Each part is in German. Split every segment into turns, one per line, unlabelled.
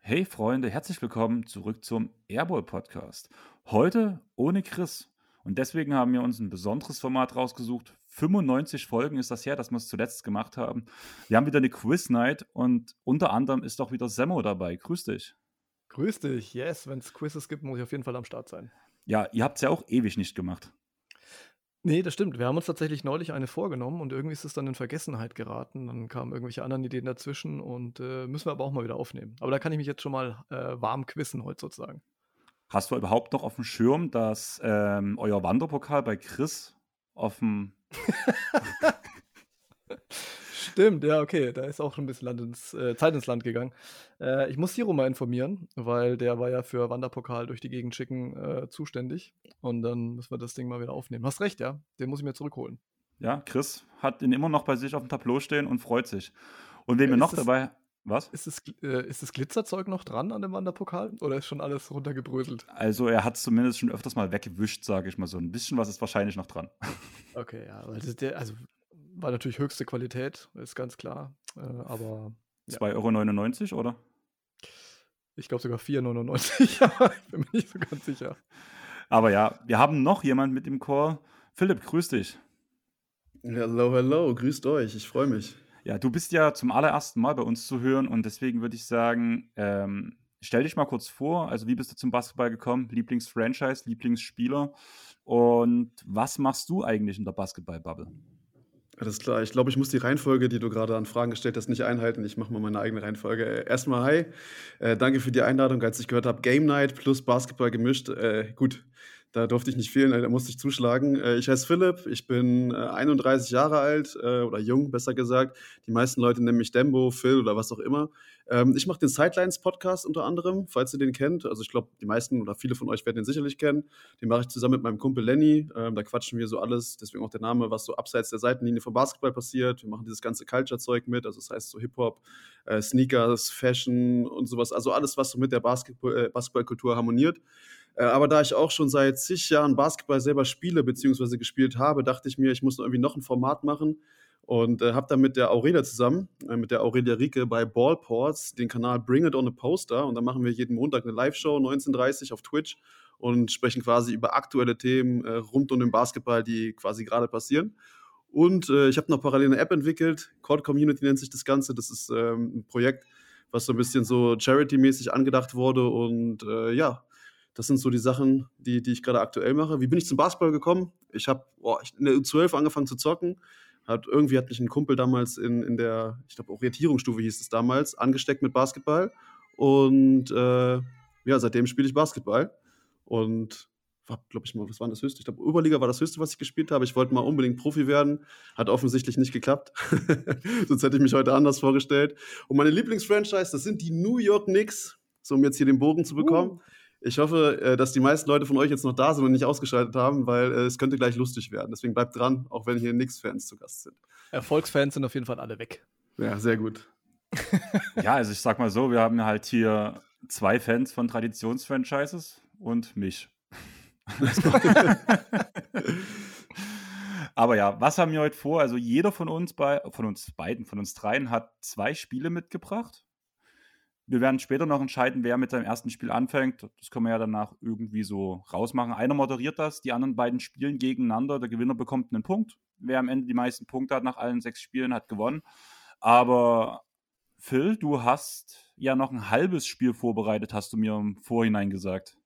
Hey Freunde, herzlich willkommen zurück zum Airball Podcast. Heute ohne Chris. Und deswegen haben wir uns ein besonderes Format rausgesucht. 95 Folgen ist das her, dass wir es zuletzt gemacht haben. Wir haben wieder eine Quiz Night und unter anderem ist auch wieder Semmo dabei. Grüß dich.
Grüß dich, yes. Wenn es Quizzes gibt, muss ich auf jeden Fall am Start sein.
Ja, ihr habt es ja auch ewig nicht gemacht.
Nee, das stimmt. Wir haben uns tatsächlich neulich eine vorgenommen und irgendwie ist es dann in Vergessenheit geraten. Dann kamen irgendwelche anderen Ideen dazwischen und äh, müssen wir aber auch mal wieder aufnehmen. Aber da kann ich mich jetzt schon mal äh, warm quissen heute sozusagen.
Hast du überhaupt noch auf dem Schirm, dass ähm, euer Wanderpokal bei Chris dem
Stimmt, ja, okay. Da ist auch schon ein bisschen Land ins, äh, Zeit ins Land gegangen. Äh, ich muss Siro mal informieren, weil der war ja für Wanderpokal durch die Gegend schicken äh, zuständig. Und dann müssen wir das Ding mal wieder aufnehmen. Hast recht, ja. Den muss ich mir zurückholen.
Ja, Chris hat ihn immer noch bei sich auf dem Tableau stehen und freut sich. Und wen wir noch dabei. Was?
Ist das, äh, ist das Glitzerzeug noch dran an dem Wanderpokal? Oder ist schon alles runtergebröselt?
Also, er hat es zumindest schon öfters mal weggewischt, sage ich mal so. Ein bisschen was ist wahrscheinlich noch dran.
Okay, ja. Der, also, war natürlich höchste Qualität, ist ganz klar. Äh, aber.
Ja. 2,99 Euro, oder?
Ich glaube sogar 4,99 aber ich bin mir nicht so ganz sicher.
Aber ja, wir haben noch jemanden mit im Chor. Philipp, grüß dich.
Hello, hello, grüßt euch, ich freue mich.
Ja, du bist ja zum allerersten Mal bei uns zu hören und deswegen würde ich sagen, ähm, stell dich mal kurz vor. Also, wie bist du zum Basketball gekommen? Lieblingsfranchise, Lieblingsspieler und was machst du eigentlich in der Basketball-Bubble?
Alles klar. Ich glaube, ich muss die Reihenfolge, die du gerade an Fragen gestellt hast, nicht einhalten. Ich mache mal meine eigene Reihenfolge. Äh, erstmal hi. Äh, danke für die Einladung. Als ich gehört habe, Game Night plus Basketball gemischt. Äh, gut, da durfte ich nicht fehlen, da musste ich zuschlagen. Äh, ich heiße Philipp, ich bin 31 äh, Jahre alt äh, oder jung, besser gesagt. Die meisten Leute nennen mich Dembo, Phil oder was auch immer. Ähm, ich mache den Sidelines-Podcast unter anderem, falls ihr den kennt. Also ich glaube, die meisten oder viele von euch werden den sicherlich kennen. Den mache ich zusammen mit meinem Kumpel Lenny. Ähm, da quatschen wir so alles, deswegen auch der Name, was so abseits der Seitenlinie vom Basketball passiert. Wir machen dieses ganze Culture-Zeug mit, also das heißt so Hip-Hop, Sneakers, Fashion und sowas. Also alles, was so mit der Basketball, Basketballkultur harmoniert. Äh, aber da ich auch schon seit zig Jahren Basketball selber spiele bzw. gespielt habe, dachte ich mir, ich muss irgendwie noch ein Format machen und äh, habe dann mit der Aurelia zusammen, äh, mit der Aurelia Rieke bei Ballports den Kanal Bring It on a Poster und dann machen wir jeden Montag eine Live-Show 19.30 auf Twitch und sprechen quasi über aktuelle Themen äh, rund um den Basketball, die quasi gerade passieren. Und äh, ich habe noch parallel eine App entwickelt, Cord Community nennt sich das Ganze. Das ist ähm, ein Projekt, was so ein bisschen so Charity-mäßig angedacht wurde und äh, ja, das sind so die Sachen, die, die ich gerade aktuell mache. Wie bin ich zum Basketball gekommen? Ich habe in der U12 angefangen zu zocken. Hat, irgendwie hat mich ein Kumpel damals in, in der, ich glaube, Orientierungsstufe hieß es damals, angesteckt mit Basketball. Und äh, ja, seitdem spiele ich Basketball. Und glaube ich mal, was war das höchste? Ich glaube, Oberliga war das höchste, was ich gespielt habe. Ich wollte mal unbedingt Profi werden. Hat offensichtlich nicht geklappt. Sonst hätte ich mich heute anders vorgestellt. Und meine Lieblingsfranchise, das sind die New York Knicks. So, um jetzt hier den Bogen zu bekommen. Uh. Ich hoffe, äh, dass die meisten Leute von euch jetzt noch da sind und nicht ausgeschaltet haben, weil äh, es könnte gleich lustig werden. Deswegen bleibt dran, auch wenn hier Knicks-Fans zu Gast sind.
Erfolgsfans sind auf jeden Fall alle weg.
Ja, sehr gut.
ja, also ich sag mal so, wir haben halt hier zwei Fans von Traditionsfranchises und mich. Aber ja, was haben wir heute vor? Also jeder von uns bei, von uns beiden, von uns dreien hat zwei Spiele mitgebracht. Wir werden später noch entscheiden, wer mit seinem ersten Spiel anfängt. Das können wir ja danach irgendwie so rausmachen. Einer moderiert das, die anderen beiden spielen gegeneinander. Der Gewinner bekommt einen Punkt. Wer am Ende die meisten Punkte hat nach allen sechs Spielen, hat gewonnen. Aber Phil, du hast ja noch ein halbes Spiel vorbereitet, hast du mir im Vorhinein gesagt.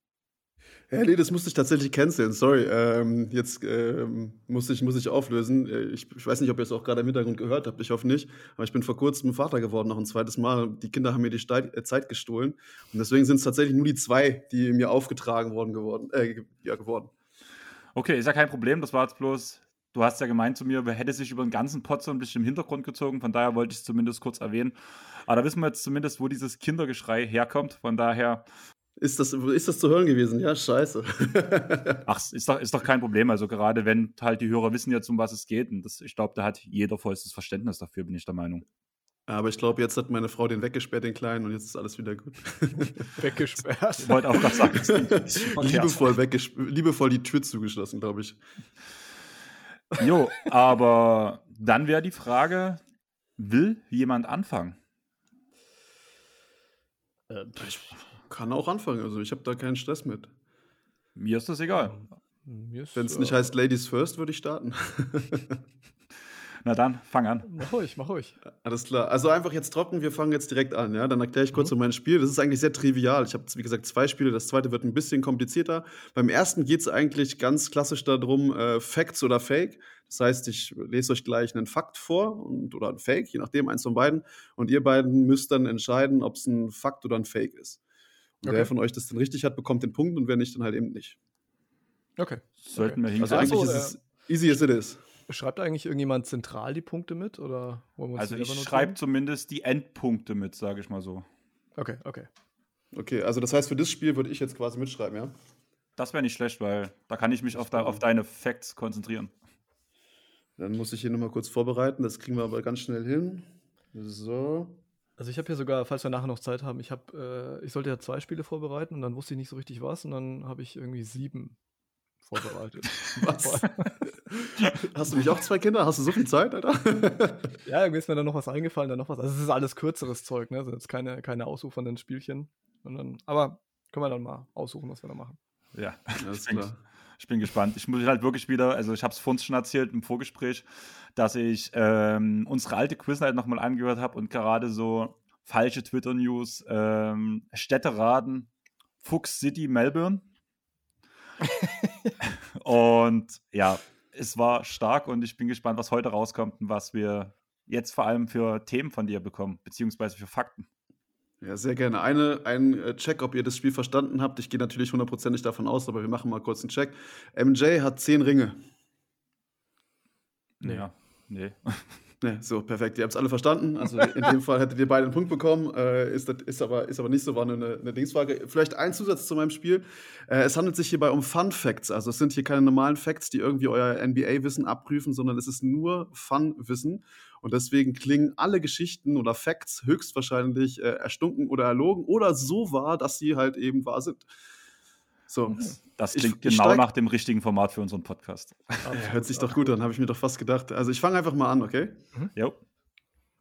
Ja, nee, das musste ich tatsächlich canceln. Sorry. Ähm, jetzt ähm, muss, ich, muss ich auflösen. Äh, ich, ich weiß nicht, ob ihr es auch gerade im Hintergrund gehört habt. Ich hoffe nicht. Aber ich bin vor kurzem Vater geworden, noch ein zweites Mal. Die Kinder haben mir die Steit, äh, Zeit gestohlen. Und deswegen sind es tatsächlich nur die zwei, die mir aufgetragen worden geworden, äh, ja, geworden.
Okay, ist ja kein Problem. Das war jetzt bloß. Du hast ja gemeint zu mir, wer hätte sich über den ganzen Pot so ein bisschen im Hintergrund gezogen. Von daher wollte ich es zumindest kurz erwähnen. Aber da wissen wir jetzt zumindest, wo dieses Kindergeschrei herkommt. Von daher
ist das, ist das zu hören gewesen? Ja, scheiße.
Ach, ist doch, ist doch kein Problem. Also gerade wenn halt die Hörer wissen jetzt, um was es geht. Und das, ich glaube, da hat jeder vollstes Verständnis dafür, bin ich der Meinung.
Aber ich glaube, jetzt hat meine Frau den weggesperrt, den Kleinen, und jetzt ist alles wieder gut.
Weggesperrt.
Ich wollte auch sagen, das verkehrt.
liebevoll, liebevoll die Tür zugeschlossen, glaube ich.
Jo, aber dann wäre die Frage, will jemand anfangen?
Äh,
Ich kann auch anfangen, also ich habe da keinen Stress mit.
Mir ist das egal.
Wenn es
äh,
nicht heißt Ladies First, würde ich starten.
Na dann, fang an.
Mach ruhig, mach ruhig.
Alles klar. Also einfach jetzt trocken, wir fangen jetzt direkt an. Ja? Dann erkläre ich kurz
Mhm.
um mein Spiel. Das ist eigentlich sehr trivial. Ich habe, wie gesagt, zwei Spiele. Das zweite wird ein bisschen komplizierter. Beim ersten geht es eigentlich ganz klassisch darum, äh, Facts oder Fake. Das heißt, ich lese euch gleich einen Fakt vor und, oder ein Fake, je nachdem, eins von beiden. Und ihr beiden müsst dann entscheiden, ob es ein Fakt oder ein Fake ist.
Okay.
wer von euch das dann richtig hat, bekommt den Punkt und wer nicht, dann halt eben nicht.
Okay.
Sollten wir
Also
hinkriegen.
eigentlich
so,
ist es easy as it is.
Schreibt eigentlich irgendjemand zentral die Punkte mit? Oder wollen wir uns
Also ich schreibe zumindest die Endpunkte mit, sage ich mal so.
Okay, okay.
Okay, also das heißt, für das Spiel würde ich jetzt quasi mitschreiben, ja?
Das wäre nicht schlecht, weil da kann ich mich auf, de auf deine Facts konzentrieren.
Dann muss ich hier nochmal kurz vorbereiten. Das kriegen wir aber ganz schnell hin. So.
Also ich habe hier sogar, falls wir nachher noch Zeit haben, ich habe, äh, ich sollte ja zwei Spiele vorbereiten und dann wusste ich nicht so richtig was und dann habe ich irgendwie sieben vorbereitet.
Was? Hast du nicht auch zwei Kinder? Hast du so viel Zeit, Alter?
ja, irgendwie ist mir dann noch was eingefallen, dann noch was. Also es ist alles kürzeres Zeug, ne? Also jetzt keine, keine ausufernden Spielchen. Sondern, aber können wir dann mal aussuchen, was wir da machen.
Ja,
Alles klar.
Ich bin gespannt. Ich muss halt wirklich wieder, also ich habe es vorhin schon erzählt im Vorgespräch, dass ich ähm, unsere alte Quiznight nochmal angehört habe und gerade so falsche Twitter-News, ähm, Städteraden, Fuchs City, Melbourne. und ja, es war stark und ich bin gespannt, was heute rauskommt und was wir jetzt vor allem für Themen von dir bekommen, beziehungsweise für Fakten.
Ja, sehr gerne. Eine, ein äh, Check, ob ihr das Spiel verstanden habt. Ich gehe natürlich hundertprozentig davon aus, aber wir machen mal kurz einen Check. MJ hat zehn Ringe.
Nee.
Ja, nee.
Ne, so, perfekt. Ihr habt es alle verstanden. Also in dem Fall hättet ihr beide einen Punkt bekommen. Äh, ist, das- ist, aber, ist aber nicht so, war nur eine, eine Dingsfrage. Vielleicht ein Zusatz zu meinem Spiel. Äh, es handelt sich hierbei um Fun Facts. Also es sind hier keine normalen Facts, die irgendwie euer NBA-Wissen abprüfen, sondern es ist nur Fun-Wissen. Und deswegen klingen alle Geschichten oder Facts höchstwahrscheinlich äh, erstunken oder erlogen oder so wahr, dass sie halt eben wahr sind. So.
Das
Ich-
klingt
ich
genau
steig-
nach dem richtigen Format für unseren Podcast.
Ja, hört sich doch gut an, habe ich mir doch fast gedacht. Also ich fange einfach mal an, okay?
Jo.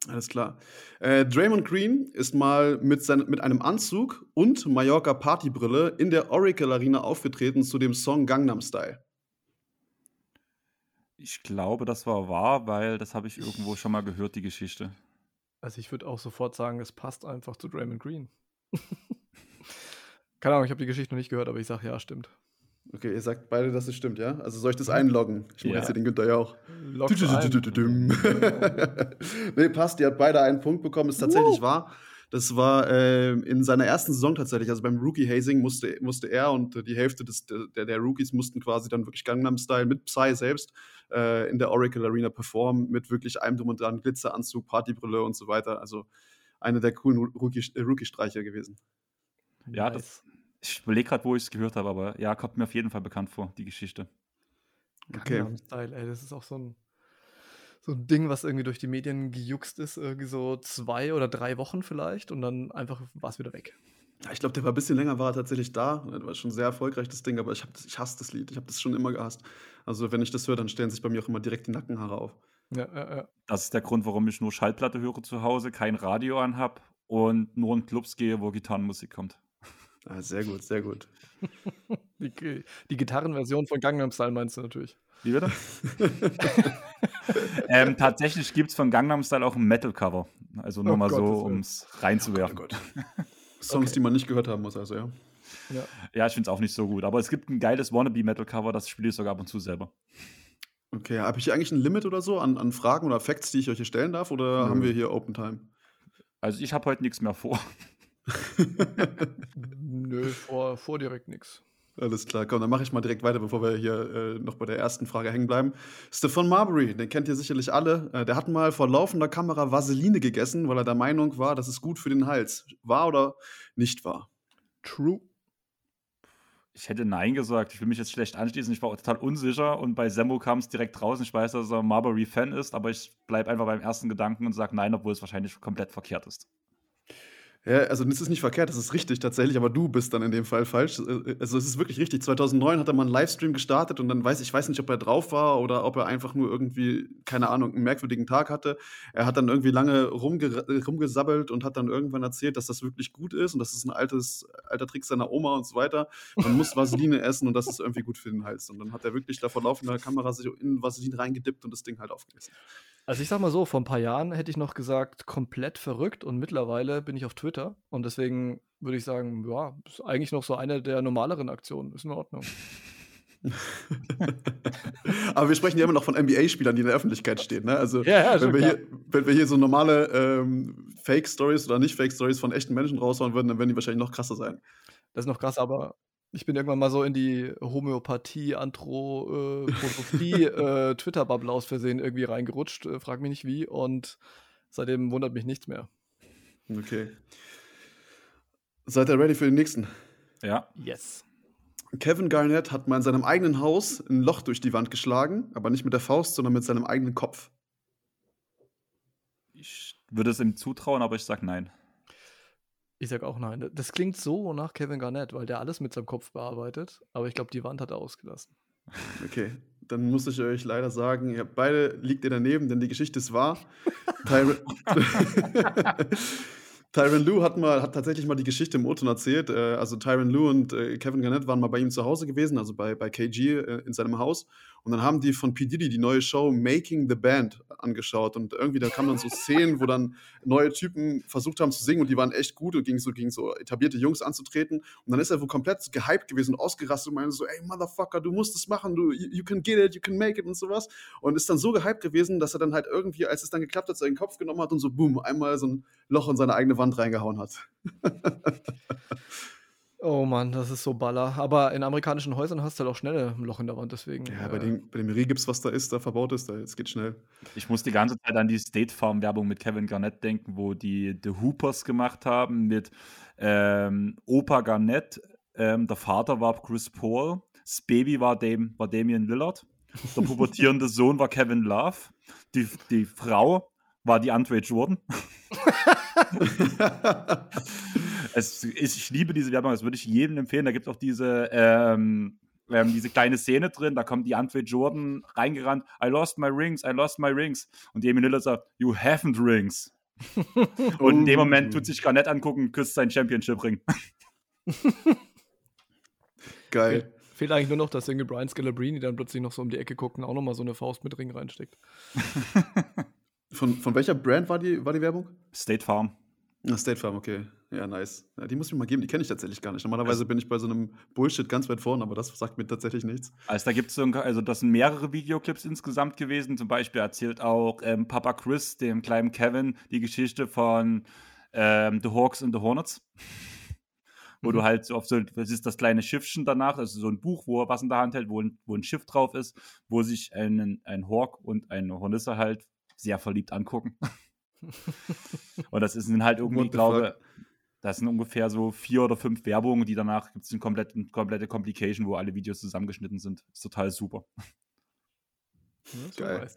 Alles klar. Äh, Draymond Green ist mal mit, sein, mit einem Anzug und Mallorca Partybrille in der Oracle Arena aufgetreten zu dem Song Gangnam Style.
Ich glaube, das war wahr, weil das habe ich irgendwo schon mal gehört, die Geschichte.
Also ich würde auch sofort sagen, es passt einfach zu Draymond Green. Keine Ahnung, ich habe die Geschichte noch nicht gehört, aber ich sage ja, stimmt.
Okay, ihr sagt beide, dass es stimmt, ja? Also soll ich das einloggen? Ich mache
Ja.
jetzt hier den Günther ja auch. Nee, passt, ihr habt beide einen Punkt bekommen, ist tatsächlich wahr. Das war äh, in seiner ersten Saison tatsächlich, also beim Rookie Hazing musste, musste er und äh, die Hälfte des, der, der Rookies mussten quasi dann wirklich Gangnam Style mit Psy selbst äh, in der Oracle Arena performen, mit wirklich allem drum und dran, Glitzeranzug, Partybrille und so weiter. Also eine der coolen Rookie- äh, Rookie-Streiche gewesen.
Ja, das, ich überlege gerade, wo ich es gehört habe, aber ja, kommt mir auf jeden Fall bekannt vor, die Geschichte.
Okay.
Style, ey, das ist auch so ein, so ein Ding, was irgendwie durch die Medien gejuckst ist, irgendwie so zwei oder drei Wochen vielleicht und dann einfach war es wieder weg.
Ja, ich glaube, der war ein bisschen länger, war er tatsächlich da. Das war schon sehr erfolgreich, das Ding, aber ich, hab das, ich hasse das Lied. Ich habe das schon immer gehasst. Also, wenn ich das höre, dann stellen sich bei mir auch immer direkt die Nackenhaare auf.
Ja, ja, ja.
Das ist der Grund, warum ich nur Schallplatte höre zu Hause, kein Radio anhab und nur in Clubs gehe, wo Gitarrenmusik kommt.
Ah, sehr gut, sehr gut.
Die, die Gitarrenversion von Gangnam Style meinst du natürlich.
Wie bitte? ähm, tatsächlich gibt es von Gangnam Style auch ein Metal-Cover. Also nur
Oh
mal
Gott,
so,
das
um es reinzuwerfen.
Oh Songs,
Okay.
die man nicht gehört haben muss, also ja.
Ja.
Ja, ich finde es auch nicht so gut. Aber es gibt ein geiles Wannabe-Metal-Cover, das spiele ich sogar ab und zu selber.
Okay, habe ich hier eigentlich ein Limit oder so an, an Fragen oder Facts, die ich euch hier stellen darf, oder
Nö.
haben wir hier Open Time?
Also ich habe heute nichts mehr vor.
Nö, vor, vor direkt nix.
Alles klar, komm, dann mache ich mal direkt weiter, bevor wir hier äh, noch bei der ersten Frage hängen bleiben. Stefan Marbury, den kennt ihr sicherlich alle. Äh, der hat mal vor laufender Kamera Vaseline gegessen, weil er der Meinung war, das ist gut für den Hals. Wahr oder nicht wahr?
True.
ich hätte Nein gesagt. Ich will mich jetzt schlecht anschließen. Ich war total unsicher und bei Semmo kam es direkt raus. Ich weiß, dass er Marbury-Fan ist, aber ich bleibe einfach beim ersten Gedanken und sage Nein, obwohl es wahrscheinlich komplett verkehrt ist.
Ja, also das ist nicht verkehrt, das ist richtig tatsächlich, aber du bist dann in dem Fall falsch. Äh, also es ist wirklich richtig. 2009 hat er mal einen Livestream gestartet und dann weiß ich weiß nicht, ob er drauf war oder ob er einfach nur irgendwie keine Ahnung einen merkwürdigen Tag hatte. Er hat dann irgendwie lange rumge rumgesabbelt und hat dann irgendwann erzählt, dass das wirklich gut ist und das ist ein altes alter Trick seiner Oma und so weiter. Man muss Vaseline essen und das ist irgendwie gut für den Hals. Und dann hat er wirklich da vor laufender Kamera sich in Vaseline reingedippt und das Ding halt aufgegessen.
Also ich sag mal so, vor ein paar Jahren hätte ich noch gesagt, komplett verrückt und mittlerweile bin ich auf Twitter und deswegen würde ich sagen, ja, ist eigentlich noch so eine der normaleren Aktionen, ist in Ordnung.
Aber wir sprechen ja immer noch von NBA-Spielern, die in der Öffentlichkeit stehen. Ne? Also,
ja, ja,
wenn, wir hier, wenn, wir hier, so normale ähm, Fake-Stories oder nicht Fake-Stories von echten Menschen raushauen würden, dann würden die wahrscheinlich noch krasser sein.
Das ist noch krass, aber ich bin irgendwann mal so in die Homöopathie, Anthroposophie, äh, Twitter-Bubble aus Versehen irgendwie reingerutscht. Äh, frag mich nicht wie. Und seitdem wundert mich nichts mehr.
Okay. Seid ihr ready für den nächsten?
Ja.
Yes.
Kevin Garnett hat mal in seinem eigenen Haus ein Loch durch die Wand geschlagen, aber nicht mit der Faust, sondern mit seinem eigenen Kopf.
Ich würde es ihm zutrauen, aber ich sag nein.
Ich sag auch nein. Das klingt so nach Kevin Garnett, weil der alles mit seinem Kopf bearbeitet. Aber ich glaube, die Wand hat er ausgelassen.
Okay, dann muss ich euch leider sagen, ihr beide liegt ihr daneben, denn die Geschichte ist wahr. Tyron Tyron Lue hat, mal, hat tatsächlich mal die Geschichte im O-Ton erzählt. Äh, also Tyron Lue und äh, Kevin Garnett waren mal bei ihm zu Hause gewesen, also bei, bei KG äh, in seinem Haus. Und dann haben die von P. Diddy die neue Show Making the Band angeschaut. Und irgendwie, da kamen dann so Szenen, wo dann neue Typen versucht haben zu singen und die waren echt gut und gegen so, gegen so etablierte Jungs anzutreten. Und dann ist er wohl komplett gehypt gewesen und ausgerastet und meinte so, ey, Motherfucker, du musst es machen, du, you can get it, you can make it und sowas. Und ist dann so gehypt gewesen, dass er dann halt irgendwie, als es dann geklappt hat, seinen Kopf genommen hat und so, boom, einmal so ein Loch in seine eigene Wand reingehauen hat.
Oh Mann, das ist so baller. Aber in amerikanischen Häusern hast du halt auch schnell ein Loch in der Wand, deswegen.
Ja, bei, äh, dem, bei dem Regips, was da ist, da verbaut ist, da, es geht schnell.
Ich muss die ganze Zeit an die State Farm Werbung mit Kevin Garnett denken, wo die The Hoopers gemacht haben mit ähm, Opa Garnett. Ähm, der Vater war Chris Paul, das Baby war, Dam war Damian Lillard, der pubertierende Sohn war Kevin Love, die, die Frau war die Andre Jordan. es ist, ich liebe diese Werbung, das würde ich jedem empfehlen. Da gibt es auch diese, ähm, ähm, diese kleine Szene drin, da kommt die Andre Jordan reingerannt, I lost my rings, I lost my rings. Und Jamie Lillard sagt, you haven't rings. und in dem Moment tut sich Garnett angucken, küsst sein Championship-Ring.
Geil.
Fehlt eigentlich nur noch, dass irgendwie Brian Scalabrini dann plötzlich noch so um die Ecke guckt und auch nochmal so eine Faust mit Ring reinsteckt.
von, von welcher Brand war die, war die Werbung?
State Farm.
State Farm, okay. Ja, nice. Ja, die muss ich mir mal geben, die kenne ich tatsächlich gar nicht. Normalerweise bin ich bei so einem Bullshit ganz weit vorne, aber das sagt mir tatsächlich nichts.
Also da gibt es so, also das sind mehrere Videoclips insgesamt gewesen. Zum Beispiel erzählt auch ähm, Papa Chris, dem kleinen Kevin, die Geschichte von ähm, The Hawks and the Hornets. wo mhm. du halt so auf so, das ist das kleine Schiffchen danach, also so ein Buch, wo er was in der Hand hält, wo ein, wo ein Schiff drauf ist, wo sich ein, ein Hawk und eine Hornisse halt sehr verliebt angucken. und das sind halt irgendwie, glaube das sind ungefähr so vier oder fünf Werbungen, die danach gibt es eine komplette, komplette Complication, wo alle Videos zusammengeschnitten sind. Ist total super.
Ja, Geil.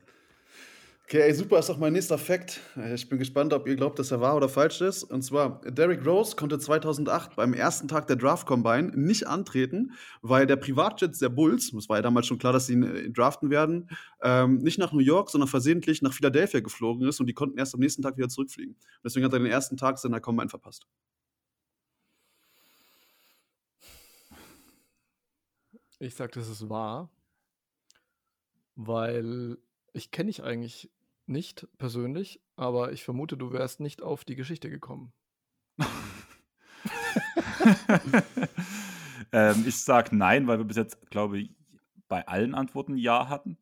Okay, super, ist auch mein nächster Fakt. Äh, ich bin gespannt, ob ihr glaubt, dass er wahr oder falsch ist. Und zwar, Derrick Rose konnte 2008 beim ersten Tag der Draft Combine nicht antreten, weil der Privatjet der Bulls, es war ja damals schon klar, dass sie ihn äh, draften werden, ähm, nicht nach New York, sondern versehentlich nach Philadelphia geflogen ist und die konnten erst am nächsten Tag wieder zurückfliegen. Deswegen hat er den ersten Tag seiner Combine verpasst.
Ich sag, das ist wahr, weil ich kenne dich eigentlich nicht persönlich, aber ich vermute, du wärst nicht auf die Geschichte gekommen.
ähm, ich sage nein, weil wir bis jetzt, glaube ich, bei allen Antworten Ja hatten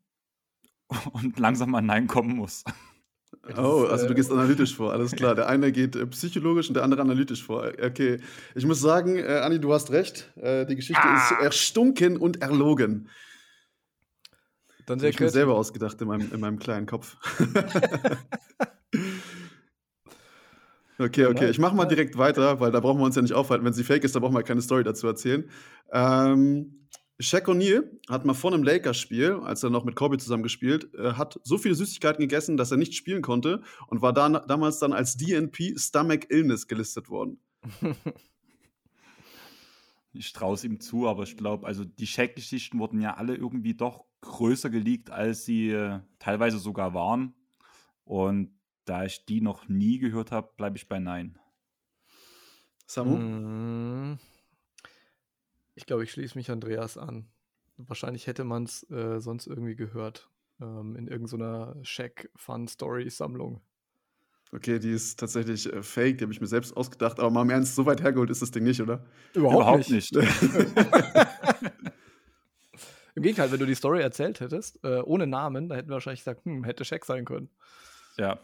und langsam mal Nein kommen muss.
Oh, also du gehst analytisch vor, alles klar. Der eine geht äh, psychologisch und der andere analytisch vor. Okay, ich muss sagen, äh, Anni, du hast recht. Äh, die Geschichte ah. ist erstunken und erlogen. Dann sehr ich mir selber ausgedacht in meinem, in meinem kleinen Kopf. Okay, okay. Ich mache mal direkt weiter, weil da brauchen wir uns ja nicht aufhalten. Wenn sie fake ist, dann brauchen wir keine Story dazu erzählen. Ähm, Shaq O'Neal hat mal vor einem Lakers-Spiel, als er noch mit Kobe zusammen gespielt, äh, hat so viele Süßigkeiten gegessen, dass er nicht spielen konnte und war dann, damals dann als DNP Stomach Illness gelistet worden.
ich traue es ihm zu, aber ich glaube, also die Shaq-Geschichten wurden ja alle irgendwie doch größer geleakt, als sie äh, teilweise sogar waren. Und da ich die noch nie gehört habe, bleibe ich bei Nein.
Samu? Mm. Ich glaube, ich schließe mich Andreas an. Wahrscheinlich hätte man es äh, sonst irgendwie gehört. Ähm, in irgendeiner Shack-Fun-Story-Sammlung.
Okay, die ist tatsächlich äh, fake, die habe ich mir selbst ausgedacht, aber mal im Ernst, so weit hergeholt ist das Ding nicht, oder?
Überhaupt, Überhaupt nicht. nicht. Im Gegenteil, wenn du die Story erzählt hättest, äh, ohne Namen, da hätten wir wahrscheinlich gesagt, hm, hätte Shaq sein können.
Ja,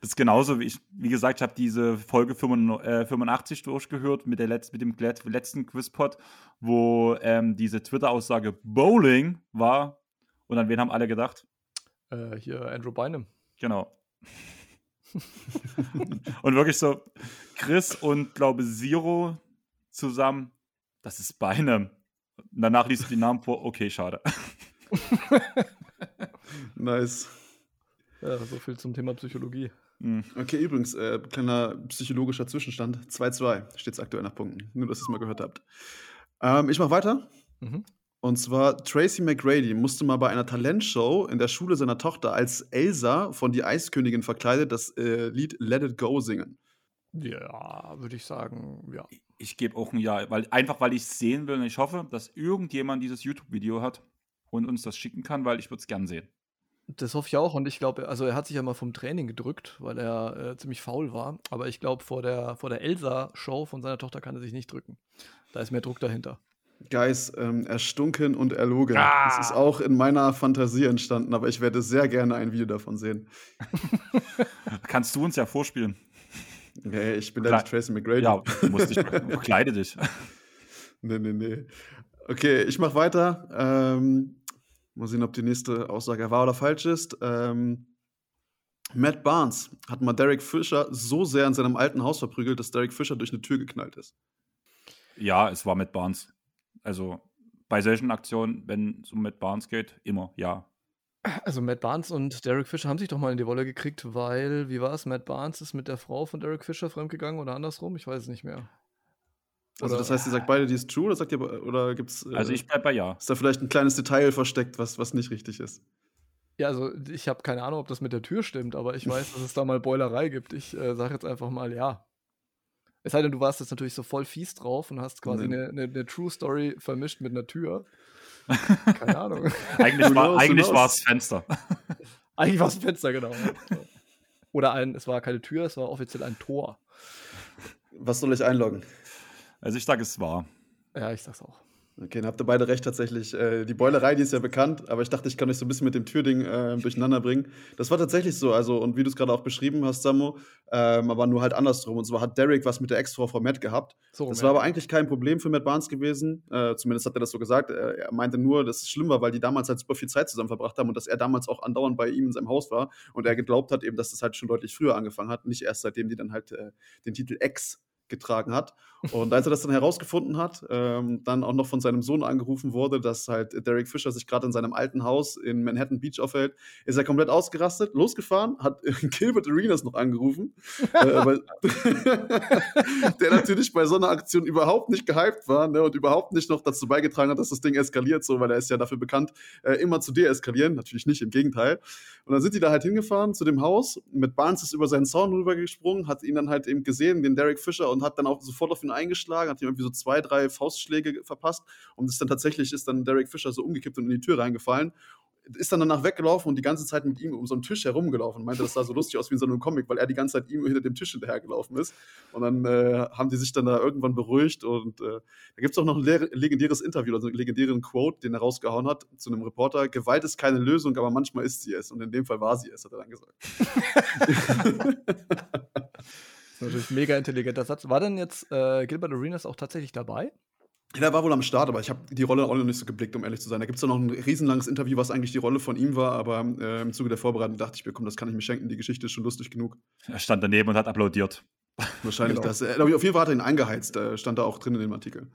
das ist genauso wie ich, wie gesagt, ich habe diese Folge 85 äh, durchgehört mit, der Letz-, mit dem letzten Quizpot, wo ähm, diese Twitter-Aussage Bowling war. Und an wen haben alle gedacht?
Äh, hier Andrew Bynum.
Genau. und wirklich so, Chris und glaube Zero zusammen, das ist Bynum. Und danach liest du die Namen vor, okay, schade.
nice.
Ja, so viel zum Thema Psychologie.
Mhm. Okay, übrigens, äh, kleiner psychologischer Zwischenstand. 2-2 steht es aktuell nach Punkten. Nur, dass ihr es mal gehört habt. Ähm, ich mache weiter. Mhm. Und zwar Tracy McGrady musste mal bei einer Talentshow in der Schule seiner Tochter als Elsa von Die Eiskönigin verkleidet das äh, Lied Let It Go singen.
Ja, würde ich sagen, ja.
Ich, gebe auch ein Ja, weil, einfach weil ich es sehen will und ich hoffe, dass irgendjemand dieses YouTube-Video hat und uns das schicken kann, weil ich würde es gern sehen.
Das hoffe ich auch und ich glaube, also er hat sich ja mal vom Training gedrückt, weil er äh, ziemlich faul war. Aber ich glaube, vor der, vor der Elsa-Show von seiner Tochter kann er sich nicht drücken. Da ist mehr Druck dahinter.
Guys, ähm, erstunken und erlogen. Ah. Das ist auch in meiner Fantasie entstanden, aber ich werde sehr gerne ein Video davon sehen.
Kannst du uns ja vorspielen.
Nee, ich bin ja nicht Tracy McGrady.
Ja, du musst dich, bekleide dich.
Nee, nee, nee. Okay, ich mache weiter. Ähm, Mal sehen, ob die nächste Aussage wahr oder falsch ist. Ähm, Matt Barnes hat mal Derek Fisher so sehr in seinem alten Haus verprügelt, dass Derek Fisher durch eine Tür geknallt ist.
Ja, es war Matt Barnes. Also bei solchen Aktionen, wenn es um Matt Barnes geht, immer ja.
Also Matt Barnes und Derek Fisher haben sich doch mal in die Wolle gekriegt, weil, wie war es, Matt Barnes ist mit der Frau von Derek Fisher fremdgegangen oder andersrum? Ich weiß es nicht mehr.
Also das heißt, ihr sagt beide, die ist true, oder sagt ihr, oder gibt's.
Äh, also ich bleib bei ja.
Ist da vielleicht ein kleines Detail versteckt, was, was nicht richtig ist?
Ja, also ich habe keine Ahnung, ob das mit der Tür stimmt, aber ich weiß, dass es da mal Beulerei gibt. Ich äh, sage jetzt einfach mal ja. Es sei denn, du warst jetzt natürlich so voll fies drauf und hast quasi eine, eine, eine True Story vermischt mit einer Tür. Keine Ahnung.
eigentlich war es Fenster.
eigentlich war es ein Fenster, genau. Oder ein, es war keine Tür, es war offiziell ein Tor.
Was soll ich einloggen?
Also ich sage, es war.
Ja, ich sag's auch.
Okay, dann habt ihr beide recht tatsächlich. Äh, die Beulerei, die ist ja bekannt, aber ich dachte, ich kann euch so ein bisschen mit dem Türding äh, durcheinander bringen. Das war tatsächlich so, also und wie du es gerade auch beschrieben hast, Samo, ähm, aber nur halt andersrum. Und zwar hat Derek was mit der Ex-Frau von Matt gehabt. So, das war aber eigentlich kein Problem für Matt Barnes gewesen. Äh, zumindest hat er das so gesagt. er meinte nur, dass es schlimm war, weil die damals halt super viel Zeit zusammen verbracht haben und dass er damals auch andauernd bei ihm in seinem Haus war und er geglaubt hat eben, dass das halt schon deutlich früher angefangen hat, nicht erst seitdem die dann halt äh, den Titel Ex getragen hat. Und als er das dann herausgefunden hat, ähm, dann auch noch von seinem Sohn angerufen wurde, dass halt Derek Fisher sich gerade in seinem alten Haus in Manhattan Beach aufhält, ist er komplett ausgerastet, losgefahren, hat Gilbert Arenas noch angerufen, äh, weil, der natürlich bei so einer Aktion überhaupt nicht gehypt war ne, und überhaupt nicht noch dazu beigetragen hat, dass das Ding eskaliert, so, weil er ist ja dafür bekannt, äh, immer zu deeskalieren, natürlich nicht, im Gegenteil. Und dann sind die da halt hingefahren zu dem Haus, mit Barnes ist über seinen Zaun rübergesprungen, hat ihn dann halt eben gesehen, den Derek Fisher, und hat dann auch sofort auf ihn eingeschlagen, hat ihm irgendwie so zwei, drei Faustschläge verpasst und ist dann tatsächlich, ist dann Derek Fisher so umgekippt und in die Tür reingefallen ist dann danach weggelaufen und die ganze Zeit mit ihm um so einen Tisch herumgelaufen. Meinte, das sah so lustig aus wie in so einem Comic, weil er die ganze Zeit ihm hinter dem Tisch hinterhergelaufen ist. Und dann äh, haben die sich dann da irgendwann beruhigt. Und äh, da gibt es auch noch ein legendäres Interview, also einen legendären Quote, den er rausgehauen hat zu einem Reporter. Gewalt ist keine Lösung, aber manchmal ist sie es. Und in dem Fall war sie es, hat er dann gesagt.
Das ist natürlich ein mega intelligenter Satz. War denn jetzt äh, Gilbert Arenas auch tatsächlich dabei?
Ja, er war wohl am Start, aber ich habe die Rolle auch noch nicht so geblickt, um ehrlich zu sein. Da gibt es ja noch ein riesenlanges Interview, was eigentlich die Rolle von ihm war, aber äh, im Zuge der Vorbereitung dachte ich mir, komm, das kann ich mir schenken, die Geschichte ist schon lustig genug.
Er stand daneben und hat applaudiert.
Wahrscheinlich
Genau.
das. Äh, Auf jeden Fall hat er ihn eingeheizt, äh, stand da auch drin in dem Artikel.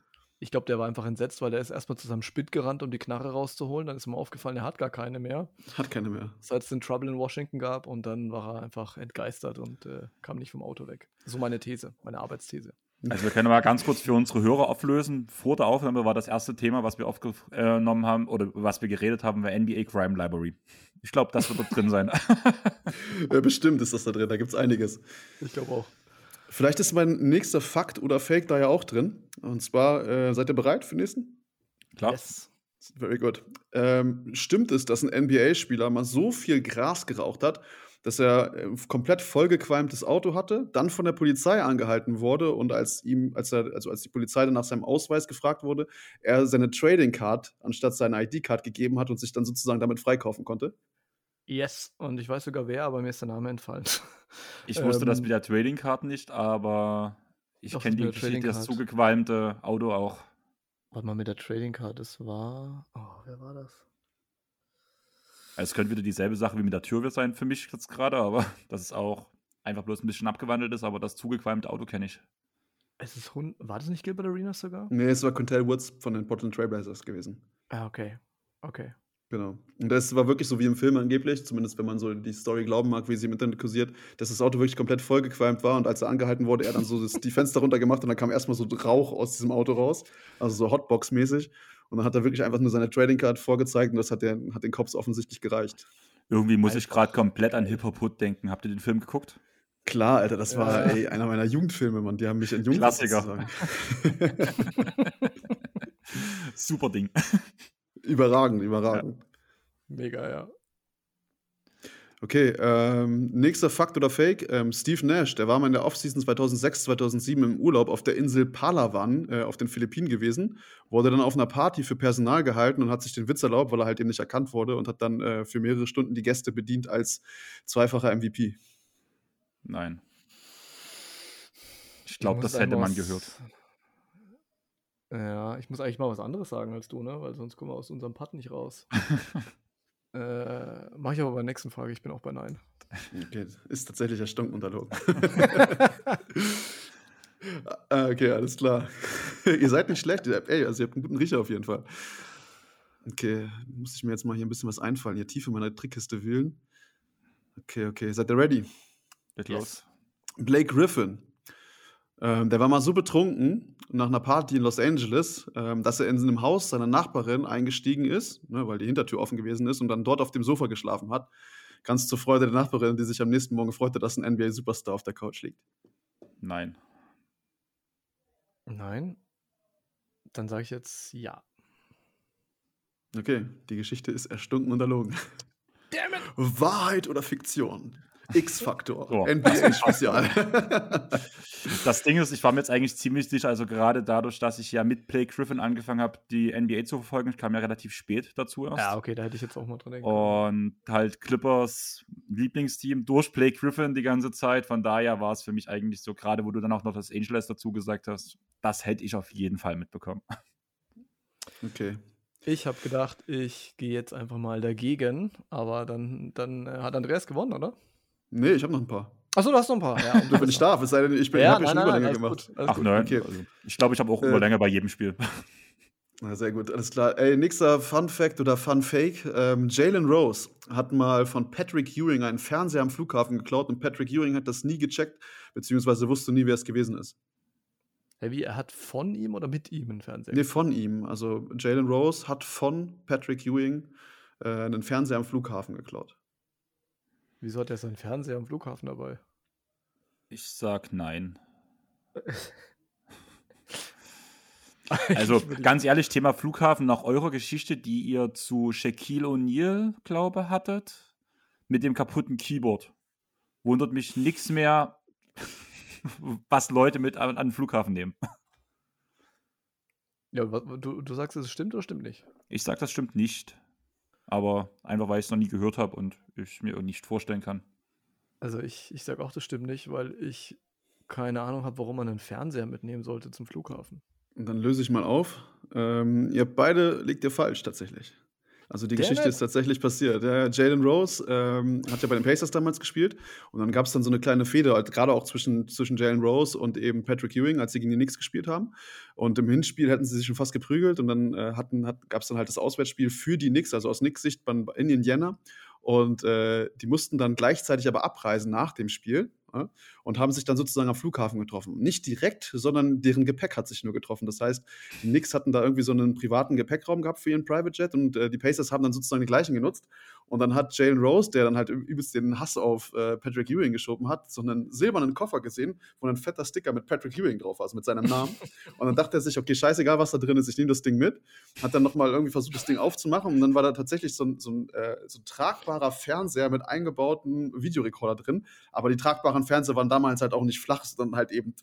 Ich glaube, der war einfach entsetzt, weil der ist erstmal zu seinem Spit gerannt, um die Knarre rauszuholen. Dann ist ihm aufgefallen, er hat gar keine mehr.
Hat keine mehr.
Seit es den Trouble in Washington gab und dann war er einfach entgeistert und äh, kam nicht vom Auto weg. So meine These, meine Arbeitsthese.
Also wir können mal ganz kurz für unsere Hörer auflösen. Vor der Aufnahme war das erste Thema, was wir aufgenommen haben oder was wir geredet haben, war NBA Crime Library. Ich glaube, das wird dort drin sein.
Äh, bestimmt ist das da drin, da gibt es einiges.
Ich glaube auch.
Vielleicht ist mein nächster Fakt oder Fake da ja auch drin. Und zwar, äh, seid ihr bereit für den nächsten?
Klar.
Yes.
Very good. Ähm, stimmt es, dass ein NBA-Spieler mal so viel Gras geraucht hat, dass er äh, komplett vollgequalmtes Auto hatte, dann von der Polizei angehalten wurde und als ihm, als er, also als die Polizei dann nach seinem Ausweis gefragt wurde, er seine Trading Card anstatt seine ID-Card gegeben hat und sich dann sozusagen damit freikaufen konnte?
Yes. Und ich weiß sogar wer, aber mir ist der Name entfallen.
Ich wusste das
Ähm,
mit der Trading Card nicht, aber ich kenne
das
die Geschichte, das zugequalmte Auto auch.
Warte mal, mit der Trading Card, das war. Oh, wer war das?
Also es könnte wieder dieselbe Sache wie mit der Tür sein für mich jetzt gerade, aber das ist auch einfach bloß ein bisschen abgewandelt ist, aber das zugequalmte Auto kenne ich.
Es ist Hund. War das nicht Gilbert Arenas sogar?
Nee, es war Quintel Woods von den Portland Trailblazers gewesen.
Ah, okay. Okay.
Genau. Und das war wirklich so wie im Film angeblich, zumindest wenn man so die Story glauben mag, wie sie im Internet kursiert, dass das Auto wirklich komplett vollgequalmt war und als er angehalten wurde, er dann so das, die Fenster runtergemacht und dann kam erstmal so Rauch aus diesem Auto raus, also so Hotbox-mäßig. Und dann hat er wirklich einfach nur seine Trading Card vorgezeigt und das hat, der, hat den Cops offensichtlich gereicht.
Irgendwie muss ich gerade komplett an Hip Hop Hood denken. Habt ihr den Film geguckt?
Klar, Alter, das war
Ja.
ey, einer meiner Jugendfilme, Mann. Die haben mich in Jugend
Klassiker. Super Ding.
überragend, überragend.
Mega, ja.
Okay, ähm, nächster Fakt oder Fake. Ähm, Steve Nash, der war mal in der Offseason 2006, 2007 im Urlaub auf der Insel Palawan äh, auf den Philippinen gewesen, wurde dann auf einer Party für Personal gehalten und hat sich den Witz erlaubt, weil er halt eben nicht erkannt wurde und hat dann äh, für mehrere Stunden die Gäste bedient als zweifacher MVP.
Nein. Ich glaube, das hätte man
was-
gehört.
Ja, ich muss eigentlich mal was anderes sagen als du, ne? Weil sonst kommen wir aus unserem Putt nicht raus. äh, Mach ich aber bei der nächsten Frage. Ich bin auch bei Nein.
Okay, ist tatsächlich erstunken unterlogen. Ah, okay, alles klar. ihr seid nicht schlecht. Ihr habt, ey, also ihr habt einen guten Riecher auf jeden Fall. Okay, muss ich mir jetzt mal hier ein bisschen was einfallen, hier tief in meiner Trickkiste wühlen. Okay, okay, seid ihr ready?
Geht
Yes.
los.
Blake Griffin. Ähm, der war mal so betrunken nach einer Party in Los Angeles, ähm, dass er in einem Haus seiner Nachbarin eingestiegen ist, ne, weil die Hintertür offen gewesen ist und dann dort auf dem Sofa geschlafen hat. Ganz zur Freude der Nachbarin, die sich am nächsten Morgen freute, dass ein NBA-Superstar auf der Couch liegt.
Nein.
Nein. Dann sage ich jetzt ja.
Okay, die Geschichte ist erstunken und erlogen. Wahrheit oder Fiktion? X-Faktor.
So.
NBA-Spezial.
Das Ding ist, ich war mir jetzt eigentlich ziemlich sicher, also gerade dadurch, dass ich ja mit Blake Griffin angefangen habe, die NBA zu verfolgen, ich kam ja relativ spät dazu erst.
Ja, okay, da hätte ich jetzt auch mal dran denken
Oh.
können.
Und halt Clippers Lieblingsteam durch Blake Griffin die ganze Zeit. Von daher war es für mich eigentlich so, gerade wo du dann auch noch das Angeles dazu gesagt hast, das hätte ich auf jeden Fall mitbekommen.
okay.
Ich habe gedacht, ich gehe jetzt einfach mal dagegen, aber dann, dann äh, hat Andreas gewonnen, oder?
Nee, ich habe noch ein paar.
Achso, du hast noch ein paar. Ja,
wenn ich darf, es sei denn, ich bin
ja,
hab ja
nein,
schon
nein, nein,
Überlänge
alles
gemacht.
gut.
Ach
gut.
nein,
okay.
also ich glaube, ich habe auch
Äh,
Überlänge bei jedem Spiel.
Na, sehr gut, alles klar. Ey, nächster Fun Fact oder Fun Fake. Ähm, Jalen Rose hat mal von Patrick Ewing einen Fernseher am Flughafen geklaut und Patrick Ewing hat das nie gecheckt, beziehungsweise wusste nie, wer es gewesen ist.
Hä, wie, er hat von ihm oder mit ihm einen Fernseher?
Nee, von ihm. Also Jalen Rose hat von Patrick Ewing äh, einen Fernseher am Flughafen geklaut.
Wieso hat er seinen Fernseher am Flughafen dabei?
Ich sag nein. Also ganz ehrlich, Thema Flughafen nach eurer Geschichte, die ihr zu Shaquille O'Neal, glaube hattet, mit dem kaputten Keyboard. Wundert mich nichts mehr, was Leute mit an, an den Flughafen nehmen.
Ja, du, du sagst, es stimmt oder stimmt nicht?
Ich sag, das stimmt nicht. Aber einfach, weil ich es noch nie gehört habe und ich mir nicht vorstellen kann.
Also ich, ich sag auch, das stimmt nicht, weil ich keine Ahnung habe, warum man einen Fernseher mitnehmen sollte zum Flughafen.
Und dann löse ich mal auf. Ähm, ihr beide liegt ihr falsch tatsächlich. Also die Geschichte ist tatsächlich passiert. Ja, Jalen Rose ähm, hat ja bei den Pacers damals gespielt und dann gab es dann so eine kleine Fehde, halt gerade auch zwischen, zwischen Jalen Rose und eben Patrick Ewing, als sie gegen die Knicks gespielt haben. Und im Hinspiel hätten sie sich schon fast geprügelt und dann äh, hat, gab es dann halt das Auswärtsspiel für die Knicks, also aus Knicks Sicht in Indiana. Und äh, die mussten dann gleichzeitig aber abreisen nach dem Spiel und haben sich dann sozusagen am Flughafen getroffen. Nicht direkt, sondern deren Gepäck hat sich nur getroffen. Das heißt, die Knicks hatten da irgendwie so einen privaten Gepäckraum gehabt für ihren Private Jet und äh, die Pacers haben dann sozusagen den gleichen genutzt. Und dann hat Jalen Rose, der dann halt übelst den Hass auf äh, Patrick Ewing geschoben hat, so einen silbernen Koffer gesehen, wo ein fetter Sticker mit Patrick Ewing drauf war, also mit seinem Namen. und dann dachte er sich, okay, scheißegal, was da drin ist, ich nehme das Ding mit. Hat dann nochmal irgendwie versucht, das Ding aufzumachen und dann war da tatsächlich so ein, so ein, äh, so ein tragbarer Fernseher mit eingebauten Videorekorder drin. Aber die tragbaren Fernseher waren damals halt auch nicht flach, sondern halt eben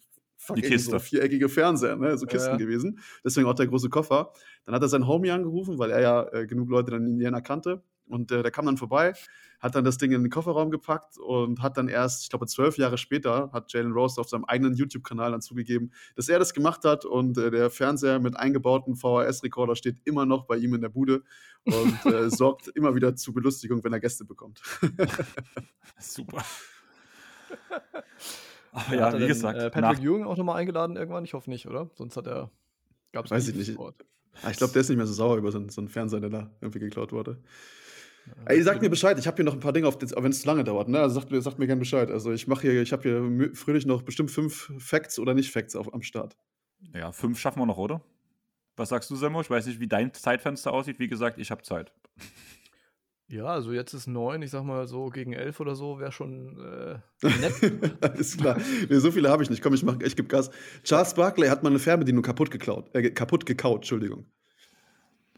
die Kiste.
so viereckige Fernseher, ne? so Kisten ja. gewesen. Deswegen auch der große Koffer. Dann hat er seinen Homie angerufen, weil er ja äh, genug Leute dann in Indiana kannte. Und äh, der kam dann vorbei, hat dann das Ding in den Kofferraum gepackt und hat dann erst, ich glaube, zwölf Jahre später, hat Jalen Rose auf seinem eigenen YouTube-Kanal dann zugegeben, dass er das gemacht hat und äh, der Fernseher mit eingebauten VHS-Rekorder steht immer noch bei ihm in der Bude und äh, sorgt immer wieder zu Belustigung, wenn er Gäste bekommt.
Super. Aber ja, wie gesagt. Denn, äh, Patrick Ewing auch nochmal eingeladen irgendwann? Ich hoffe nicht, oder? Sonst hat er.
Gab's Weiß ich nicht. Ah, ich glaube, der ist nicht mehr so sauer über so so einen Fernseher, der da irgendwie geklaut wurde. Ey, sagt mir Bescheid, ich habe hier noch ein paar Dinge, auf wenn es zu lange dauert, ne? Also sagt mir, sagt mir gerne Bescheid. Also ich mache hier, ich habe hier fröhlich noch bestimmt fünf Facts oder nicht Facts auf, am Start.
Ja, fünf schaffen wir noch, oder? Was sagst du, Semmo? Ich weiß nicht, wie dein Zeitfenster aussieht. Wie gesagt, ich habe Zeit.
Ja, also jetzt ist neun, ich sag mal so gegen elf oder so, wäre schon äh, nett.
Alles klar. Nee, so viele habe ich nicht. Komm, ich, mach, ich gebe Gas. Charles Barkley hat mal eine Fernbedienung kaputt geklaut. Äh, kaputt gekaut, Entschuldigung.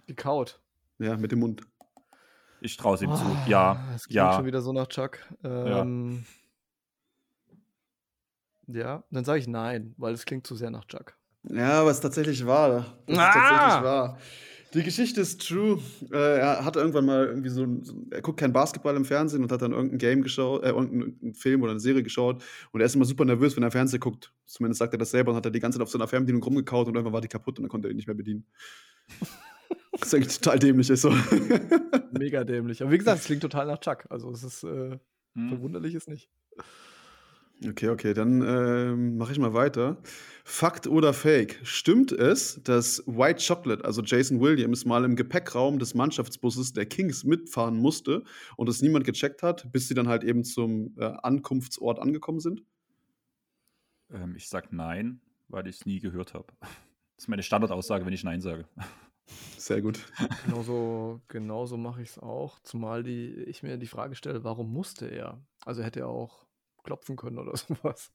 Gekaut?
Ja, mit dem Mund.
Ich traue es ihm oh, zu. Ja.
Es klingt ja. schon wieder so nach Chuck. Ähm, ja. ja, dann sage ich nein, weil es klingt zu sehr nach Chuck.
Ja, was tatsächlich war. Was ah! tatsächlich war. Die Geschichte ist true. Äh, er hat irgendwann mal irgendwie so, er guckt kein Basketball im Fernsehen und hat dann irgendein Game geschaut, äh, irgendeinen Film oder eine Serie geschaut und er ist immer super nervös, wenn er Fernsehen guckt. Zumindest sagt er das selber und hat er die ganze Zeit auf seiner Fernbedienung rumgekaut und irgendwann war die kaputt und dann konnte er die nicht mehr bedienen. Das ist eigentlich total dämlich, ist so.
Mega dämlich. Aber wie gesagt, es klingt total nach Chuck. Also es ist äh, hm. verwunderlich ist nicht.
Okay, okay, dann äh, mache ich mal weiter. Fakt oder Fake? Stimmt es, dass White Chocolate, also Jason Williams, mal im Gepäckraum des Mannschaftsbusses der Kings mitfahren musste und es niemand gecheckt hat, bis sie dann halt eben zum äh, Ankunftsort angekommen sind?
Ähm, ich sag nein, weil ich es nie gehört habe. Das ist meine Standardaussage, wenn ich Nein sage.
Sehr gut.
Genauso, genauso mache ich es auch, zumal die, ich mir die Frage stelle, warum musste er? Also hätte er auch klopfen können oder sowas.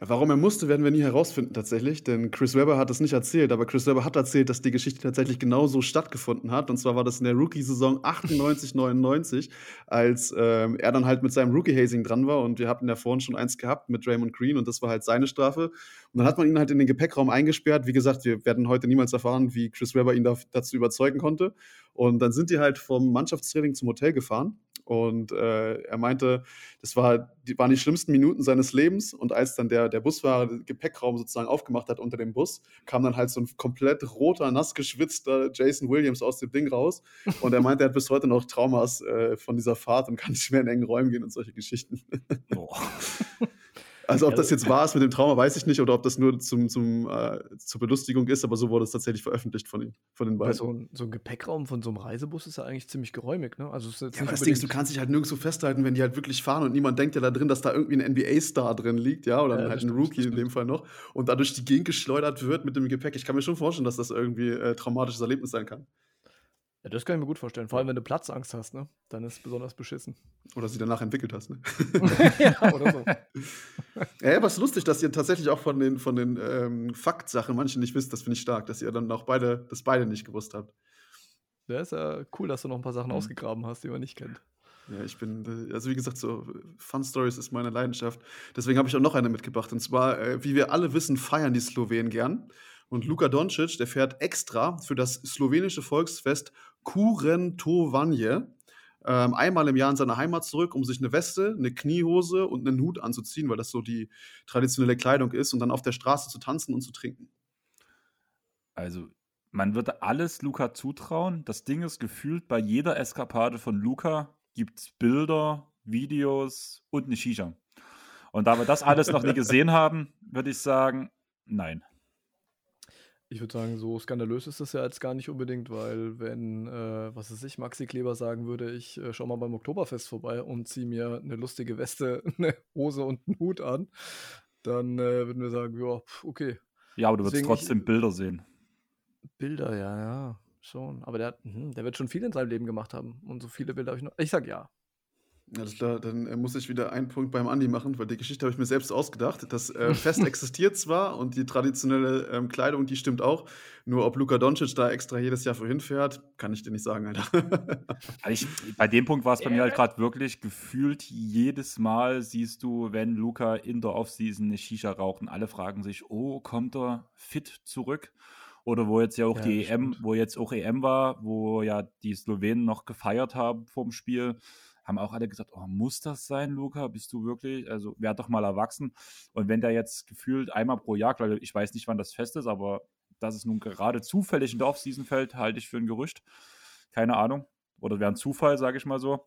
Warum er musste, werden wir nie herausfinden tatsächlich, denn Chris Webber hat es nicht erzählt, aber Chris Webber hat erzählt, dass die Geschichte tatsächlich genauso stattgefunden hat. Und zwar war das in der Rookie-Saison 98, 99, als ähm, er dann halt mit seinem Rookie-Hazing dran war und wir hatten ja vorhin schon eins gehabt mit Raymond Green und das war halt seine Strafe. Und dann hat man ihn halt in den Gepäckraum eingesperrt. Wie gesagt, wir werden heute niemals erfahren, wie Chris Webber ihn da, dazu überzeugen konnte. Und dann sind die halt vom Mannschaftstraining zum Hotel gefahren und äh, er meinte, das war, die, waren die schlimmsten Minuten seines Lebens. Und als dann der, der Busfahrer den Gepäckraum sozusagen aufgemacht hat unter dem Bus, kam dann halt so ein komplett roter, nass geschwitzter Jason Williams aus dem Ding raus. Und er meinte, er hat bis heute noch Traumas äh, von dieser Fahrt und kann nicht mehr in engen Räumen gehen und solche Geschichten. Boah. Also ob das jetzt wahr ist mit dem Trauma, weiß ich nicht, oder ob das nur zum, zum, äh, zur Belustigung ist, aber so wurde es tatsächlich veröffentlicht von, von den beiden.
so, ein, so ein Gepäckraum von so einem Reisebus ist ja eigentlich ziemlich geräumig, ne? Also
ja, das Ding ist, du kannst dich halt nirgendwo festhalten, wenn die halt wirklich fahren und niemand denkt ja da drin, dass da irgendwie ein NBA-Star drin liegt, ja, oder ja, halt ein Rookie in dem Fall noch und dadurch die Gegend geschleudert wird mit dem Gepäck. Ich kann mir schon vorstellen, dass das irgendwie äh, traumatisches Erlebnis sein kann.
Ja, das kann ich mir gut vorstellen. Vor allem, wenn du Platzangst hast, ne? Dann ist es besonders beschissen.
Oder sie danach entwickelt hast, ne? ja, oder so. ja, was lustig, dass ihr tatsächlich auch von den, von den ähm, Faktsachen manche nicht wisst, das finde ich stark, dass ihr dann auch beide, das beide nicht gewusst habt.
Ja, ist ja cool, dass du noch ein paar Sachen mhm. ausgegraben hast, die man nicht kennt.
Ja, ich bin, äh, also wie gesagt, so Fun Stories ist meine Leidenschaft. Deswegen habe ich auch noch eine mitgebracht. Und zwar, äh, wie wir alle wissen, feiern die Slowenen gern. Und Luka Doncic, der fährt extra für das slowenische Volksfest Kurentovanje ähm, einmal im Jahr in seine Heimat zurück, um sich eine Weste, eine Kniehose und einen Hut anzuziehen, weil das so die traditionelle Kleidung ist, und dann auf der Straße zu tanzen und zu trinken.
Also, man würde alles Luca zutrauen. Das Ding ist gefühlt, bei jeder Eskapade von Luca gibt es Bilder, Videos und eine Shisha. Und da wir das alles noch nie gesehen haben, würde ich sagen, nein.
Ich würde sagen, so skandalös ist das ja jetzt gar nicht unbedingt, weil wenn, äh, was weiß ich, Maxi Kleber sagen würde, ich äh, schau mal beim Oktoberfest vorbei und ziehe mir eine lustige Weste, eine Hose und einen Hut an, dann äh, würden wir sagen, ja, okay.
Ja, aber du würdest trotzdem ich, Bilder sehen.
Bilder, ja, ja, schon. Aber der, mh, der wird schon viel in seinem Leben gemacht haben. Und so viele Bilder habe ich noch. Ich sag ja.
Alles klar, dann äh, muss ich wieder einen Punkt beim Andi machen, weil die Geschichte habe ich mir selbst ausgedacht. Das äh, Fest existiert zwar und die traditionelle ähm, Kleidung, die stimmt auch. Nur ob Luka Doncic da extra jedes Jahr vorhin fährt, kann ich dir nicht sagen, Alter.
also ich, bei dem Punkt war es bei mir halt gerade wirklich gefühlt, jedes Mal siehst du, wenn Luka in der Offseason eine Shisha raucht und alle fragen sich, oh, kommt er fit zurück? Oder wo jetzt ja auch ja, die EM, wo jetzt auch EM war, wo ja die Slowenen noch gefeiert haben vorm Spiel haben auch alle gesagt, oh, muss das sein, Luca? Bist du wirklich? Also, werd doch mal erwachsen. Und wenn der jetzt gefühlt einmal pro Jahr, weil ich weiß nicht, wann das fest ist, aber dass es nun gerade zufällig in der Offseason fällt, halte ich für ein Gerücht. Keine Ahnung. Oder wäre ein Zufall, sage ich mal so.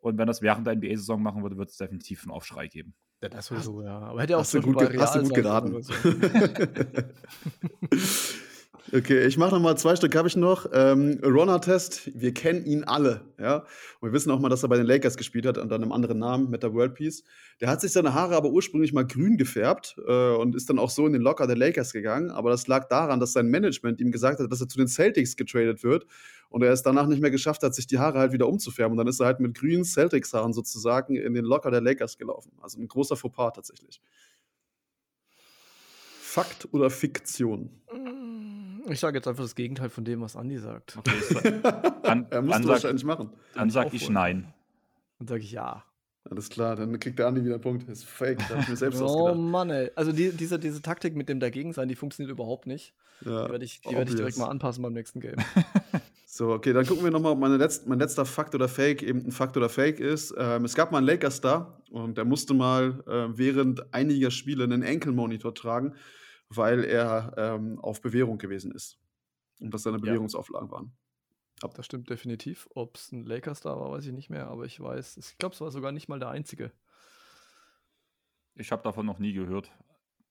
Und wenn das während der NBA-Saison machen würde, wird es definitiv einen Aufschrei geben.
Ja, das sowieso, ja. Aber hätte auch
hast du gut, hast du gut geraten. So. Okay, ich mache noch mal zwei Stück habe ich noch. Ähm, Ron-Test, wir kennen ihn alle, ja. Und wir wissen auch mal, dass er bei den Lakers gespielt hat unter einem anderen Namen mit der World Peace. Der hat sich seine Haare aber ursprünglich mal grün gefärbt äh, und ist dann auch so in den Locker der Lakers gegangen. Aber das lag daran, dass sein Management ihm gesagt hat, dass er zu den Celtics getradet wird und er es danach nicht mehr geschafft hat, sich die Haare halt wieder umzufärben. Und dann ist er halt mit grünen Celtics-Haaren sozusagen in den Locker der Lakers gelaufen. Also ein großer Fauxpas tatsächlich. Fakt oder Fiktion?
Ich sage jetzt einfach das Gegenteil von dem, was Andi sagt.
Okay, dann, er muss wahrscheinlich machen.
Dann sage ich nein.
Dann sage ich ja.
Alles klar, dann kriegt der Andi wieder einen Punkt. Das ist fake, das habe ich mir selbst
oh, ausgedacht. Oh Mann, ey. Also die, diese, diese Taktik mit dem Dagegen-Sein, die funktioniert überhaupt nicht. Ja, die werde ich, werd ich direkt mal anpassen beim nächsten Game.
so, okay, dann gucken wir nochmal, ob meine letzt, mein letzter Fakt oder Fake eben ein Fakt oder Fake ist. Ähm, es gab mal einen Lakers-Star und der musste mal äh, während einiger Spiele einen Enkelmonitor tragen weil er ähm, auf Bewährung gewesen ist. Und das seine Bewährungsauflagen ja. waren.
Ab. Das stimmt definitiv. Ob es ein Lakers-Star war, weiß ich nicht mehr, aber ich weiß, ich glaube, es war sogar nicht mal der einzige.
Ich habe davon noch nie gehört.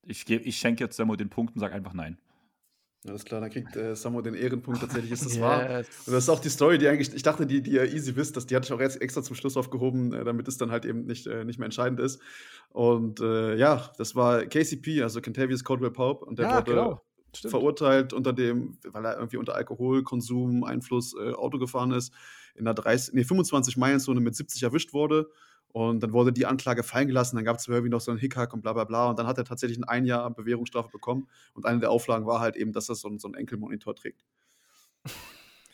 Ich, ich schenke jetzt Samu den Punkt und sage einfach nein.
Alles klar, dann kriegt äh, Samu den Ehrenpunkt. Tatsächlich ist das yes. wahr. Und das ist auch die Story, die eigentlich, ich dachte, die, die ihr easy wisst, dass die hatte ich auch jetzt extra zum Schluss aufgehoben, äh, damit es dann halt eben nicht, äh, nicht mehr entscheidend ist. Und äh, ja, das war KCP, also Kentavious Caldwell Pope, und der ja, wurde genau. verurteilt unter dem, weil er irgendwie unter Alkoholkonsum, Einfluss äh, Auto gefahren ist, in einer 30, nee, 25 Meilen Zone mit 70 erwischt wurde und dann wurde die Anklage fallen gelassen, dann gab es irgendwie noch so einen Hickhack und bla bla bla. Und dann hat er tatsächlich ein Jahr Bewährungsstrafe bekommen. Und eine der Auflagen war halt eben, dass er so, so einen Enkelmonitor trägt.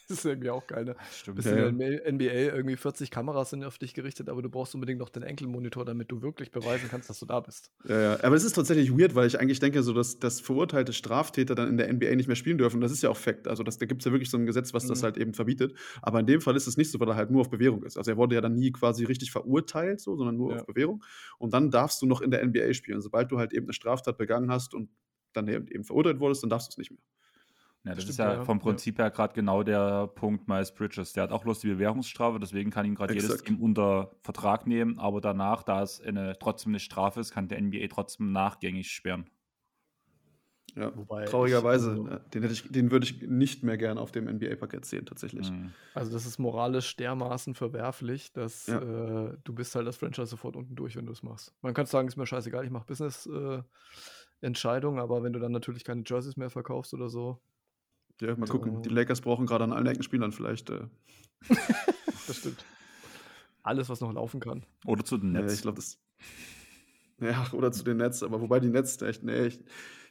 Das ist irgendwie auch geil, ne? Stimmt. Bist ja, in der NBA irgendwie 40 Kameras sind auf dich gerichtet, aber du brauchst unbedingt noch den Enkelmonitor, damit du wirklich beweisen kannst, dass du da bist.
Ja, ja. Aber es ist tatsächlich weird, weil ich eigentlich denke, so dass, dass verurteilte Straftäter dann in der NBA nicht mehr spielen dürfen. Das ist ja auch Fakt. Also das, da gibt es ja wirklich so ein Gesetz, was mhm. das halt eben verbietet. Aber in dem Fall ist es nicht so, weil er halt nur auf Bewährung ist. Also er wurde ja dann nie quasi richtig verurteilt, so, sondern nur ja. auf Bewährung. Und dann darfst du noch in der NBA spielen. Sobald du halt eben eine Straftat begangen hast und dann eben verurteilt wurdest, dann darfst du es nicht mehr.
Ja, das, das ist ja, vom Prinzip ja. her gerade genau der Punkt Miles Bridges. Der hat auch bloß die Bewährungsstrafe, deswegen kann ihn gerade jedes Team unter Vertrag nehmen, aber danach, da es eine, trotzdem eine Strafe ist, kann der NBA trotzdem nachgängig sperren.
Ja, Wobei traurigerweise, ich, also, den, den würde ich nicht mehr gern auf dem NBA-Parkett sehen, tatsächlich. Mhm.
Also, das ist moralisch dermaßen verwerflich, dass ja. äh, du bist halt das Franchise sofort unten durch, wenn du es machst. Man kann sagen, ist mir scheißegal, ich mache Business-Entscheidungen, äh, aber wenn du dann natürlich keine Jerseys mehr verkaufst oder so,
ja, mal gucken. Die Lakers brauchen gerade an allen Ecken Spielern vielleicht. Äh.
das stimmt. Alles, was noch laufen kann.
Oder zu den Nets.
Ja, ich glaube, das. Ja, oder zu den Nets. Aber wobei die Nets echt, nee, echt,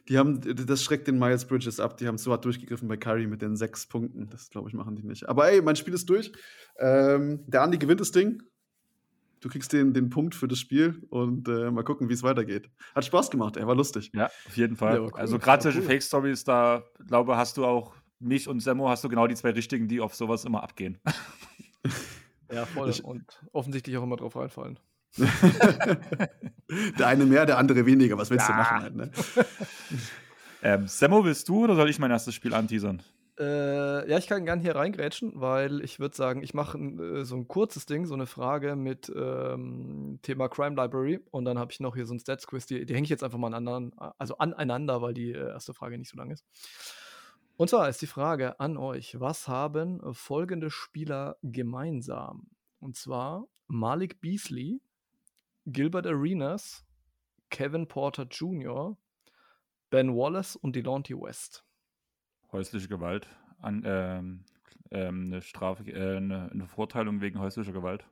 die haben, das schreckt den Miles Bridges ab. Die haben so hart durchgegriffen bei Curry mit den sechs Punkten. Das, glaube ich, machen die nicht. Aber ey, mein Spiel ist durch. Ähm, der Andi gewinnt das Ding. Du kriegst den, den Punkt für das Spiel und äh, mal gucken, wie es weitergeht. Hat Spaß gemacht, er war lustig.
Ja, auf jeden Fall. Ja, cool. Also gerade solche cool. Fake-Stories, da glaube hast du auch mich und Semmo hast du genau die zwei richtigen, die auf sowas immer abgehen.
Ja, voll. Ich, und offensichtlich auch immer drauf reinfallen.
der eine mehr, der andere weniger. Was willst ja. du machen? Halt, ne?
ähm, Semmo, willst du oder soll ich mein erstes Spiel anteasern?
Äh, ja, ich kann gerne hier reingrätschen, weil ich würde sagen, ich mache äh, so ein kurzes Ding, so eine Frage mit ähm, Thema Crime Library und dann habe ich noch hier so ein Stats-Quiz, die, die hänge ich jetzt einfach mal an anderen, also aneinander, weil die äh, erste Frage nicht so lang ist. Und zwar ist die Frage an euch, was haben folgende Spieler gemeinsam? Und zwar Malik Beasley, Gilbert Arenas, Kevin Porter Jr., Ben Wallace und Delonte West
häusliche Gewalt, an, ähm, ähm, eine Strafe, äh, eine, eine Verurteilung wegen häuslicher Gewalt.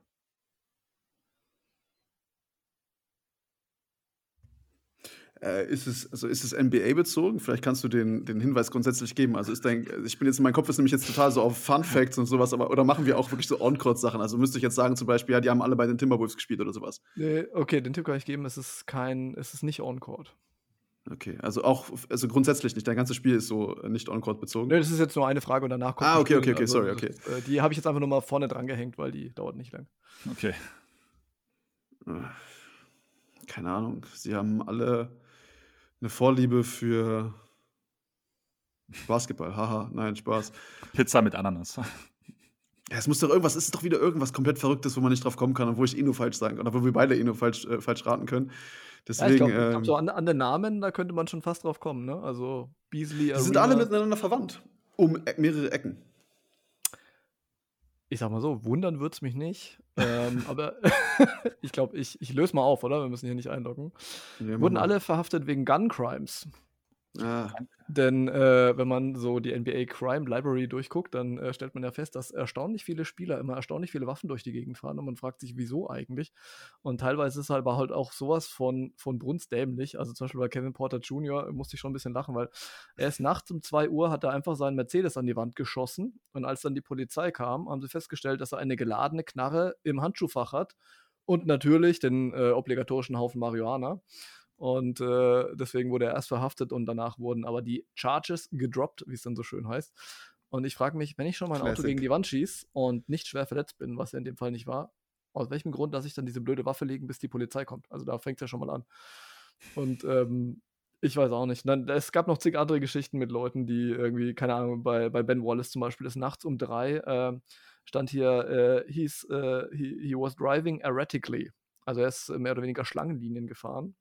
Äh, ist es, also ist es NBA bezogen? Vielleicht kannst du den, den Hinweis grundsätzlich geben. Also ist dein, ich bin jetzt, mein Kopf ist nämlich jetzt total so auf Fun Facts und sowas, aber oder machen wir auch wirklich so On-Court-Sachen? Also müsste ich jetzt sagen, zum Beispiel, ja, die haben alle bei den Timberwolves gespielt oder sowas.
Nee, okay, den Tipp kann ich geben, es ist kein, es ist nicht On-Court.
Okay, also auch, also grundsätzlich nicht. Dein ganzes Spiel ist so nicht on-court bezogen.
Nee, das ist jetzt nur eine Frage und danach
kommt Ah, okay, okay, okay, also, sorry, okay.
Das, äh, die habe ich jetzt einfach nur mal vorne dran gehängt, weil die dauert nicht lang.
Okay.
Keine Ahnung. Sie haben alle eine Vorliebe für Basketball. Haha, nein, Spaß.
Pizza mit Ananas.
Ja, es muss doch irgendwas, es ist doch wieder irgendwas komplett Verrücktes, wo man nicht drauf kommen kann und wo ich eh nur falsch sagen kann, oder wo wir beide eh nur falsch, äh, falsch raten können. Deswegen. Ja,
ich glaub, ähm, so an, an, den Namen, da könnte man schon fast drauf kommen, ne? Also Beasley.
Die sind alle miteinander verwandt. Um e mehrere Ecken.
Ich sag mal so, wundern wird es mich nicht. Ähm, aber ich glaube, ich, ich löse mal auf, oder? Wir müssen hier nicht einloggen. Ja, Wurden alle verhaftet wegen Gun Crimes. Ah. Denn äh, wenn man so die NBA Crime Library durchguckt, dann äh, stellt man ja fest, dass erstaunlich viele Spieler immer erstaunlich viele Waffen durch die Gegend fahren und man fragt sich, wieso eigentlich. Und teilweise ist halt, aber halt auch sowas von, von brunstdämlich. Also zum Beispiel bei Kevin Porter Jr. musste ich schon ein bisschen lachen, weil er ist nachts um 2 Uhr, hat er einfach seinen Mercedes an die Wand geschossen und als dann die Polizei kam, haben sie festgestellt, dass er eine geladene Knarre im Handschuhfach hat und natürlich den äh, obligatorischen Haufen Marihuana. Und äh, deswegen wurde er erst verhaftet und danach wurden aber die Charges gedroppt, wie es dann so schön heißt. Und ich frage mich, wenn ich schon mein Classic. Auto gegen die Wand schieße und nicht schwer verletzt bin, was er in dem Fall nicht war, aus welchem Grund lasse ich dann diese blöde Waffe legen, bis die Polizei kommt? Also da fängt es ja schon mal an. Und ähm, ich weiß auch nicht. Dann, es gab noch zig andere Geschichten mit Leuten, die irgendwie, keine Ahnung, bei, bei Ben Wallace zum Beispiel ist nachts um drei, äh, stand hier, äh, hieß, äh, he, he was driving erratically. Also er ist mehr oder weniger Schlangenlinien gefahren.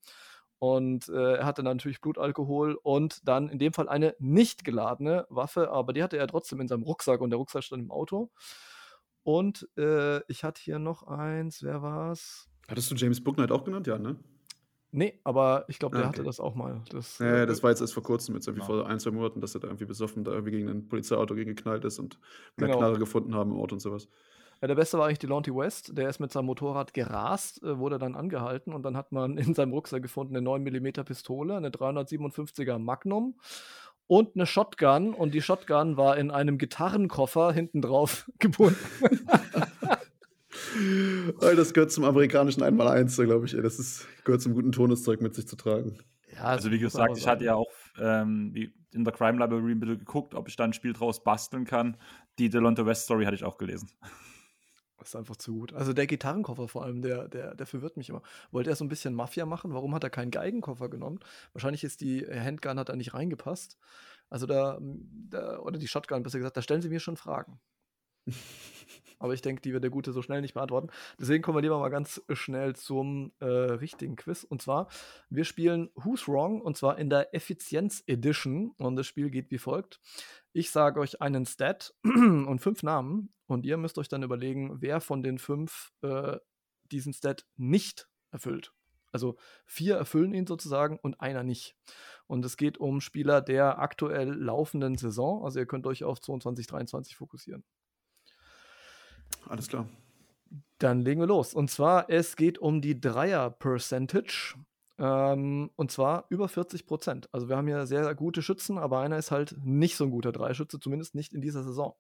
Und äh, er hatte natürlich Blutalkohol und dann in dem Fall eine nicht geladene Waffe, aber die hatte er trotzdem in seinem Rucksack und der Rucksack stand im Auto. Und äh, ich hatte hier noch eins, wer war's?
Hattest du James Booknight auch genannt? Ja, ne?
Nee, aber ich glaube, der ah, okay. hatte das auch mal.
Das, ja, äh, das war jetzt erst vor kurzem, jetzt irgendwie genau. vor ein, zwei Monaten, dass er da irgendwie besoffen da irgendwie gegen ein Polizeiauto gegen geknallt ist und eine genau. Knarre gefunden haben im Auto und sowas.
Ja, der Beste war eigentlich Delonte West. Der ist mit seinem Motorrad gerast, äh, wurde dann angehalten und dann hat man in seinem Rucksack gefunden eine 9 mm Pistole, eine 357er Magnum und eine Shotgun. Und die Shotgun war in einem Gitarrenkoffer hinten drauf gebunden.
das gehört zum amerikanischen Einmaleins, glaube ich. Das ist, gehört zum guten Todeszeug mit sich zu tragen.
Ja, also wie gesagt, ich hatte ja auch ähm, in der Crime Library ein bisschen geguckt, ob ich da ein Spiel draus basteln kann. Die Delonte West Story hatte ich auch gelesen.
Das ist einfach zu gut. Also der Gitarrenkoffer vor allem, der, der, der verwirrt mich immer. Wollte er so ein bisschen Mafia machen? Warum hat er keinen Geigenkoffer genommen? Wahrscheinlich ist die Handgun hat da nicht reingepasst. Also da, da, oder die Shotgun, besser gesagt, da stellen sie mir schon Fragen. Aber ich denke, die wird der Gute so schnell nicht beantworten. Deswegen kommen wir lieber mal ganz schnell zum äh, richtigen Quiz. Und zwar, wir spielen Who's Wrong und zwar in der Effizienz Edition. Und das Spiel geht wie folgt. Ich sage euch einen Stat und fünf Namen. Und ihr müsst euch dann überlegen, wer von den fünf äh, diesen Stat nicht erfüllt. Also vier erfüllen ihn sozusagen und einer nicht. Und es geht um Spieler der aktuell laufenden Saison. Also ihr könnt euch auf 22, 23 fokussieren.
Alles klar.
Dann legen wir los. Und zwar, es geht um die Dreier-Percentage. Ähm, und zwar über 40 Prozent. Also wir haben hier sehr gute Schützen, aber einer ist halt nicht so ein guter Dreischütze, zumindest nicht in dieser Saison.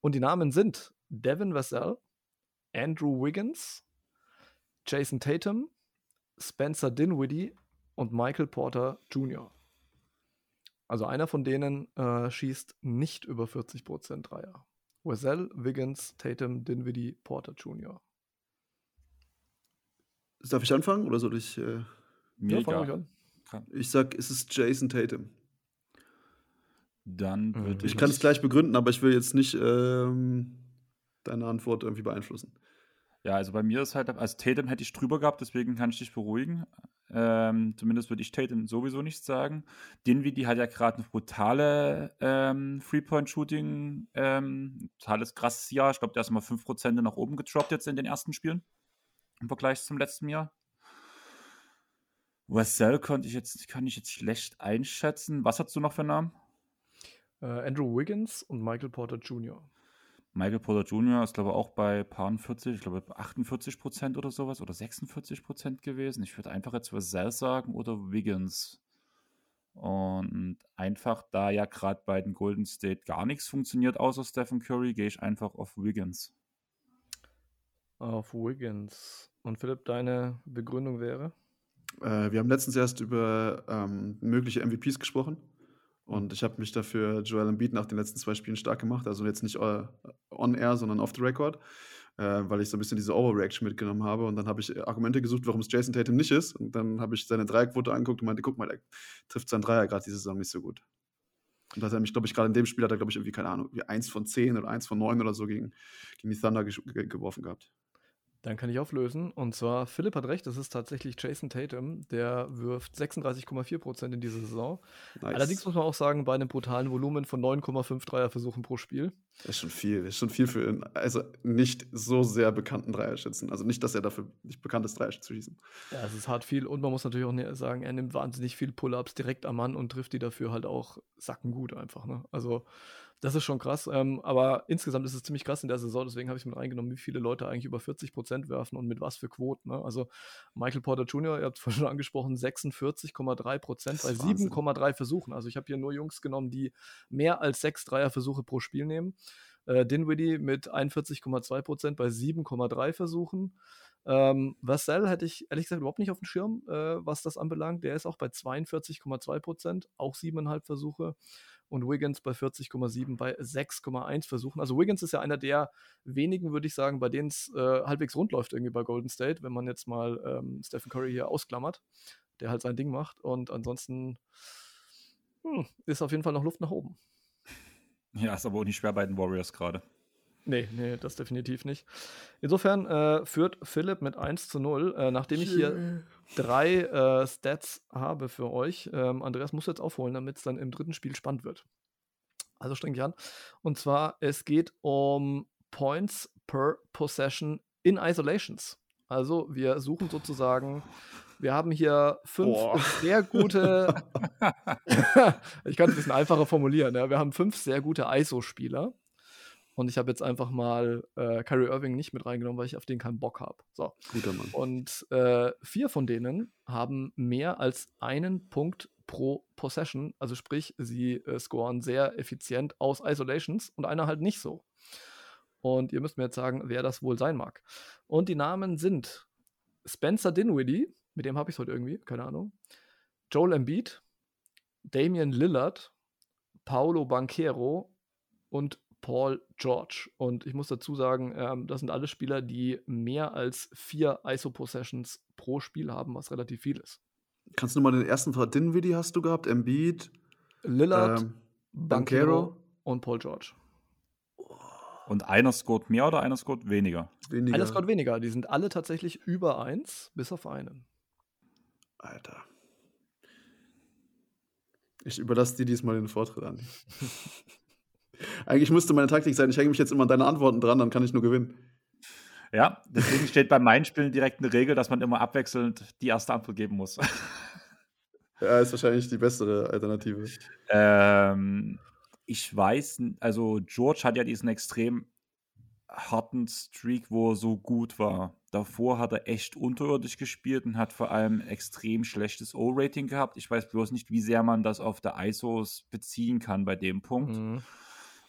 Und die Namen sind Devin Vassell, Andrew Wiggins, Jason Tatum, Spencer Dinwiddie und Michael Porter Jr. Also einer von denen äh, schießt nicht über 40 Prozent Dreier. Wazell, Wiggins, Tatum, Dinwiddie, Porter Jr.
Darf ich anfangen oder soll ich? Äh...
Mir ja, egal.
Ich sag, es ist Jason Tatum.
Dann
Mhm.
würde
Ich
ich.
kann es gleich begründen, aber ich will jetzt nicht ähm, deine Antwort irgendwie beeinflussen.
Ja, also bei mir ist halt, also Tatum hätte ich drüber gehabt, deswegen kann ich dich beruhigen. Ähm, zumindest würde ich Tatum sowieso nicht sagen. Dinwiddie hat ja gerade eine brutale ähm, Three-Point-Shooting, ähm, totales krasses Jahr. Ich glaube, der ist mal 5% nach oben gedroppt jetzt in den ersten Spielen im Vergleich zum letzten Jahr. Wessel konnte ich jetzt, kann ich jetzt schlecht einschätzen. Was hast du noch für Namen?
Äh, Andrew Wiggins und Michael Porter Jr.
Michael Porter Jr. ist, glaube ich, auch bei Paaren 40, ich glaube 48 Prozent oder sowas oder 46 Prozent gewesen. Ich würde einfach jetzt Vassell sagen oder Wiggins. Und einfach, da ja gerade bei den Golden State gar nichts funktioniert außer Stephen Curry, gehe ich einfach auf Wiggins.
Auf Wiggins. Und Philipp, deine Begründung wäre?
Äh, wir haben letztens erst über ähm, mögliche MVPs gesprochen. Und ich habe mich dafür Joel Embiid nach den letzten zwei Spielen stark gemacht. Also jetzt nicht äh, on-air, sondern off the record. Äh, weil ich so ein bisschen diese Overreaction mitgenommen habe. Und dann habe ich Argumente gesucht, warum es Jason Tatum nicht ist. Und dann habe ich seine Dreierquote angeguckt und meinte, guck mal, der trifft seinen Dreier gerade diese Saison nicht so gut. Und dass er mich, glaube ich, gerade in dem Spiel hat er, glaube ich, irgendwie, keine Ahnung, wie eins von zehn oder eins von neun oder so gegen, gegen die Thunder ge ge geworfen gehabt.
Dann kann ich auflösen. Und zwar, Philipp hat recht, es ist tatsächlich Jason Tatum. Der wirft 36,4% in dieser Saison.
Nice.
Allerdings muss man auch sagen, bei einem brutalen Volumen von 9,5 Dreierversuchen pro Spiel.
Das ist schon viel. Das ist schon viel für einen, also nicht so sehr bekannten Dreierschützen. Also nicht, dass er dafür nicht bekannt ist, Dreier zu schießen.
Ja, es ist hart viel. Und man muss natürlich auch sagen, er nimmt wahnsinnig viel Pull-Ups direkt am Mann und trifft die dafür halt auch sackengut einfach. Ne? Also, das ist schon krass. Ähm, aber insgesamt ist es ziemlich krass in der Saison. Deswegen habe ich mit reingenommen, wie viele Leute eigentlich über 40% werfen und mit was für Quoten. Ne? Also, Michael Porter Jr., ihr habt es vorhin schon angesprochen, 46,3%
Das
bei
ist Wahnsinn.
7,3 Versuchen. Also, ich habe hier nur Jungs genommen, die mehr als sechs Dreierversuche pro Spiel nehmen. Äh, Dinwiddie mit 41,2% bei 7,3 Versuchen. Ähm, Vassell hätte ich ehrlich gesagt überhaupt nicht auf dem Schirm, äh, was das anbelangt. Der ist auch bei 42,2%, auch 7,5 Versuche. Und Wiggins bei 40,7 bei 6,1 Versuchen. Also Wiggins ist ja einer der wenigen, würde ich sagen, bei denen es äh, halbwegs rund läuft irgendwie bei Golden State, wenn man jetzt mal ähm, Stephen Curry hier ausklammert, der halt sein Ding macht. Und ansonsten hm, ist auf jeden Fall noch Luft nach oben.
Ja, ist aber auch nicht schwer bei den Warriors gerade.
Nee, nee, das definitiv nicht. Insofern äh, führt Philipp mit 1 zu 0. Äh, nachdem ich hier drei äh, Stats habe für euch, ähm, Andreas muss jetzt aufholen, damit es dann im dritten Spiel spannend wird. Also streng dich an. Und zwar, es geht um Points per Possession in Isolations. Also wir suchen sozusagen, wir haben hier fünf
Boah.
sehr gute, ich kann es ein bisschen einfacher formulieren, ja. wir haben fünf sehr gute ISO-Spieler. Und ich habe jetzt einfach mal äh, Kyrie Irving nicht mit reingenommen, weil ich auf den keinen Bock habe. So.
Guter Mann.
Und äh, vier von denen haben mehr als einen Punkt pro Possession. Also sprich, sie äh, scoren sehr effizient aus Isolations und einer halt nicht so. Und ihr müsst mir jetzt sagen, wer das wohl sein mag. Und die Namen sind Spencer Dinwiddie, mit dem habe ich es heute irgendwie, keine Ahnung. Joel Embiid, Damian Lillard, Paolo Banquero und Paul George. Und ich muss dazu sagen, ähm, das sind alle Spieler, die mehr als vier ISO-Possessions pro Spiel haben, was relativ viel ist.
Kannst du mal den ersten Fall Dinwiddie hast du gehabt? Embiid,
Lillard,
ähm,
Banquero und Paul George.
Und einer scored mehr oder einer scored weniger?
weniger.
Einer Scout weniger. Die sind alle tatsächlich über eins, bis auf einen.
Alter. Ich überlasse dir diesmal den Vortritt an. Eigentlich müsste meine Taktik sein, ich hänge mich jetzt immer an deine Antworten dran, dann kann ich nur gewinnen.
Ja, deswegen steht bei meinen Spielen direkt eine Regel, dass man immer abwechselnd die erste Antwort geben muss.
Ja, ist wahrscheinlich die bessere Alternative.
ähm, ich weiß, also George hat ja diesen extrem harten Streak, wo er so gut war. Davor hat er echt unterirdisch gespielt und hat vor allem extrem schlechtes O-Rating gehabt. Ich weiß bloß nicht, wie sehr man das auf der ISOs beziehen kann bei dem Punkt.
Mhm.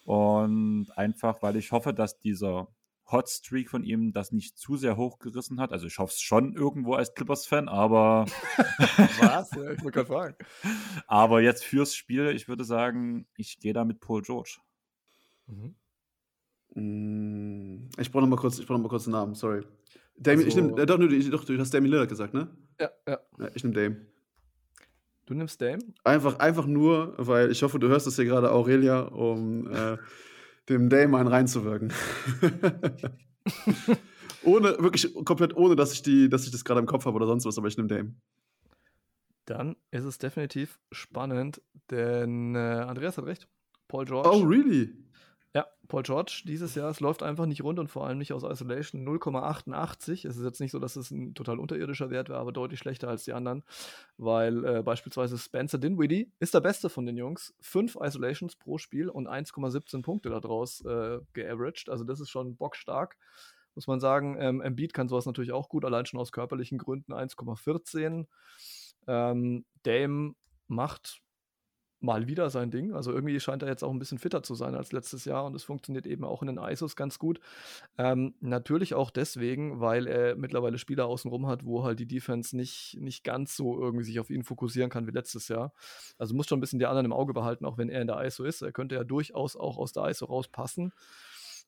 Und einfach, weil ich hoffe, dass dieser Hot Streak von ihm das nicht zu sehr hochgerissen hat. Also ich hoffe es schon irgendwo als Clippers-Fan, aber,
Was? Ja, ich wollte gerade fragen.
aber jetzt fürs Spiel, ich würde sagen, ich gehe da mit Paul George.
Mhm.
Mm, Ich brauche noch mal kurz, ich brauche noch mal kurz einen Namen, sorry. Damien, ich
Also-
nehme, äh, doch, du, ich- doch, du hast Damien Lillard gesagt, ne?
Ja, ja.
Ja, ich nehme Dame.
Du nimmst Dame?
Einfach, einfach nur, weil ich hoffe, du hörst das hier gerade, Aurelia, um äh, dem Dame einen reinzuwirken. ohne, wirklich komplett ohne, dass ich, die, dass ich das gerade im Kopf habe oder sonst was, aber ich nehme Dame.
Dann ist es definitiv spannend, denn äh, Andreas hat recht. Paul George.
Oh, really?
Ja, Paul George dieses Jahr, es läuft einfach nicht rund und vor allem nicht aus Isolation 0,88. Es ist jetzt nicht so, dass es ein total unterirdischer Wert wäre, aber deutlich schlechter als die anderen, weil äh, beispielsweise Spencer Dinwiddie ist der Beste von den Jungs. Fünf Isolations pro Spiel und 1,17 Punkte daraus äh, geaveraged. Also das ist schon bockstark muss man sagen. Ähm, Embiid kann sowas natürlich auch gut, allein schon aus körperlichen Gründen 1,14. Ähm, Dame macht mal wieder sein Ding. Also irgendwie scheint er jetzt auch ein bisschen fitter zu sein als letztes Jahr und es funktioniert eben auch in den ISOs ganz gut. Ähm, natürlich auch deswegen, weil er mittlerweile Spieler außenrum hat, wo halt die Defense nicht, nicht ganz so irgendwie sich auf ihn fokussieren kann wie letztes Jahr. Also muss schon ein bisschen die anderen im Auge behalten, auch wenn er in der ISO ist. Er könnte ja durchaus auch aus der ISO rauspassen.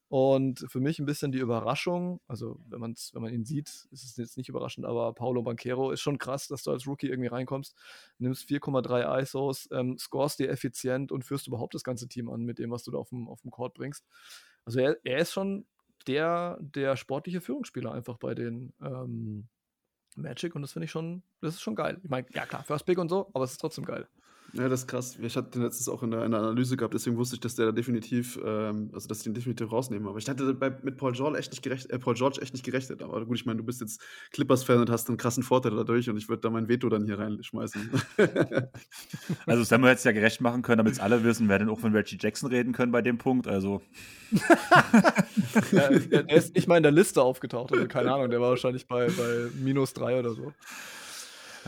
Und für mich ein bisschen die Überraschung, also wenn, man's, wenn man ihn sieht, ist es jetzt nicht überraschend, aber Paulo Banquero ist schon krass, dass du als Rookie irgendwie reinkommst, nimmst 4,3 ISOs, ähm, scorest dir effizient und führst überhaupt das ganze Team an mit dem, was du da auf dem, auf dem Court bringst. Also er, er ist schon der, der sportliche Führungsspieler einfach bei den ähm, Magic und das finde ich schon, das ist schon geil. Ich meine, ja klar, First Pick und so, aber es ist trotzdem geil.
Ja, das ist krass. Ich hatte den letztens auch in der, in der Analyse gehabt, deswegen wusste ich, dass der da definitiv, ähm, also dass die den definitiv rausnehmen. Aber ich hatte bei, mit Paul George echt nicht gerechnet, äh, Paul George echt nicht gerechnet. Aber gut, ich meine, du bist jetzt Clippers-Fan und hast einen krassen Vorteil dadurch und ich würde da mein Veto dann hier reinschmeißen.
also Samuel hätte es ja gerecht machen können, damit es alle wissen, wer denn auch von Reggie Jackson reden können bei dem Punkt. Also.
ja, er ist nicht mal in der Liste aufgetaucht, also keine Ahnung, der war wahrscheinlich bei, bei minus drei oder so.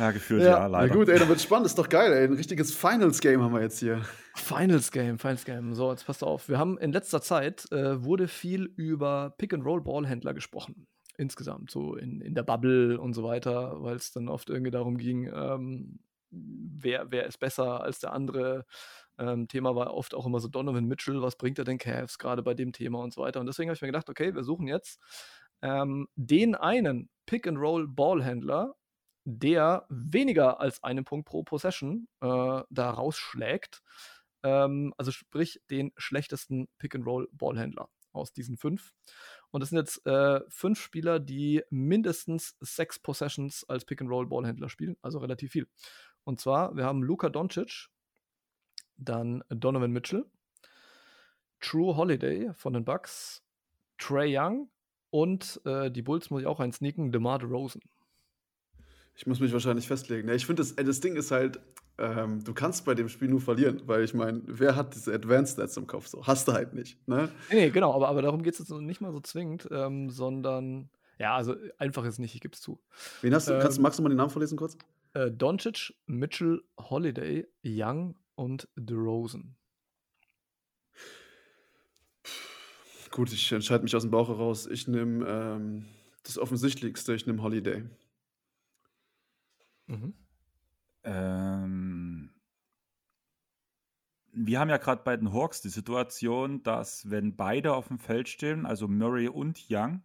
Ja, gefühlt, ja, ja
leider. Na gut, ey, dann wird spannend, ist doch geil, ey. Ein richtiges Finals-Game haben wir jetzt hier.
Finals-Game, Finals-Game. So, jetzt passt auf. Wir haben in letzter Zeit äh, wurde viel über Pick-and-Roll-Ballhändler gesprochen. Insgesamt, so in, in der Bubble und so weiter, weil es dann oft irgendwie darum ging, ähm, wer, wer ist besser als der andere. Ähm, Thema war oft auch immer so Donovan Mitchell, was bringt er den Cavs gerade bei dem Thema und so weiter. Und deswegen habe ich mir gedacht, okay, wir suchen jetzt ähm, den einen Pick-and-Roll-Ballhändler, der weniger als einen Punkt pro Possession äh, da rausschlägt. Ähm, also sprich den schlechtesten Pick-and-Roll-Ballhändler aus diesen fünf. Und das sind jetzt äh, fünf Spieler, die mindestens sechs Possessions als Pick-and-Roll-Ballhändler spielen, also relativ viel. Und zwar, wir haben Luka Doncic, dann Donovan Mitchell, True Holiday von den Bucks, Trey Young und äh, die Bulls muss ich auch einsneaken, DeMar DeRozan.
Ich muss mich wahrscheinlich festlegen. Ja, ich finde, das, das Ding ist halt, ähm, du kannst bei dem Spiel nur verlieren, weil ich meine, wer hat diese Advanced Stats im Kopf? So, hast du halt nicht. Ne?
Nee, nee genau, aber, aber darum geht es jetzt nicht mal so zwingend, ähm, sondern, ja, also einfach ist nicht, ich gebe es zu.
Wen hast du, ähm, kannst, magst du mal den Namen vorlesen kurz?
Äh, Doncic, Mitchell, Holiday, Young und DeRozan.
Gut, ich entscheide mich aus dem Bauch heraus. Ich nehme ähm, das Offensichtlichste, ich nehme Holiday.
Mhm. Ähm, wir haben ja gerade bei den Hawks die Situation, dass wenn beide auf dem Feld stehen, also Murray und Young,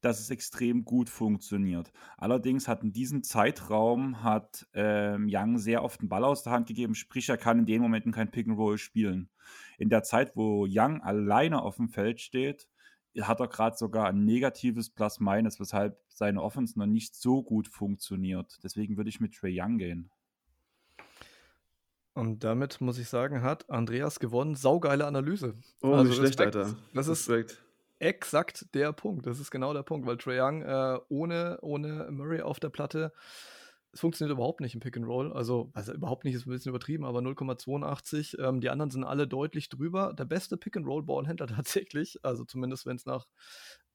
dass es extrem gut funktioniert. Allerdings hat in diesem Zeitraum hat ähm, Young sehr oft den Ball aus der Hand gegeben, sprich er kann in den Momenten kein Pick and Roll spielen. In der Zeit, wo Young alleine auf dem Feld steht, hat er gerade sogar ein negatives Plus-Minus, weshalb seine Offense noch nicht so gut funktioniert. Deswegen würde ich mit Trey Young gehen.
Und damit muss ich sagen, hat Andreas gewonnen. Saugeile Analyse.
Oh, also nicht schlecht, Alter.
Das Respekt. ist exakt der Punkt. Das ist genau der Punkt, weil Trey Young äh, ohne, ohne Murray auf der Platte es funktioniert überhaupt nicht im Pick and Roll. Also, also überhaupt nicht, ist ein bisschen übertrieben, aber 0,82. Ähm, die anderen sind alle deutlich drüber. Der beste Pick and Roll Ballhändler tatsächlich, also zumindest wenn es nach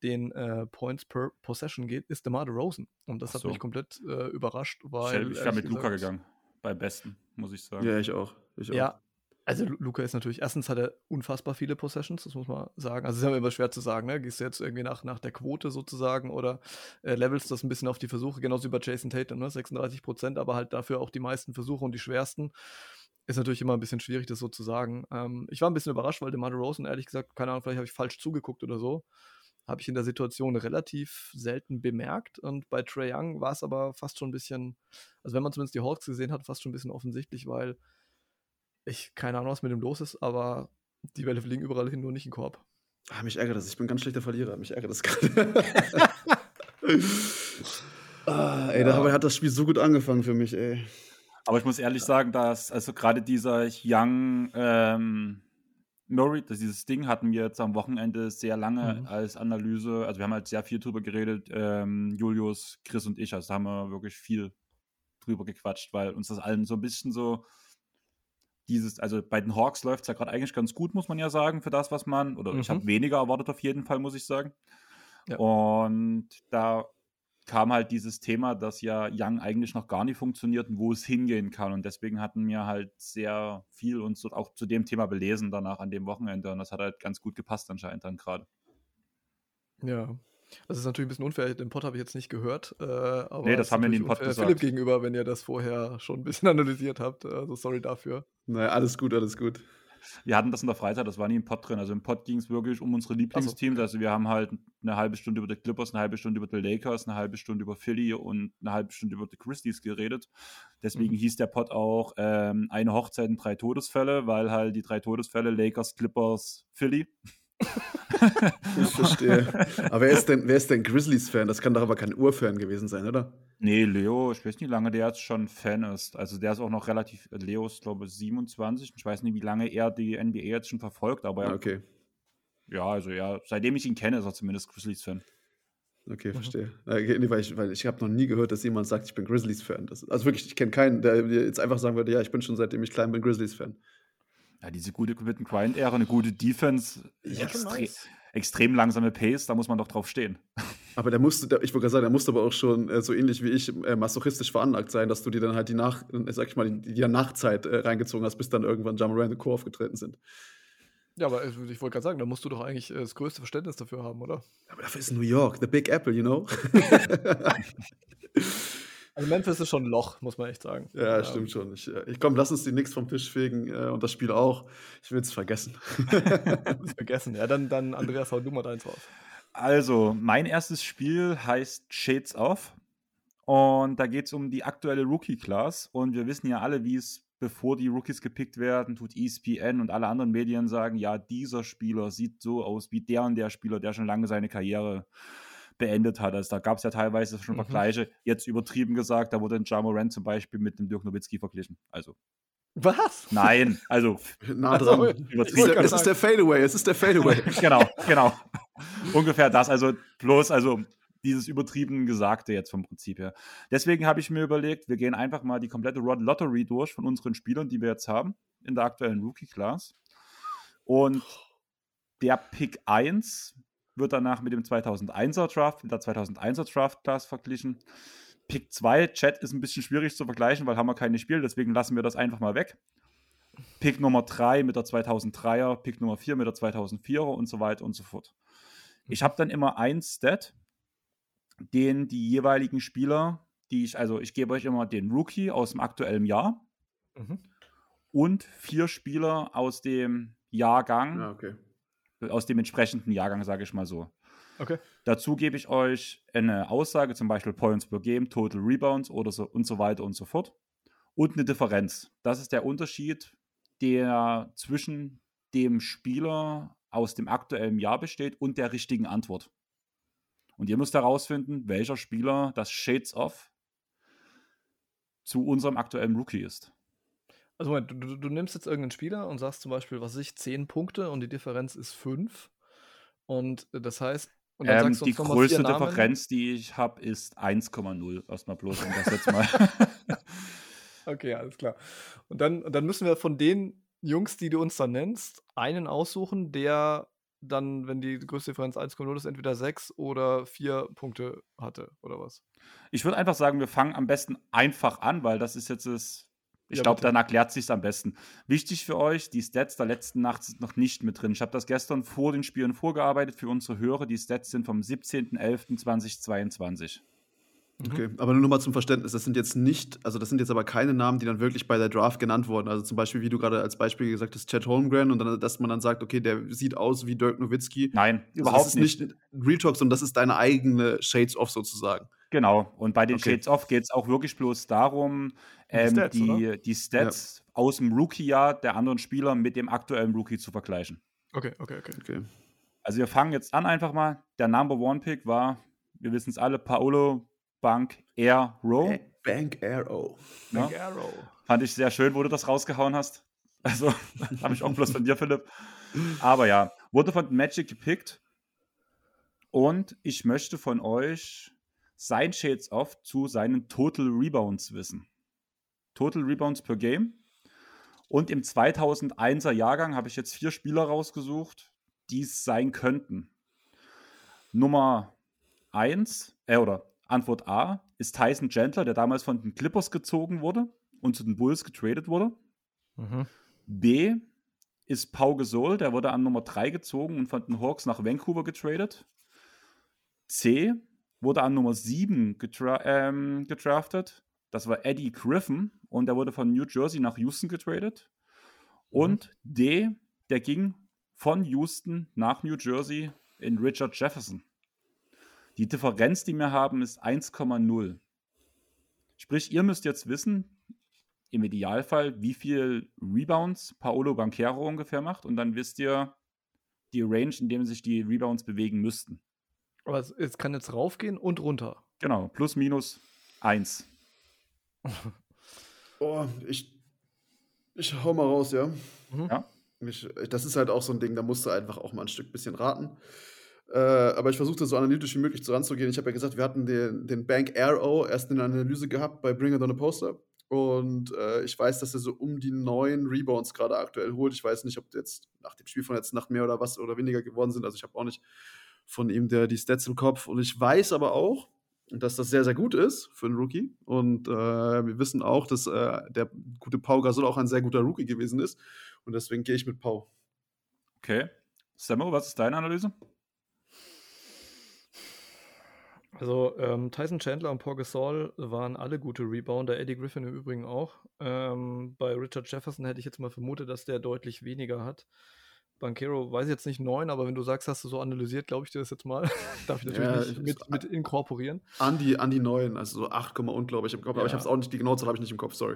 den äh, Points per Possession geht, ist DeMar DeRozan. Und das so. hat mich komplett äh, überrascht, weil.
Ich wäre mit Luca gegangen. Beim besten, muss ich sagen.
Ja, ich auch. Ich auch.
Ja, also Luca ist natürlich, erstens hat er unfassbar viele Possessions, das muss man sagen. Also es ist ja immer schwer zu sagen, ne? Gehst du jetzt irgendwie nach, nach der Quote sozusagen oder äh, levelst das ein bisschen auf die Versuche, genauso wie bei Jason Tatum, ne? 36 Prozent, aber halt dafür auch die meisten Versuche und die schwersten. Ist natürlich immer ein bisschen schwierig, das so zu sagen. Ähm, ich war ein bisschen überrascht, weil DeMar Rosen, ehrlich gesagt, keine Ahnung, vielleicht habe ich falsch zugeguckt oder so. habe ich in der Situation relativ selten bemerkt. Und bei Trey Young war es aber fast schon ein bisschen, also wenn man zumindest die Hawks gesehen hat, fast schon ein bisschen offensichtlich, weil ich keine Ahnung, was mit ihm los ist, aber die Bälle fliegen überall hin, nur nicht in den Korb.
Ah, mich ärgert das. Ich bin ein ganz schlechter Verlierer. Mich ärgert das gerade. ah, ey, ja. dabei hat das Spiel so gut angefangen für mich, ey.
Aber ich muss ehrlich sagen, dass also gerade dieser Young ähm, Murray, dieses Ding hatten wir jetzt am Wochenende sehr lange mhm. als Analyse. Also wir haben halt sehr viel drüber geredet, ähm, Julius, Chris und ich. Also da haben wir wirklich viel drüber gequatscht, weil uns das allen so ein bisschen so dieses, also bei den Hawks läuft es ja gerade eigentlich ganz gut, muss man ja sagen, für das, was man, oder mhm. ich habe weniger erwartet auf jeden Fall, muss ich sagen. Ja. Und da kam halt dieses Thema, dass ja Young eigentlich noch gar nicht funktioniert und wo es hingehen kann. Und deswegen hatten wir halt sehr viel uns auch zu dem Thema belesen danach an dem Wochenende. Und das hat halt ganz gut gepasst anscheinend dann gerade.
Ja, das ist natürlich ein bisschen unfair. Den Pod habe ich jetzt nicht gehört. Äh, aber
nee, das haben wir in dem Pod gesagt.
Philipp gegenüber, wenn ihr das vorher schon ein bisschen analysiert habt. Also sorry dafür.
Naja, alles gut, alles gut.
Wir hatten das in der Freizeit, das war nie im Pod drin. Also im Pod ging es wirklich um unsere Lieblingsteams. So. Also wir haben halt eine halbe Stunde über die Clippers, eine halbe Stunde über die Lakers, eine halbe Stunde über Philly und eine halbe Stunde über die Christies geredet. Deswegen mhm. hieß der Pod auch ähm, eine Hochzeit und drei Todesfälle, weil halt die drei Todesfälle Lakers, Clippers, Philly
ich verstehe. Aber wer ist denn, wer ist denn Grizzlies-Fan? Das kann doch aber kein Urfan gewesen sein, oder?
Nee, Leo, ich weiß nicht, wie lange der jetzt schon Fan ist. Also der ist auch noch relativ, Leo ist glaube ich 27. Ich weiß nicht, wie lange er die NBA jetzt schon verfolgt, aber
ah, okay.
Ja, also ja, seitdem ich ihn kenne, ist er zumindest Grizzlies-Fan.
Okay, mhm. verstehe. Okay, nee, weil ich, weil ich habe noch nie gehört, dass jemand sagt, ich bin Grizzlies-Fan. Also wirklich, ich kenne keinen, der jetzt einfach sagen würde, ja, ich bin schon seitdem ich klein bin Grizzlies-Fan.
Ja, diese gute Quitten Grind Ära, eine gute Defense, ja, extre nice. extrem langsame Pace, da muss man doch drauf stehen.
Aber der musste, der, ich wollte gerade sagen, der musste aber auch schon äh, so ähnlich wie ich äh, masochistisch veranlagt sein, dass du dir dann halt die Nach, äh, sag ich mal, die, die Nachzeit äh, reingezogen hast, bis dann irgendwann Jamarant und Co. aufgetreten sind.
Ja, aber ich wollte gerade sagen, da musst du doch eigentlich äh, das größte Verständnis dafür haben, oder?
Aber dafür ist New York, the Big Apple, you know?
Also Memphis ist schon ein Loch, muss man echt sagen.
Ja, ja. stimmt schon. Ich, äh, ich komm, lass uns die Knicks vom Tisch fegen äh, und das Spiel auch. Ich will es vergessen.
vergessen. Ja, dann, dann Andreas, hau du mal deins raus.
Also, mein erstes Spiel heißt Shades Off. Und da geht es um die aktuelle Rookie-Class. Und wir wissen ja alle, wie es, bevor die Rookies gepickt werden, tut ESPN und alle anderen Medien sagen, ja, dieser Spieler sieht so aus wie der und der Spieler, der schon lange seine Karriere beendet hat. Also da gab es ja teilweise schon mhm. Vergleiche, jetzt übertrieben gesagt, da wurde ein Jamoran zum Beispiel mit dem Dirk Nowitzki verglichen. Also.
Was?
Nein, also.
nah dran. Es ist der Fadeaway, es ist der Fadeaway.
genau, genau. Ungefähr das. Also bloß, also dieses übertrieben Gesagte jetzt vom Prinzip her. Deswegen habe ich mir überlegt, wir gehen einfach mal die komplette Rod Lottery durch von unseren Spielern, die wir jetzt haben in der aktuellen Rookie-Class. Und der Pick 1 wird danach mit dem 2001er Draft, mit der 2001er Draft Class verglichen. Pick 2, Chat ist ein bisschen schwierig zu vergleichen, weil haben wir keine Spiele, deswegen lassen wir das einfach mal weg. Pick Nummer 3 mit der 2003er, Pick Nummer 4 mit der 2004er und so weiter und so fort. Ich habe dann immer ein Stat, den die jeweiligen Spieler, die ich, also ich gebe euch immer den Rookie aus dem aktuellen Jahr mhm. und vier Spieler aus dem Jahrgang,
ja, okay
aus dem entsprechenden Jahrgang, sage ich mal so.
Okay.
Dazu gebe ich euch eine Aussage, zum Beispiel Points per Game, Total Rebounds oder so und so weiter und so fort. Und eine Differenz. Das ist der Unterschied, der zwischen dem Spieler aus dem aktuellen Jahr besteht und der richtigen Antwort. Und ihr müsst herausfinden, welcher Spieler das Shades of zu unserem aktuellen Rookie ist.
Also Moment, du, du, nimmst jetzt irgendeinen Spieler und sagst zum Beispiel, was ich, 10 Punkte und die Differenz ist 5. Und äh, das heißt, und
dann ähm, sagst du die größte Differenz, die ich habe, ist 1,0. Erstmal bloß, um das jetzt mal.
okay, alles klar. Und dann, dann müssen wir von den Jungs, die du uns dann nennst, einen aussuchen, der dann, wenn die größte Differenz 1,0 ist, entweder 6 oder 4 Punkte hatte, oder was?
Ich würde einfach sagen, wir fangen am besten einfach an, weil das ist jetzt das ich ja, glaube, dann erklärt sich am besten. Wichtig für euch, die Stats der letzten Nacht sind noch nicht mit drin. Ich habe das gestern vor den Spielen vorgearbeitet für unsere Hörer. Die Stats sind vom 17.11.2022.
Okay, aber nur noch mal zum Verständnis, das sind jetzt nicht also, das sind jetzt aber keine Namen, die dann wirklich bei der Draft genannt wurden. Also, zum Beispiel, wie du gerade als Beispiel gesagt hast, Chad Holmgren und dann dass man dann sagt: „Okay, der sieht aus wie Dirk Nowitzki.“
Nein,
Also, das
überhaupt
ist
nicht.
nicht Real Talk, sondern das ist deine eigene Shades of sozusagen.
Genau. Und bei den
Okay.
Shades of geht es auch wirklich bloß darum,
die
ähm,
Stats,
die, die Stats aus dem Rookie-Jahr der anderen Spieler mit dem aktuellen Rookie zu vergleichen.
Okay, okay, okay.
Okay.
Also wir fangen jetzt an einfach mal. Der Number One Pick war, wir wissen es alle, Paolo Bank Air Row.
Bank Arrow.
Ja.
Big Arrow.
Fand ich sehr schön, wo du das rausgehauen hast. Also, habe ich auch bloß von dir, Philipp. Aber ja, wurde von Magic gepickt. Und ich möchte von euch sein Shades Off zu seinen Total Rebounds wissen. Total Rebounds per Game. Und im 2001er Jahrgang habe ich jetzt vier Spieler rausgesucht, die es sein könnten. Nummer 1, äh, oder Antwort A, ist Tyson Chandler, der damals von den Clippers gezogen wurde und zu den Bulls getradet wurde.
Mhm.
B ist Pau Gasol, der wurde an Nummer 3 gezogen und von den Hawks nach Vancouver getradet. C wurde an Nummer 7 getra ähm, gedraftet. Das war Eddie Griffin und der wurde von New Jersey nach Houston getradet. Und D, der ging von Houston nach New Jersey in Richard Jefferson. Die Differenz, die wir haben, ist 1,0. Sprich, ihr müsst jetzt wissen, im Idealfall, wie viel Rebounds Paolo Banquero ungefähr macht und dann wisst ihr die Range, in dem sich die Rebounds bewegen müssten.
Aber es, es kann jetzt raufgehen und runter.
Genau, plus minus 1.
Oh, ich ich hau mal raus, ja?
Mhm.
Ja.
Ich das ist halt auch so ein Ding, da musst du einfach auch mal ein Stück bisschen raten. Äh, aber ich versuche das so analytisch wie möglich so ranzugehen. Ich habe ja gesagt, wir hatten den den Bank Arrow erst in der Analyse gehabt bei Bring It on a Poster und, äh, ich weiß, dass er so um die 9 Rebounds gerade aktuell holt. Ich weiß nicht, ob jetzt nach dem Spiel von letzter Nacht mehr oder was oder weniger geworden sind. Also, ich habe auch nicht von ihm der die Stats im Kopf und ich weiß aber auch, dass das sehr, sehr gut ist für einen Rookie und, äh, wir wissen auch, dass, äh, der gute Pau Gasol auch ein sehr guter Rookie gewesen ist und deswegen gehe ich mit Pau.
Okay. Sammo, was ist deine Analyse?
Also ähm, Tyson Chandler und Paul Gasol waren alle gute Rebounder, Eddie Griffin im Übrigen auch. Ähm, bei Richard Jefferson hätte ich jetzt mal vermutet, dass der deutlich weniger hat. Bankero weiß ich jetzt nicht neun, aber wenn du sagst, hast du so analysiert, glaube ich dir das jetzt mal. Darf ich natürlich
Ja,
nicht
ich-
mit, mit inkorporieren.
An die, an die neuen, also so 8, und glaube ich im Kopf, aber ich
Ja.
habe es auch nicht, die genaue Zahl habe ich nicht im Kopf, sorry.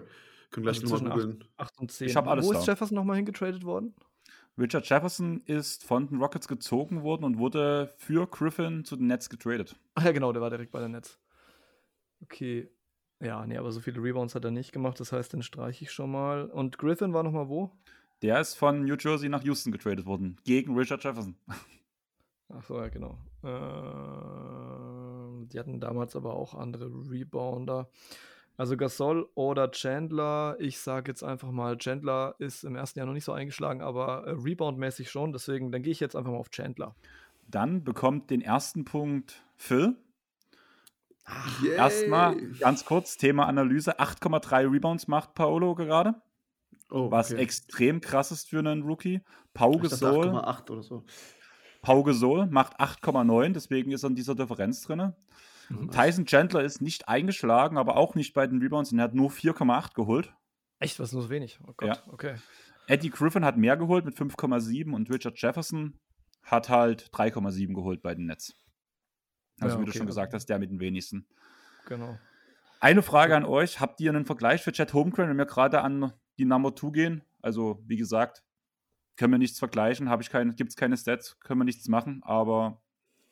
Können gleich
Also
nochmal googeln.
8 und 10.
Ich hab alles
Wo
da.
ist Jefferson nochmal hingetradet worden?
Richard Jefferson ist von den Rockets gezogen worden und wurde für Griffin zu den Nets getradet.
Ach ja, genau, der war direkt bei der Netz. Okay. Ja, nee, aber so viele Rebounds hat er nicht gemacht, das heißt, den streiche ich schon mal. Und Griffin war nochmal wo?
Der ist von New Jersey nach Houston getradet worden. Gegen Richard Jefferson.
Ach so, ja, genau. Ähm, die hatten damals aber auch andere Rebounder. Also Gasol oder Chandler. Ich sage jetzt einfach mal, Chandler ist im ersten Jahr noch nicht so eingeschlagen, aber äh, Rebound-mäßig schon. Deswegen, dann gehe ich jetzt einfach mal auf Chandler.
Dann bekommt den ersten Punkt Phil.
Yay!
Erstmal ganz kurz, Thema Analyse. 8,3 Rebounds macht Paolo gerade,
oh,
was
okay.
extrem krass ist für einen Rookie. Pau Gasol,
8,8 oder so.
Pau Gasol macht 8,9, deswegen ist er in dieser Differenz drin.
Mhm.
Tyson Chandler ist nicht eingeschlagen, aber auch nicht bei den Rebounds und er hat nur 4,8 geholt.
Echt, was nur so wenig? Oh Gott,
Ja.
okay.
Eddie Griffin hat mehr geholt mit 5,7 und Richard Jefferson hat halt 3,7 geholt bei den Nets. Also
Ja,
wie du schon gesagt hast, der mit den wenigsten.
Genau.
Eine Frage an euch: Habt ihr einen Vergleich für Chad Holmgren, wenn wir gerade an die Number 2 gehen? Also, wie gesagt, können wir nichts vergleichen, habe ich keine, gibt es keine Stats, können wir nichts machen, aber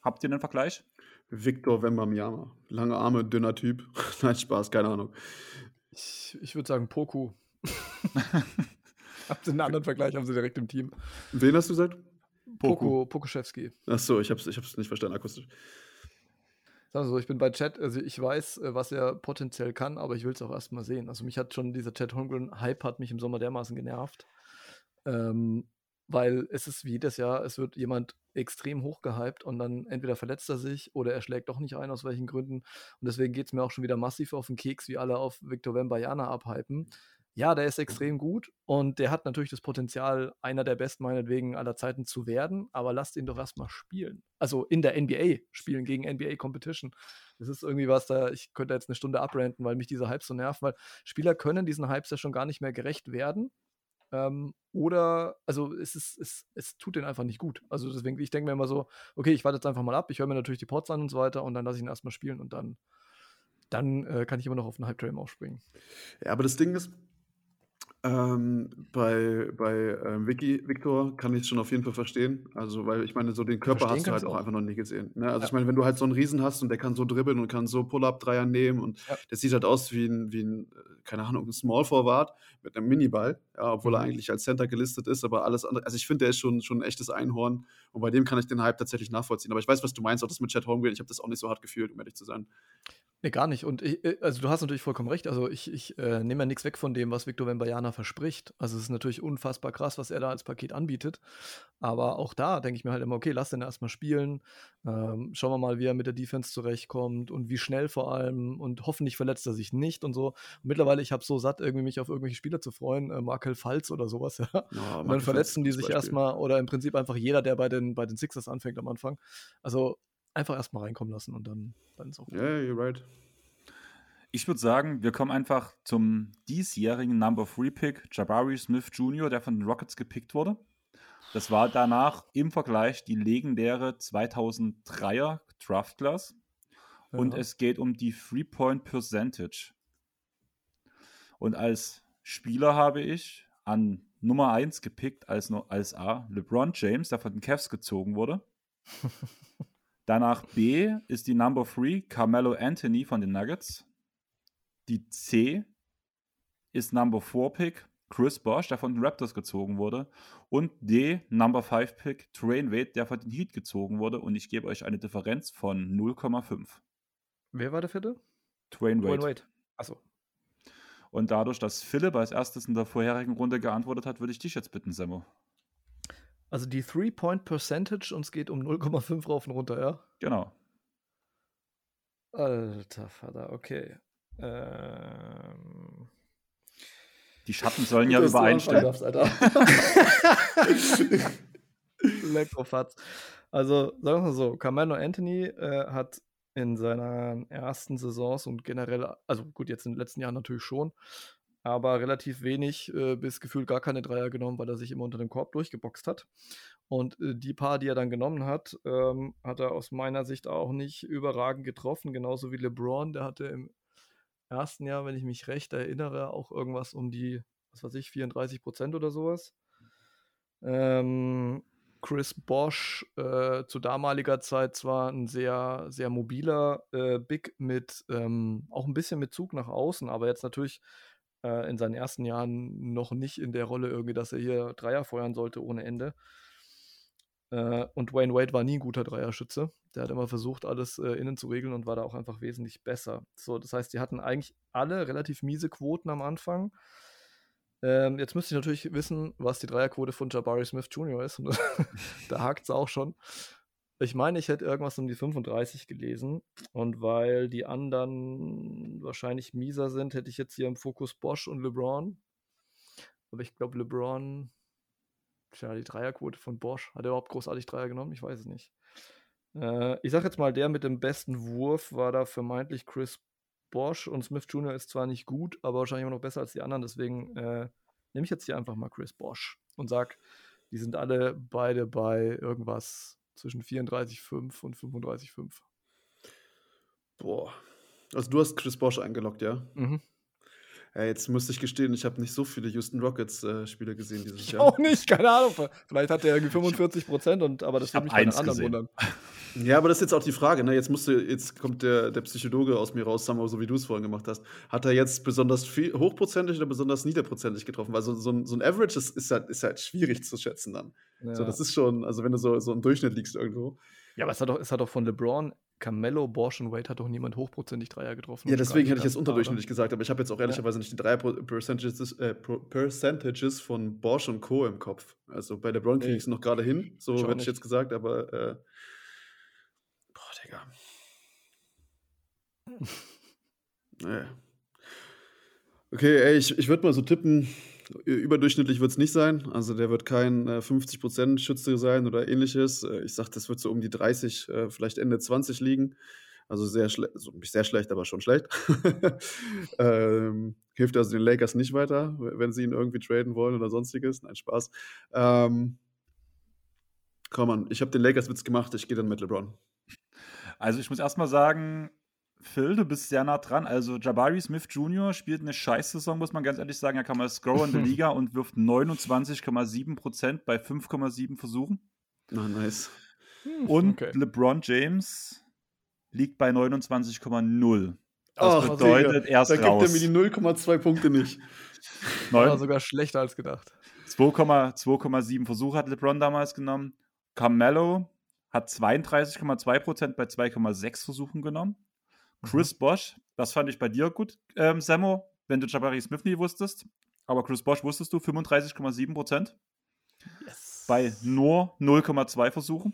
habt ihr einen Vergleich?
Victor Wembanyama. Lange Arme, dünner Typ. Nein, Spaß, keine Ahnung.
Ich, ich würde sagen Poku. Habt ihr einen anderen Vergleich, haben sie direkt im Team.
Wen hast du gesagt?
Poku, Pokuschewski.
Achso, ich hab's, ich hab's nicht verstanden akustisch.
Also ich bin bei Chat, also ich weiß, äh, was er potenziell kann, aber ich will es auch erstmal sehen. Also mich hat schon dieser Chat Holmgren-Hype hat mich im Sommer dermaßen genervt. Ähm, weil es ist wie jedes Jahr, es wird jemand extrem hochgehypt und dann entweder verletzt er sich oder er schlägt doch nicht ein, aus welchen Gründen. Und deswegen geht es mir auch schon wieder massiv auf den Keks, wie alle auf Victor Wembanyama abhypen. Ja, der ist extrem gut und der hat natürlich das Potenzial, einer der besten meinetwegen aller Zeiten zu werden, aber lasst ihn doch erstmal spielen. Also in der NBA spielen gegen NBA Competition. Das ist irgendwie was, da ich könnte jetzt eine Stunde abrenten, weil mich diese Hypes so nerven, weil Spieler können diesen Hypes ja schon gar nicht mehr gerecht werden. Ähm, oder, also es, ist, es, es tut denen einfach nicht gut. Also deswegen, ich denke mir immer so, okay, ich warte jetzt einfach mal ab, ich höre mir natürlich die Pots an und so weiter und dann lasse ich ihn erstmal spielen und dann, dann äh, kann ich immer noch auf den Hype-Train aufspringen.
Ja, aber das Ding ist, ähm, bei bei ähm, Vicky, Victor kann ich es schon auf jeden Fall verstehen. Also, weil ich meine, so den Körper
Verstehen
hast du halt auch einfach noch nie gesehen. Ne? Also
Ja.
ich meine, wenn du halt so einen Riesen hast und der kann so dribbeln und kann so Pull-Up-Dreier nehmen und
Ja.
der sieht halt aus wie ein, wie ein, äh, keine Ahnung, ein Small Forward mit einem Miniball, ja, obwohl er
Mhm.
eigentlich als Center gelistet ist, aber alles andere, also ich finde, der ist schon, schon ein echtes Einhorn und bei dem kann ich den Hype tatsächlich nachvollziehen. Aber ich weiß, was du meinst, auch das mit Chad Holmgren, ich habe das auch nicht so hart gefühlt, um ehrlich zu sein.
Nee, gar nicht. Und ich, äh, also du hast natürlich vollkommen recht. Also ich, ich äh, nehme ja nichts weg von dem, was Victor Wembanyama verspricht. Also es ist natürlich unfassbar krass, was er da als Paket anbietet. Aber auch da denke ich mir halt immer, okay, lass den erstmal spielen. Ähm, schauen wir mal, wie er mit der Defense zurechtkommt und wie schnell vor allem. Und hoffentlich verletzt er sich nicht und so. Und mittlerweile, ich habe so satt, irgendwie mich auf irgendwelche Spieler zu freuen. Äh, Markel Falz oder sowas, ja.
Ja,
Und dann verletzen die sich erstmal oder im Prinzip einfach jeder, der bei den, bei den Sixers anfängt am Anfang. Also einfach erstmal reinkommen lassen und dann, dann ist auch gut.
Ja, yeah, you're right.
Ich würde sagen, wir kommen einfach zum diesjährigen Number 3 Pick, Jabari Smith Jr., der von den Rockets gepickt wurde. Das war danach im Vergleich die legendäre 2003er Draft Class. Und
Ja.
es geht um die Three-Point Percentage. Und als Spieler habe ich an Nummer 1 gepickt als, als A LeBron James, der von den Cavs gezogen wurde. Danach B ist die Number 3 Carmelo Anthony von den Nuggets. Die C ist Number 4 Pick Chris Bosh, der von den Raptors gezogen wurde. Und D, Number 5 Pick Train Wade, der von den Heat gezogen wurde. Und ich gebe euch eine Differenz von 0,5.
Wer war der vierte?
Train Wade.
Wade. Achso.
Und dadurch, dass Philipp als erstes in der vorherigen Runde geantwortet hat, würde ich dich jetzt bitten, Semmo.
Also die Three-Point-Percentage und es geht um 0,5 rauf und runter, ja?
Genau.
Alter Vater, okay. Ähm.
Die Schatten sollen ja übereinstimmen.
darfst, Alter.
Elektrofatz. Also, sagen wir mal so, Carmelo Anthony äh, hat in seiner ersten Saisons und generell, also gut, jetzt in den letzten Jahren natürlich schon, aber relativ wenig äh, bis gefühlt gar keine Dreier genommen, weil er sich immer unter dem Korb durchgeboxt hat. Und äh, die paar, die er dann genommen hat, ähm, hat er aus meiner Sicht auch nicht überragend getroffen, genauso wie LeBron, der hatte im ersten Jahr, wenn ich mich recht erinnere, auch irgendwas um die, was weiß ich, 34 Prozent oder sowas. Ähm, Chris Bosch äh, zu damaliger Zeit zwar ein sehr, sehr mobiler äh, Big mit ähm, auch ein bisschen mit Zug nach außen, aber jetzt natürlich äh, in seinen ersten Jahren noch nicht in der Rolle irgendwie, dass er hier Dreier feuern sollte ohne Ende. Äh, und Wayne Wade war nie ein guter Dreierschütze. Der hat immer versucht, alles äh, innen zu regeln und war da auch einfach wesentlich besser. So, das heißt, die hatten eigentlich alle relativ miese Quoten am Anfang. Ähm, jetzt müsste ich natürlich wissen, was die Dreierquote von Jabari Smith Jr. ist. Und da hakt es auch schon. Ich meine, ich hätte irgendwas um die 35 gelesen. Und weil die anderen wahrscheinlich mieser sind, hätte ich jetzt hier im Fokus Bosch und LeBron. Aber ich glaube, LeBron, tja, die Dreierquote von Bosch, hat er überhaupt großartig Dreier genommen? Ich weiß es nicht. Äh, ich sage jetzt mal, der mit dem besten Wurf war da vermeintlich Chris Bosch und Smith Jr. ist zwar nicht gut, aber wahrscheinlich immer noch besser als die anderen. Deswegen äh, nehme ich jetzt hier einfach mal Chris Bosch und sag, die sind alle beide bei irgendwas zwischen 34,5 und 35,5.
Boah. Also du hast Chris Bosch eingeloggt, ja?
Mhm.
Ja, jetzt müsste ich gestehen, ich habe nicht so viele Houston Rockets-Spiele gesehen dieses
Ich
Jahr.
auch nicht, keine Ahnung. Vielleicht hat er irgendwie 45 Prozent, und, aber das würde mich bei anderen
gesehen.
wundern.
Ja, aber das ist jetzt auch die Frage, ne? Jetzt musste, jetzt kommt der, der Psychologe aus mir raus, Samuel, so wie du es vorhin gemacht hast. Hat er jetzt besonders viel, hochprozentig oder besonders niederprozentig getroffen? Weil so, so, ein, so ein Average ist, ist, halt, ist halt schwierig zu schätzen dann.
Ja.
So, das ist schon, also wenn du so, so im Durchschnitt liegst irgendwo.
ja, aber es hat, doch, es hat doch von LeBron, Carmelo, Bosch und Wade hat doch niemand hochprozentig Dreier getroffen.
Ja, deswegen hätte ich jetzt unterdurchschnittlich gesagt, aber ich habe jetzt auch
Ja.
ehrlicherweise nicht die drei Pro- Percentages, äh, Percentages von Bosch und Co. im Kopf. Also bei LeBron kriege ich es noch gerade hin, so hätte ich jetzt gesagt, aber äh, Digga. Nee. Okay, ey, ich, ich würde mal so tippen, überdurchschnittlich wird es nicht sein. Also der wird kein äh, 50% Schütze sein oder ähnliches. Äh, ich sag, das wird so um die 30, äh, vielleicht Ende 20 liegen. Also sehr schlecht, also nicht sehr schlecht, aber schon schlecht. ähm, hilft also den Lakers nicht weiter, wenn sie ihn irgendwie traden wollen oder sonstiges. Nein, Spaß. Ähm, komm an, ich habe den Lakers-Witz gemacht, ich gehe dann mit LeBron.
Also ich muss erstmal sagen, Phil, du bist sehr nah dran. Also Jabari Smith Jr. spielt eine Scheiß-Saison, muss man ganz ehrlich sagen. Er kann mal Scorer in der Liga und wirft 29,7% bei 5,7 Versuchen.
Na, nice.
Hm, und okay. LeBron James liegt bei 29,0. Das
oh, bedeutet, er ist Da raus. gibt er mir die 0,2 Punkte nicht.
War sogar schlechter als gedacht.
2,7 Versuche hat LeBron damals genommen. Carmelo hat 32,2% bei 2,6 Versuchen genommen. Chris mhm. Bosch, das fand ich bei dir gut, ähm, Sammo, wenn du Jabari Smith nie wusstest. Aber Chris Bosch wusstest du, 35,7 Yes. Bei nur 0,2 Versuchen.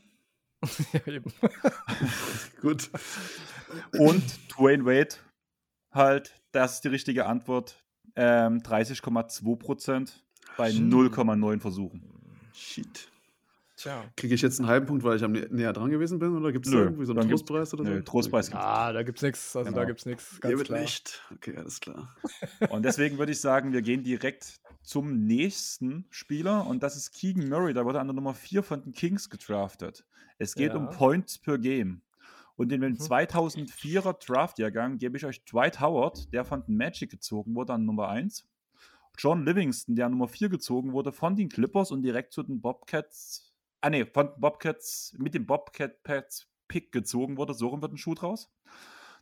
ja, eben. gut. Und Dwayne Wade, halt, das ist die richtige Antwort. Ähm, 30,2% bei 0,9 Versuchen.
Shit. Tja. Kriege ich jetzt einen halben Punkt, weil ich am nä näher dran gewesen bin? Oder gibt es irgendwie so einen Trostpreis oder so? Nö,
Trostpreis
gibt's Ah, da gibt es nichts. Also genau. da gibt es nichts.
Ganz klar. nicht. Okay, alles klar.
Und deswegen würde ich sagen, wir gehen direkt zum nächsten Spieler und das ist Keegan Murray. Da wurde an der Nummer 4 von den Kings gedraftet. Es geht ja. um Points per Game. Und in dem mhm. 2004er Draft-Jahrgang gebe ich euch Dwight Howard, der von den Magic gezogen wurde, an Nummer 1. John Livingston, der an Nummer 4 gezogen wurde von den Clippers und direkt zu den Bobcats ah ne, von Bobcats, mit dem Bobcat Pats Pick gezogen wurde. So rum wird ein Schuh draus.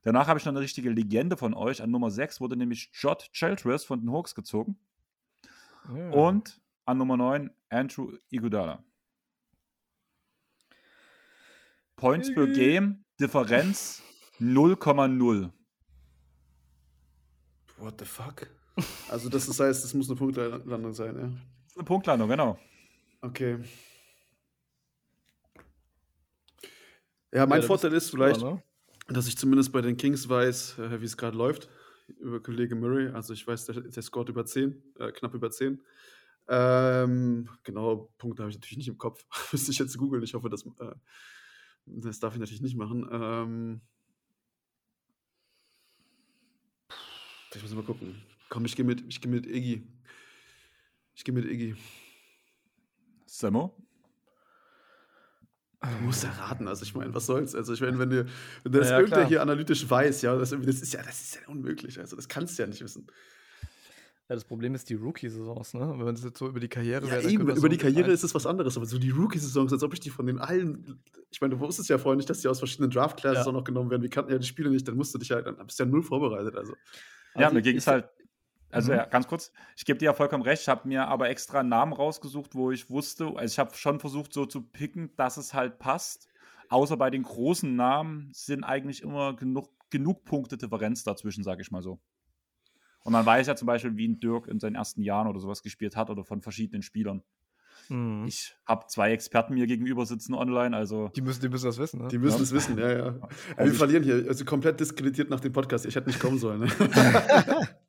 Danach habe ich noch eine richtige Legende von euch. An Nummer 6 wurde nämlich Jod Cheltris von den Hawks gezogen. Ja. Und an Nummer 9 Andrew Iguodala. Points per Game, Differenz 0,0.
What the fuck? Also das heißt, das muss eine Punktlandung sein, ja?
Eine Punktlandung, genau.
Okay. Ja, mein ja, Vorteil ist vielleicht, klar, ne? dass ich zumindest bei den Kings weiß, äh, wie es gerade läuft, über Kollege Murray. Also ich weiß, der, der scored über 10, äh, knapp über 10. Ähm, genau, Punkte habe ich natürlich nicht im Kopf. Müsste ich jetzt googeln. Ich hoffe, das, äh, das darf ich natürlich nicht machen. Ähm, ich muss mal gucken. Komm, ich gehe mit, geh mit Iggy. Ich gehe mit Iggy.
Samo?
Du musst ja raten, also ich meine, was soll's? Also ich meine, wenn, du, wenn das ja, irgendwer hier analytisch weiß, ja das, das, ist ja, das ist ja unmöglich. Also das kannst du ja nicht wissen.
Ja, das Problem ist die Rookie-Saisons, ne? Wenn man es jetzt so über die Karriere
ja, wäre, eben, über so die Karriere ist es was anderes, aber so die Rookie-Saisons, als ob ich die von den allen, ich meine, du wusstest ja vorher nicht, dass die aus verschiedenen Draft-Classes ja. auch noch genommen werden. Wir kannten ja die Spiele nicht, dann musst du dich ja, dann bist du ja null vorbereitet. Also.
Ja, also mir ging es halt also mhm. ja, ganz kurz, ich gebe dir ja vollkommen recht, ich habe mir aber extra einen Namen rausgesucht, wo ich wusste, also ich habe schon versucht so zu picken, dass es halt passt. Außer bei den großen Namen sind eigentlich immer genug, genug Punkte Differenz dazwischen, sage ich mal so. Und man weiß ja zum Beispiel, wie ein Dirk in seinen ersten Jahren oder sowas gespielt hat oder von verschiedenen Spielern. Mhm. Ich habe zwei Experten mir gegenüber sitzen online, also.
Die müssen, die müssen das wissen, ne?
Die müssen es wissen, ja, ja. Also wir verlieren hier, also komplett diskreditiert nach dem Podcast. Ich hätte nicht kommen sollen. Ne?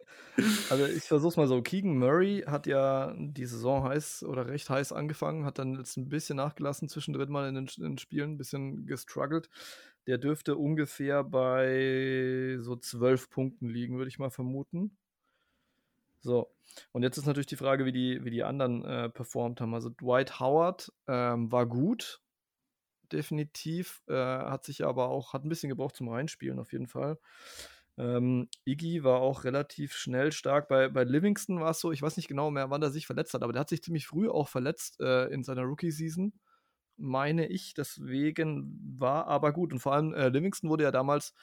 Also ich versuch's mal so. Keegan Murray hat ja die Saison heiß oder recht heiß angefangen, hat dann jetzt ein bisschen nachgelassen zwischendrin mal in den, in den Spielen, ein bisschen gestruggelt. Der dürfte ungefähr bei so zwölf Punkten liegen, würde ich mal vermuten. So, und jetzt ist natürlich die Frage, wie die, wie die anderen äh, performt haben. Also Dwight Howard ähm, war gut, definitiv, äh, hat sich aber auch, hat ein bisschen gebraucht zum Reinspielen auf jeden Fall. Ähm, Iggy war auch relativ schnell stark. Bei, bei Livingston war es so, ich weiß nicht genau mehr, wann er sich verletzt hat, aber der hat sich ziemlich früh auch verletzt äh, in seiner Rookie-Season, meine ich. Deswegen war aber gut. Und vor allem äh, Livingston wurde ja damals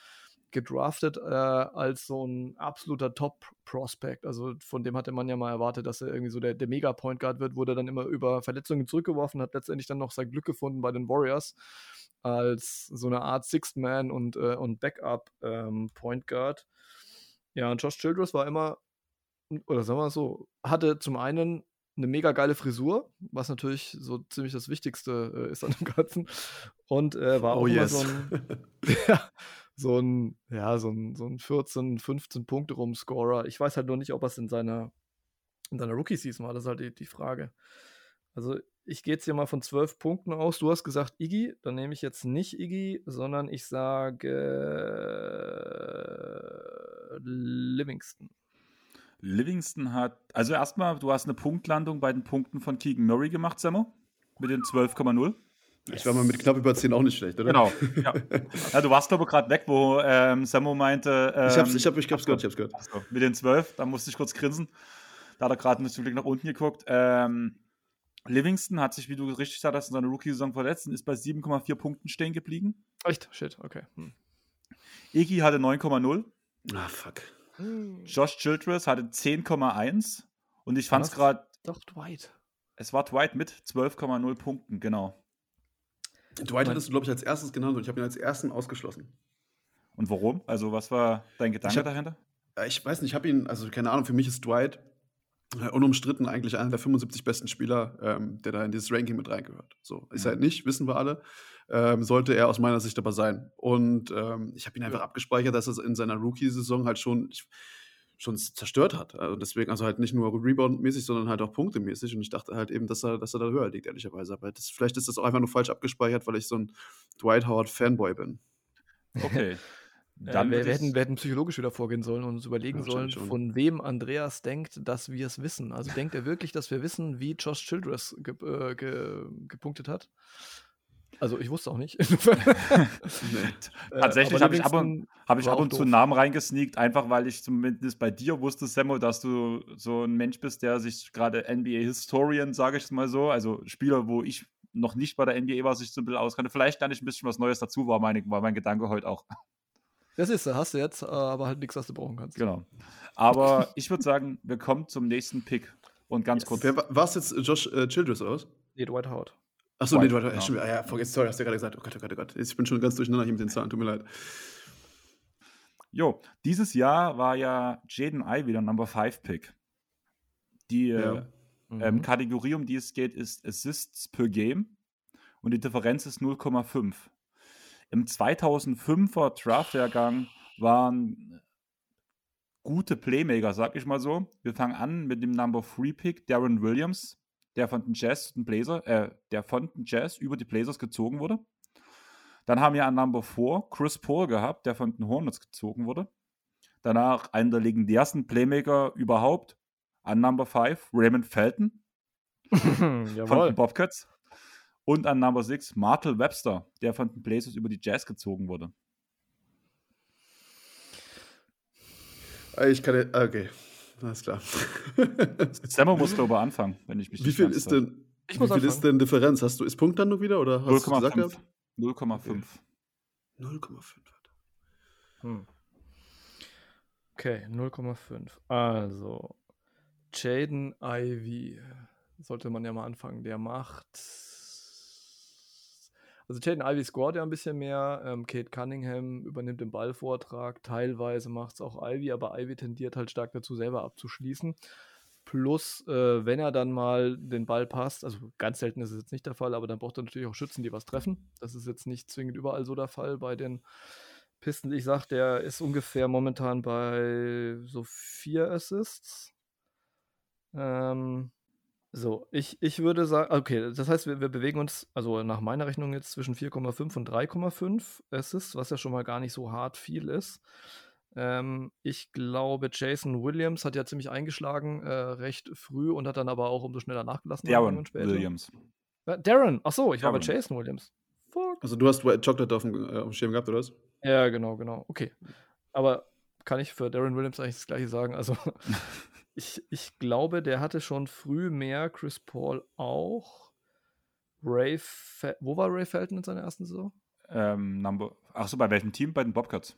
gedraftet äh, als so ein absoluter Top-Prospect. Also von dem hatte man ja mal erwartet, dass er irgendwie so der, der Mega-Point Guard wird, wurde dann immer über Verletzungen zurückgeworfen, hat letztendlich dann noch sein Glück gefunden bei den Warriors als so eine Art Sixth Man und, äh, und Backup ähm, Point Guard. Ja, und Josh Childress war immer, oder sagen wir mal so, hatte zum einen eine mega geile Frisur, was natürlich so ziemlich das Wichtigste äh, ist an dem Ganzen. Und äh, war oh auch yes. immer so ein, ja, so ein, ja, so ein, so ein 14, 15 Punkte rum Scorer. Ich weiß halt nur nicht, ob er es in seiner, in seiner Rookie-Season war. Das ist halt die, die Frage. Also ich gehe jetzt hier mal von 12 Punkten aus. Du hast gesagt Iggy, dann nehme ich jetzt nicht Iggy, sondern ich sage äh, Livingston.
Livingston hat, also erstmal, du hast eine Punktlandung bei den Punkten von Keegan Murray gemacht, Sammo, mit den 12,0.
Ich war mal mit knapp über 10 auch nicht schlecht, oder?
Genau. Ja, ja du warst, glaube ich, gerade weg, wo ähm, Sammo meinte. Ähm,
ich, hab's, ich, hab, ich hab's gehört, ich hab's gehört.
Also, mit den 12, da musste ich kurz grinsen. Da hat er gerade mit dem Blick nach unten geguckt. Ähm, Livingston hat sich, wie du richtig sagst, in seiner Rookie-Saison verletzt und ist bei 7,4 Punkten stehen geblieben.
Echt? Shit, okay. Hm.
Iggy hatte 9,0.
Ah, fuck.
Josh Childress hatte 10,1 und ich fand es gerade.
Doch, Dwight.
Es war Dwight mit 12,0 Punkten, genau.
Dwight hattest du, glaube ich, als erstes genannt und ich habe ihn als ersten ausgeschlossen.
Und warum? Also, was war dein Gedanke
hab,
dahinter?
Ich weiß nicht, ich habe ihn, also keine Ahnung, für mich ist Dwight äh, unumstritten eigentlich einer der 75 besten Spieler, ähm, der da in dieses Ranking mit reingehört. So, ist mhm. er nicht, wissen wir alle. Ähm, sollte er aus meiner Sicht aber sein. Und ähm, ich habe ihn einfach ja. abgespeichert, dass er in seiner Rookie-Saison halt schon, ich, schon zerstört hat. Also deswegen, also halt nicht nur Rebound-mäßig, sondern halt auch punktemäßig. Und ich dachte halt eben, dass er, dass er da höher liegt, ehrlicherweise. Aber das, vielleicht ist das auch einfach nur falsch abgespeichert, weil ich so ein Dwight Howard-Fanboy bin.
Okay.
Dann äh, wir, wir, hätten, wir hätten psychologisch wieder vorgehen sollen und uns überlegen ja, sollen, von wem Andreas denkt, dass wir es wissen. Also denkt er wirklich, dass wir wissen, wie Josh Childress ge äh, ge gepunktet hat? Also ich wusste auch nicht.
nee. Tatsächlich habe ich ab und, hab ich ab und zu einen Namen reingesneakt, einfach weil ich zumindest bei dir wusste, Sammo, dass du so ein Mensch bist, der sich gerade NBA-Historian, sage ich es mal so, also Spieler, wo ich noch nicht bei der NBA war, sich so ein bisschen auskannte. Vielleicht lerne ich ein bisschen was Neues dazu, war, meine, war mein Gedanke heute auch.
Das ist, hast du jetzt, aber halt nichts, was du brauchen kannst.
Genau. Aber ich würde sagen, wir kommen zum nächsten Pick. Und ganz yes. kurz.
Wer, war es jetzt Josh äh, Childress oder was?
Nee, Dwight Howard.
Achso, nee, Dwight Howard. Ja, ja, vergiss, sorry, hast du ja gerade gesagt. Oh Gott, oh Gott, oh Gott. Ich bin schon ganz durcheinander hier mit den Zahlen, tut mir leid.
Jo, dieses Jahr war ja Jaden Ivey der Number 5 Pick. Die äh, ja. ähm, mhm. Kategorie, um die es geht, ist Assists per Game. Und die Differenz ist 0,5. Im 2005er Draft-Jahrgang waren gute Playmaker, sag ich mal so. Wir fangen an mit dem Number 3 Pick, Darren Williams, der von den Jazz den Blazer, äh, der von den Jazz über die Blazers gezogen wurde. Dann haben wir an Number 4 Chris Paul gehabt, der von den Hornets gezogen wurde. Danach einer der legendärsten Playmaker überhaupt, an Number 5 Raymond Felton von den Bobcats. Und an Number 6 Martel Webster, der von den Blazers über die Jazz gezogen wurde.
Ah, ich kann. Okay, alles klar.
Sammo muss darüber anfangen, wenn ich mich
Wie viel ist denn. Ich wie viel ist denn Differenz? Hast du, ist Punktlandung wieder oder hast 0,5.
0,5.
0,5.
Hm. Okay, 0,5. Also, Jaden Ivy sollte man ja mal anfangen. Der macht also Jaden Ivy scoret ja ein bisschen mehr. Ähm, Kate Cunningham übernimmt den Ballvortrag. Teilweise macht es auch Ivy, aber Ivy tendiert halt stark dazu, selber abzuschließen. Plus, äh, wenn er dann mal den Ball passt, also ganz selten ist es jetzt nicht der Fall, aber dann braucht er natürlich auch Schützen, die was treffen. Das ist jetzt nicht zwingend überall so der Fall bei den Pistons. Ich sag, der ist ungefähr momentan bei so vier Assists. Ähm, so, ich, ich würde sagen, okay, das heißt, wir, wir bewegen uns, also nach meiner Rechnung jetzt zwischen 4,5 und 3,5 Assists, was ja schon mal gar nicht so hart viel ist. Ähm, ich glaube, Jason Williams hat ja ziemlich eingeschlagen, äh, recht früh und hat dann aber auch umso schneller nachgelassen.
Darren Williams.
Ja, Darren, achso, ich Darren. war bei Jason Williams.
Fuck. Also du hast Chocolate auf dem, äh, auf dem Schirm gehabt, oder was?
Ja, genau, genau. Okay. Aber kann ich für Darren Williams eigentlich das gleiche sagen? Also ich, ich glaube, der hatte schon früh mehr, Chris Paul auch. Ray, Fe wo war Ray Felton in seiner ersten Saison?
Ähm, number, ach so, bei welchem Team? Bei den Bobcats.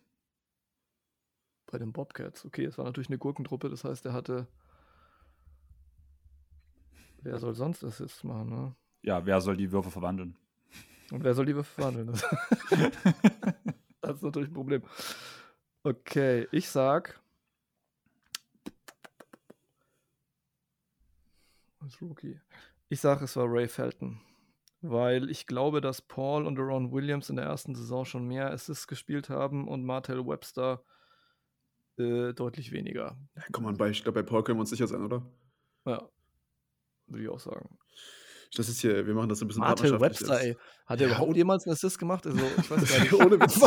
Bei den Bobcats, okay, es war natürlich eine Gurkentruppe, das heißt, er hatte. Wer soll sonst Assists machen, ne?
Ja, wer soll die Würfe verwandeln?
Und wer soll die Würfe verwandeln? Das, das ist natürlich ein Problem. Okay, ich sag als Rookie. Ich sage, es war Ray Felton. weil ich glaube, dass Paul und Aaron Williams in der ersten Saison schon mehr Assists gespielt haben und Martell Webster äh, deutlich weniger.
Ja, komm mal bei, ich glaube, bei Paul können wir uns sicher sein, oder?
Ja, würde ich auch sagen.
Das ist hier, wir machen das ein bisschen
Martell Webster, ey. Hat er
Ja,
überhaupt jemals einen Assist gemacht? Also, ich weiß gar nicht.
Ohne Witz.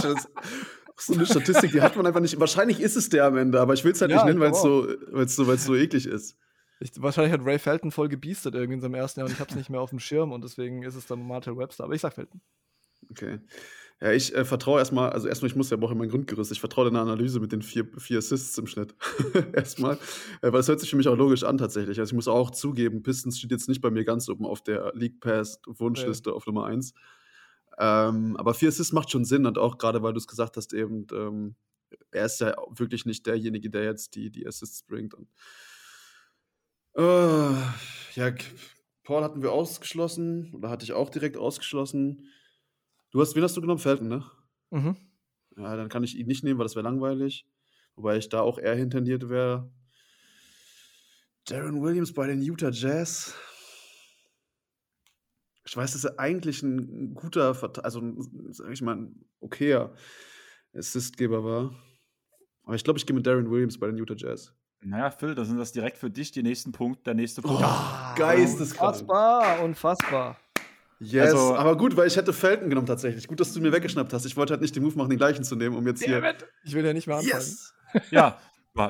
So eine Statistik, die hat man einfach nicht. Wahrscheinlich ist es der am Ende, aber ich will es halt
Ja,
nicht nennen, weil es so, weil's so, weil's so eklig ist.
Ich, wahrscheinlich hat Ray Felton voll gebiestet irgendwie in seinem ersten Jahr und ich habe es nicht mehr auf dem Schirm und deswegen ist es dann Martell Webster. Aber ich sag Felton.
Okay. Ja, ich äh, vertraue erstmal, also erstmal, ich muss ja auch in mein Grundgerüst, ich vertraue deiner Analyse mit den vier, vier Assists im Schnitt. erstmal. Äh, weil das hört sich für mich auch logisch an, tatsächlich. Also ich muss auch zugeben, Pistons steht jetzt nicht bei mir ganz oben auf der League Pass Wunschliste auf Nummer 1. Ähm, aber vier Assists macht schon Sinn und auch gerade, weil du es gesagt hast, eben, ähm, er ist ja wirklich nicht derjenige, der jetzt die, die Assists bringt. Und, äh, ja, Paul hatten wir ausgeschlossen, oder hatte ich auch direkt ausgeschlossen. Du hast, wen hast du genommen? Felton, ne?
Mhm.
Ja, dann kann ich ihn nicht nehmen, weil das wäre langweilig. Wobei ich da auch eher hintendiert wäre. Darren Williams bei den Utah Jazz. Ich weiß, dass er eigentlich ein guter, also sag ich mal, ein okayer Assistgeber war. Aber ich glaube, ich gehe mit Darren Williams bei den Utah Jazz.
Naja, Phil, da sind das direkt für dich die nächsten Punkte, der nächste Punkt.
geisteskrank.
Unfassbar, unfassbar.
Yes,
Also-
aber gut, weil ich hätte Felton genommen tatsächlich. Gut, dass du mir weggeschnappt hast. Ich wollte halt nicht den Move machen, den gleichen zu nehmen, um jetzt hier.
Ich will ja nicht mehr anfangen.
Yes!
Ja,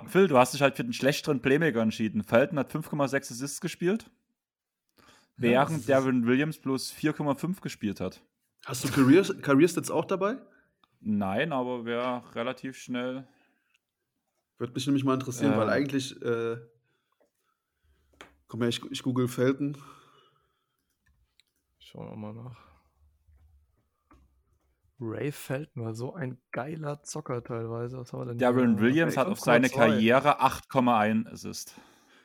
Phil, du hast dich halt für den schlechteren Playmaker entschieden. Felton hat 5,6 Assists gespielt, während
ist-
Darren Williams bloß 4,5 gespielt hat.
Hast du Career, Career Stats auch dabei?
Nein, aber wäre relativ schnell.
Würde mich nämlich mal interessieren,
Ja.
weil eigentlich. Äh, komm her, ich, ich google Felton.
Schauen wir mal nach. Ray Felton war so ein geiler Zocker teilweise. Was haben wir denn hier?
Darren Williams hat auf seine
5,2.
Karriere 8,1 Assist.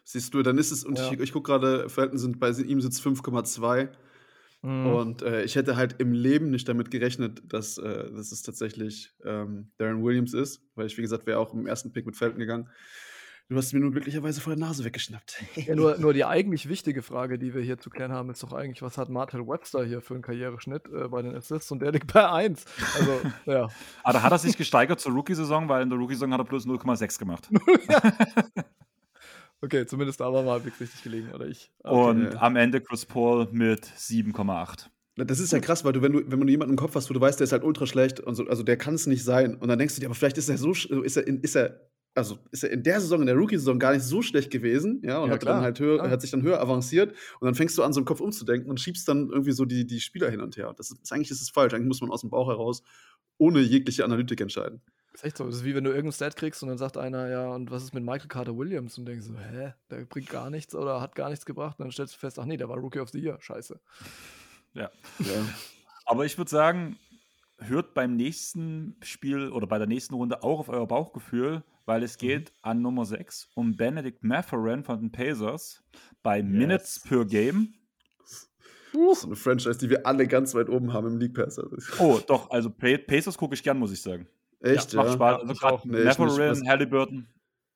Siehst du, dann ist es, und
Ja.
ich, ich gucke gerade, Felton sind bei ihm sitzt 5,2.
Mhm.
Und äh, ich hätte halt im Leben nicht damit gerechnet, dass, äh, dass es tatsächlich ähm, Darren Williams ist, weil ich, wie gesagt, wäre auch im ersten Pick mit Felton gegangen. Du hast mir nur glücklicherweise vor der Nase weggeschnappt.
Ja, nur, nur die eigentlich wichtige Frage, die wir hier zu klären haben, ist doch eigentlich, was hat Martell Webster hier für einen Karriereschnitt äh, bei den Assists und der liegt bei 1. Also, ja.
Aber da hat er sich gesteigert zur Rookie-Saison, weil in der Rookie-Saison hat er bloß 0,6 gemacht.
Okay, zumindest da war mal halbwegs richtig gelegen, oder ich.
Und
Ja.
am Ende Chris Paul mit 7,8.
Das ist ja krass, weil du, wenn du, wenn du jemanden im Kopf hast, wo du weißt, der ist halt ultra schlecht und so, also der kann es nicht sein. Und dann denkst du dir, aber vielleicht ist er so, sch- ist er in, ist er, also ist er in der Saison, in der Rookie-Saison gar nicht so schlecht gewesen, ja, und
Ja,
hat
klar,
dann halt höher,
klar.
hat sich dann höher avanciert und dann fängst du an, so im Kopf umzudenken und schiebst dann irgendwie so die, die Spieler hin und her. Das ist, eigentlich ist es falsch. Eigentlich muss man aus dem Bauch heraus ohne jegliche Analytik entscheiden.
Das ist echt so. Das ist wie wenn du irgendeinen Stat kriegst und dann sagt einer, ja, und was ist mit Michael Carter Williams? Und denkst so, hä, der bringt gar nichts oder hat gar nichts gebracht. Und dann stellst du fest, ach nee, der war Rookie of the Year. Scheiße.
Ja.
Ja.
Aber ich würde sagen, hört beim nächsten Spiel oder bei der nächsten Runde auch auf euer Bauchgefühl, weil es geht an Nummer 6 um Benedict Mathurin von den Pacers bei Minutes per Game.
So eine Franchise, die wir alle ganz weit oben haben im League Pass. Also,
Oh, doch, also Pa- Pacers gucke ich gern, muss ich sagen.
Echt, ja.
Macht Spaß.
Ja,
Also
ich
gerade
auch.
Nee, Was-
Halliburton,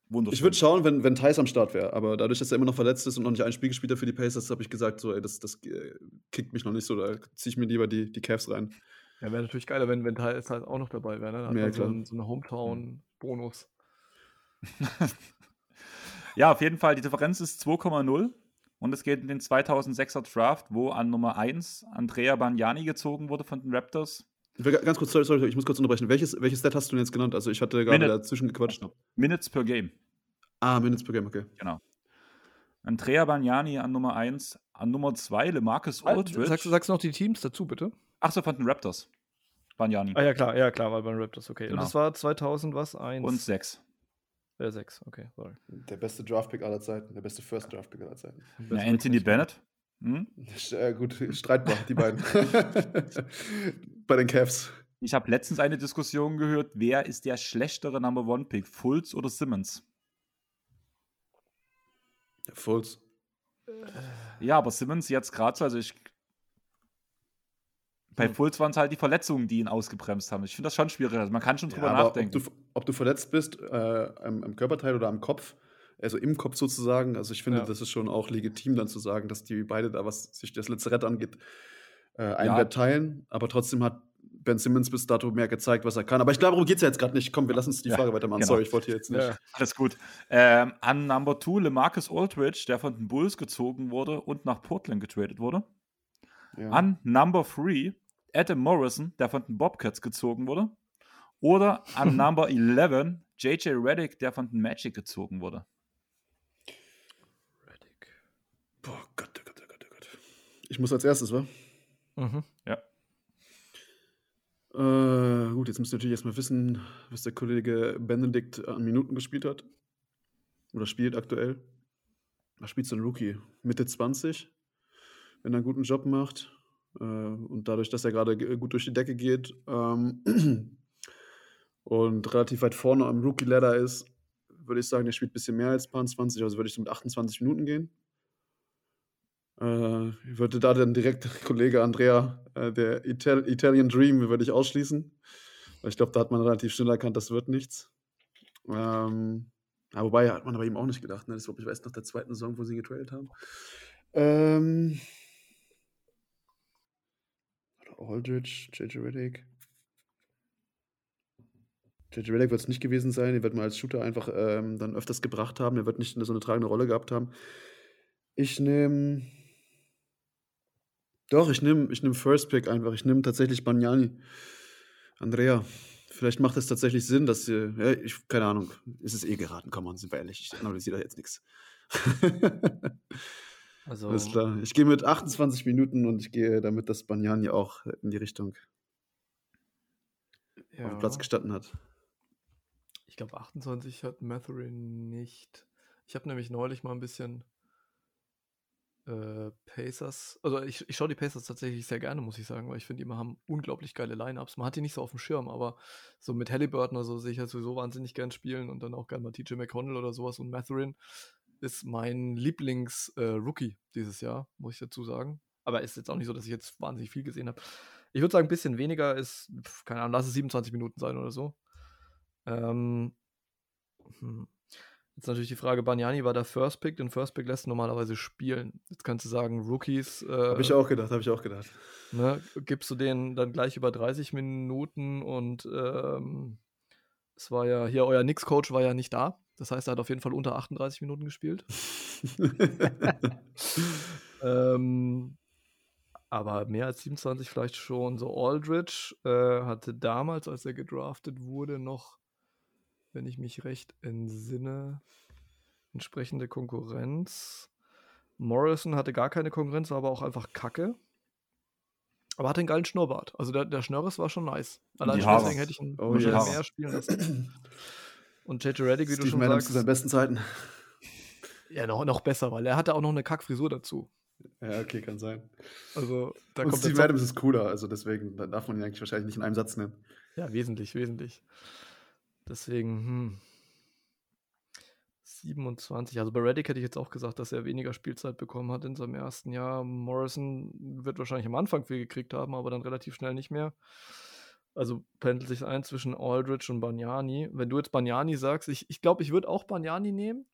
wunderschön.
Ich würde schauen, wenn, wenn Thais am Start wäre. Aber dadurch, dass er immer noch verletzt ist und noch nicht ein Spiel gespielt hat für die Pacers, habe ich gesagt, so, ey, das, das äh, kickt mich noch nicht so. Da ziehe ich mir lieber die, die Cavs rein.
Ja, wäre natürlich geiler, wenn, wenn Thais halt auch noch dabei wäre. Ne? Da hat
Ja,
man so,
klar.
einen, so einen Hometown-Bonus.
Ja, auf jeden Fall, die Differenz ist 2,0 und es geht in den 2006er Draft, wo an Nummer 1 Andrea Bagnani gezogen wurde von den Raptors.
Ganz kurz, sorry, sorry, ich muss kurz unterbrechen. Welches, welches Stat hast du denn jetzt genannt? Also ich hatte gerade
Minute.
dazwischen gequatscht.
Minutes per Game.
Ah, Minutes per Game, okay.
Genau. Andrea Bagnani an Nummer 1, an Nummer 2 LeMarcus Aldridge.
Sagst, du- sagst du noch die Teams dazu, bitte?
Achso, von den Raptors. Bagnani.
Ah ja, klar, ja, klar, weil bei den Raptors, okay. Und
Genau.
das war 2000 was? 1?
Und 6.
Äh, 6, okay, sorry.
Der beste Draftpick aller Zeiten, der beste First Draftpick aller Zeiten.
Ja, Anthony Bennett. Hm?
Äh, gut, streitbar, die beiden. Bei den Cavs.
Ich habe letztens eine Diskussion gehört, wer ist der schlechtere Number One Pick, Fultz oder Simmons?
Fulls.
Ja, aber Simmons jetzt gerade so, also ich. Bei
Hm.
Fultz waren es halt die Verletzungen, die ihn ausgebremst haben. Ich finde das schon schwierig. Also man kann schon drüber
Ja, aber ob
nachdenken.
du, ob du verletzt bist äh, am, am Körperteil oder am Kopf, also im Kopf sozusagen, also ich finde,
Ja.
das ist schon auch legitim dann zu sagen, dass die beide da, was sich das Lazarett angeht, äh, ein ja. Bett teilen, aber trotzdem hat Ben Simmons bis dato mehr gezeigt, was er kann. Aber ich glaube, darum geht es ja jetzt gerade nicht. Komm, wir lassen uns die Frage ja, weitermachen. Genau. Sorry, ich wollte hier jetzt nicht. Ja,
alles gut. Ähm, an Number 2 LeMarcus Aldridge, der von den Bulls gezogen wurde und nach Portland getradet wurde. Ja. An Number 3 Adam Morrison, der von den Bobcats gezogen wurde. Oder an Number 11 JJ Reddick, der von den Magic gezogen wurde.
Reddick. Boah, Gott, oh Gott, oh Gott, oh Gott. Ich muss als erstes, wa?
Mhm. Ja.
Äh, gut, jetzt müsst ihr natürlich erstmal wissen, was der Kollege Benedikt an Minuten gespielt hat. Oder spielt aktuell. Was spielt so ein Rookie? Mitte 20, wenn er einen guten Job macht. Äh, und dadurch, dass er gerade gut durch die Decke geht ähm, und relativ weit vorne am Rookie-Ladder ist, würde ich sagen, er spielt ein bisschen mehr als 20, also würde ich so mit 28 Minuten gehen. Äh, würde da dann direkt Kollege Andrea, äh, der Ital Italian Dream, würde ich ausschließen. Ich glaube, da hat man relativ schnell erkannt, das wird nichts. Ähm, ja, wobei hat man aber ihm auch nicht gedacht. Ne? Das ist, ich weiß, nach der zweiten Saison, wo sie ihn getradet haben. Ähm, Aldridge, JJ Reddick. JJ Reddick wird es nicht gewesen sein. Er wird mal als Shooter einfach ähm, dann öfters gebracht haben. Er wird nicht so eine tragende Rolle gehabt haben. Ich nehme doch, ich nehme ich nehm First Pick einfach. Ich nehme tatsächlich Bagnani. Andrea, vielleicht macht es tatsächlich Sinn, dass sie. Ja, ich, keine Ahnung, ist es eh geraten, komm sind wir ehrlich. Ich analysiere da jetzt nichts. also. Alles klar. Ich gehe mit 28 Minuten und ich gehe damit, dass Bagnani auch in die Richtung ja. auf Platz gestanden hat.
Ich glaube, 28 hat Matherin nicht. Ich habe nämlich neulich mal ein bisschen äh, Pacers, also ich, ich schaue die Pacers tatsächlich sehr gerne, muss ich sagen, weil ich finde, die haben unglaublich geile Lineups. Man hat die nicht so auf dem Schirm, aber so mit Halliburton oder so sehe ich halt sowieso wahnsinnig gern spielen und dann auch gerne mal TJ McConnell oder sowas und Matherin ist mein Lieblings-Rookie äh, dieses Jahr, muss ich dazu sagen. Aber ist jetzt auch nicht so, dass ich jetzt wahnsinnig viel gesehen habe. Ich würde sagen, ein bisschen weniger ist, keine Ahnung, lass es 27 Minuten sein oder so. Ähm, hm. Jetzt natürlich die Frage, Banyani war der First Pick, den First Pick lässt du normalerweise spielen. Jetzt kannst du sagen, Rookies.
Äh, habe ich auch gedacht, habe ich auch gedacht.
Ne, gibst du denen dann gleich über 30 Minuten und ähm, es war ja, hier euer Nix-Coach war ja nicht da. Das heißt, er hat auf jeden Fall unter 38 Minuten gespielt. ähm, aber mehr als 27 vielleicht schon. So Aldridge äh, hatte damals, als er gedraftet wurde, noch wenn ich mich recht entsinne, entsprechende Konkurrenz. Morrison hatte gar keine Konkurrenz, war aber auch einfach kacke. Aber hatte einen geilen Schnurrbart. Also der, der Schnörres war schon nice. Allein schon deswegen hätte ich ihn oh, wahrscheinlich yes. mehr spielen lassen. Und JJ Reddick, wie Steve du schon Adams sagst.
zu seinen besten Zeiten.
Ja, noch, noch besser, weil er hatte auch noch eine Kackfrisur dazu.
Ja, okay, kann sein.
Also,
da Und kommt Steve Adams ist cooler, also deswegen darf man ihn eigentlich wahrscheinlich nicht in einem Satz nennen.
Ja, wesentlich, wesentlich. Deswegen, hm. 27. Also bei Reddick hätte ich jetzt auch gesagt, dass er weniger Spielzeit bekommen hat in seinem ersten Jahr. Morrison wird wahrscheinlich am Anfang viel gekriegt haben, aber dann relativ schnell nicht mehr. Also pendelt sich ein zwischen Aldridge und Bagnani. Wenn du jetzt Bagnani sagst, ich, ich glaube, ich würde auch Bagnani nehmen.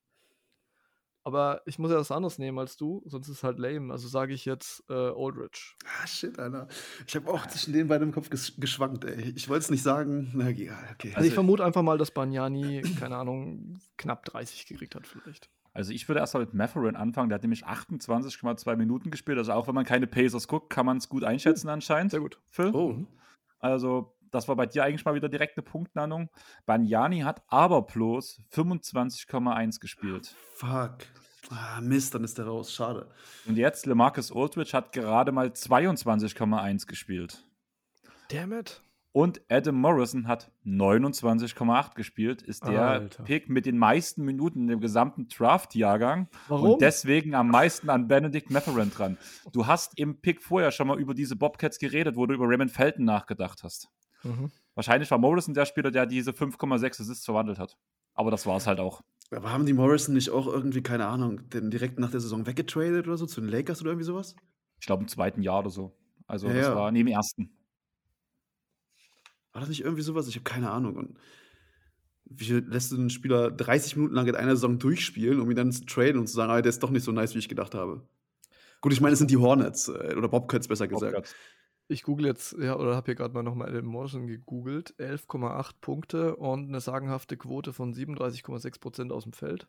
Aber ich muss ja was anderes nehmen als du, sonst ist es halt lame. Also sage ich jetzt äh, Aldridge.
Ah, shit, Alter. Ich habe auch zwischen den beiden im Kopf geschwankt, ey. Ich wollte es nicht sagen. Na, okay.
Also, ich vermute einfach mal, dass Banyani, keine Ahnung, knapp 30 gekriegt hat, vielleicht.
Also ich würde erstmal mit Matherin anfangen. Der hat nämlich 28,2 Minuten gespielt. Also auch wenn man keine Pacers guckt, kann man es gut einschätzen anscheinend.
Sehr gut.
Phil. Oh. Also das war bei dir eigentlich mal wieder direkte Punktnennung. Banyani hat aber bloß 25,1 gespielt.
Fuck. Ah, Mist, dann ist der raus. Schade.
Und jetzt, LeMarcus Aldridge hat gerade mal 22,1 gespielt.
Damn it.
Und Adam Morrison hat 29,8 gespielt, ist der Alter. Pick mit den meisten Minuten in dem gesamten Draft-Jahrgang.
Warum?
Und deswegen am meisten an Benedict Mathurin dran. Du hast im Pick vorher schon mal über diese Bobcats geredet, wo du über Raymond Felton nachgedacht hast. Mhm. Wahrscheinlich war Morrison der Spieler, der diese 5,6 Assists verwandelt hat. Aber das war es halt auch.
Aber haben die Morrison nicht auch irgendwie, keine Ahnung, denn direkt nach der Saison weggetradet oder so zu den Lakers oder irgendwie sowas?
Ich glaube im zweiten Jahr oder so. Also ja, das ja. war neben dem ersten.
War das nicht irgendwie sowas? Ich habe keine Ahnung. Und wie lässt du einen Spieler 30 Minuten lang in einer Saison durchspielen, um ihn dann zu traden und zu sagen, ah, der ist doch nicht so nice, wie ich gedacht habe? Gut, ich meine, es sind die Hornets äh, oder Bobcats besser gesagt. Bobcats.
Ich google jetzt, ja, oder habe hier gerade mal nochmal Adam Morrison gegoogelt. 11,8 Punkte und eine sagenhafte Quote von 37,6 Prozent aus dem Feld.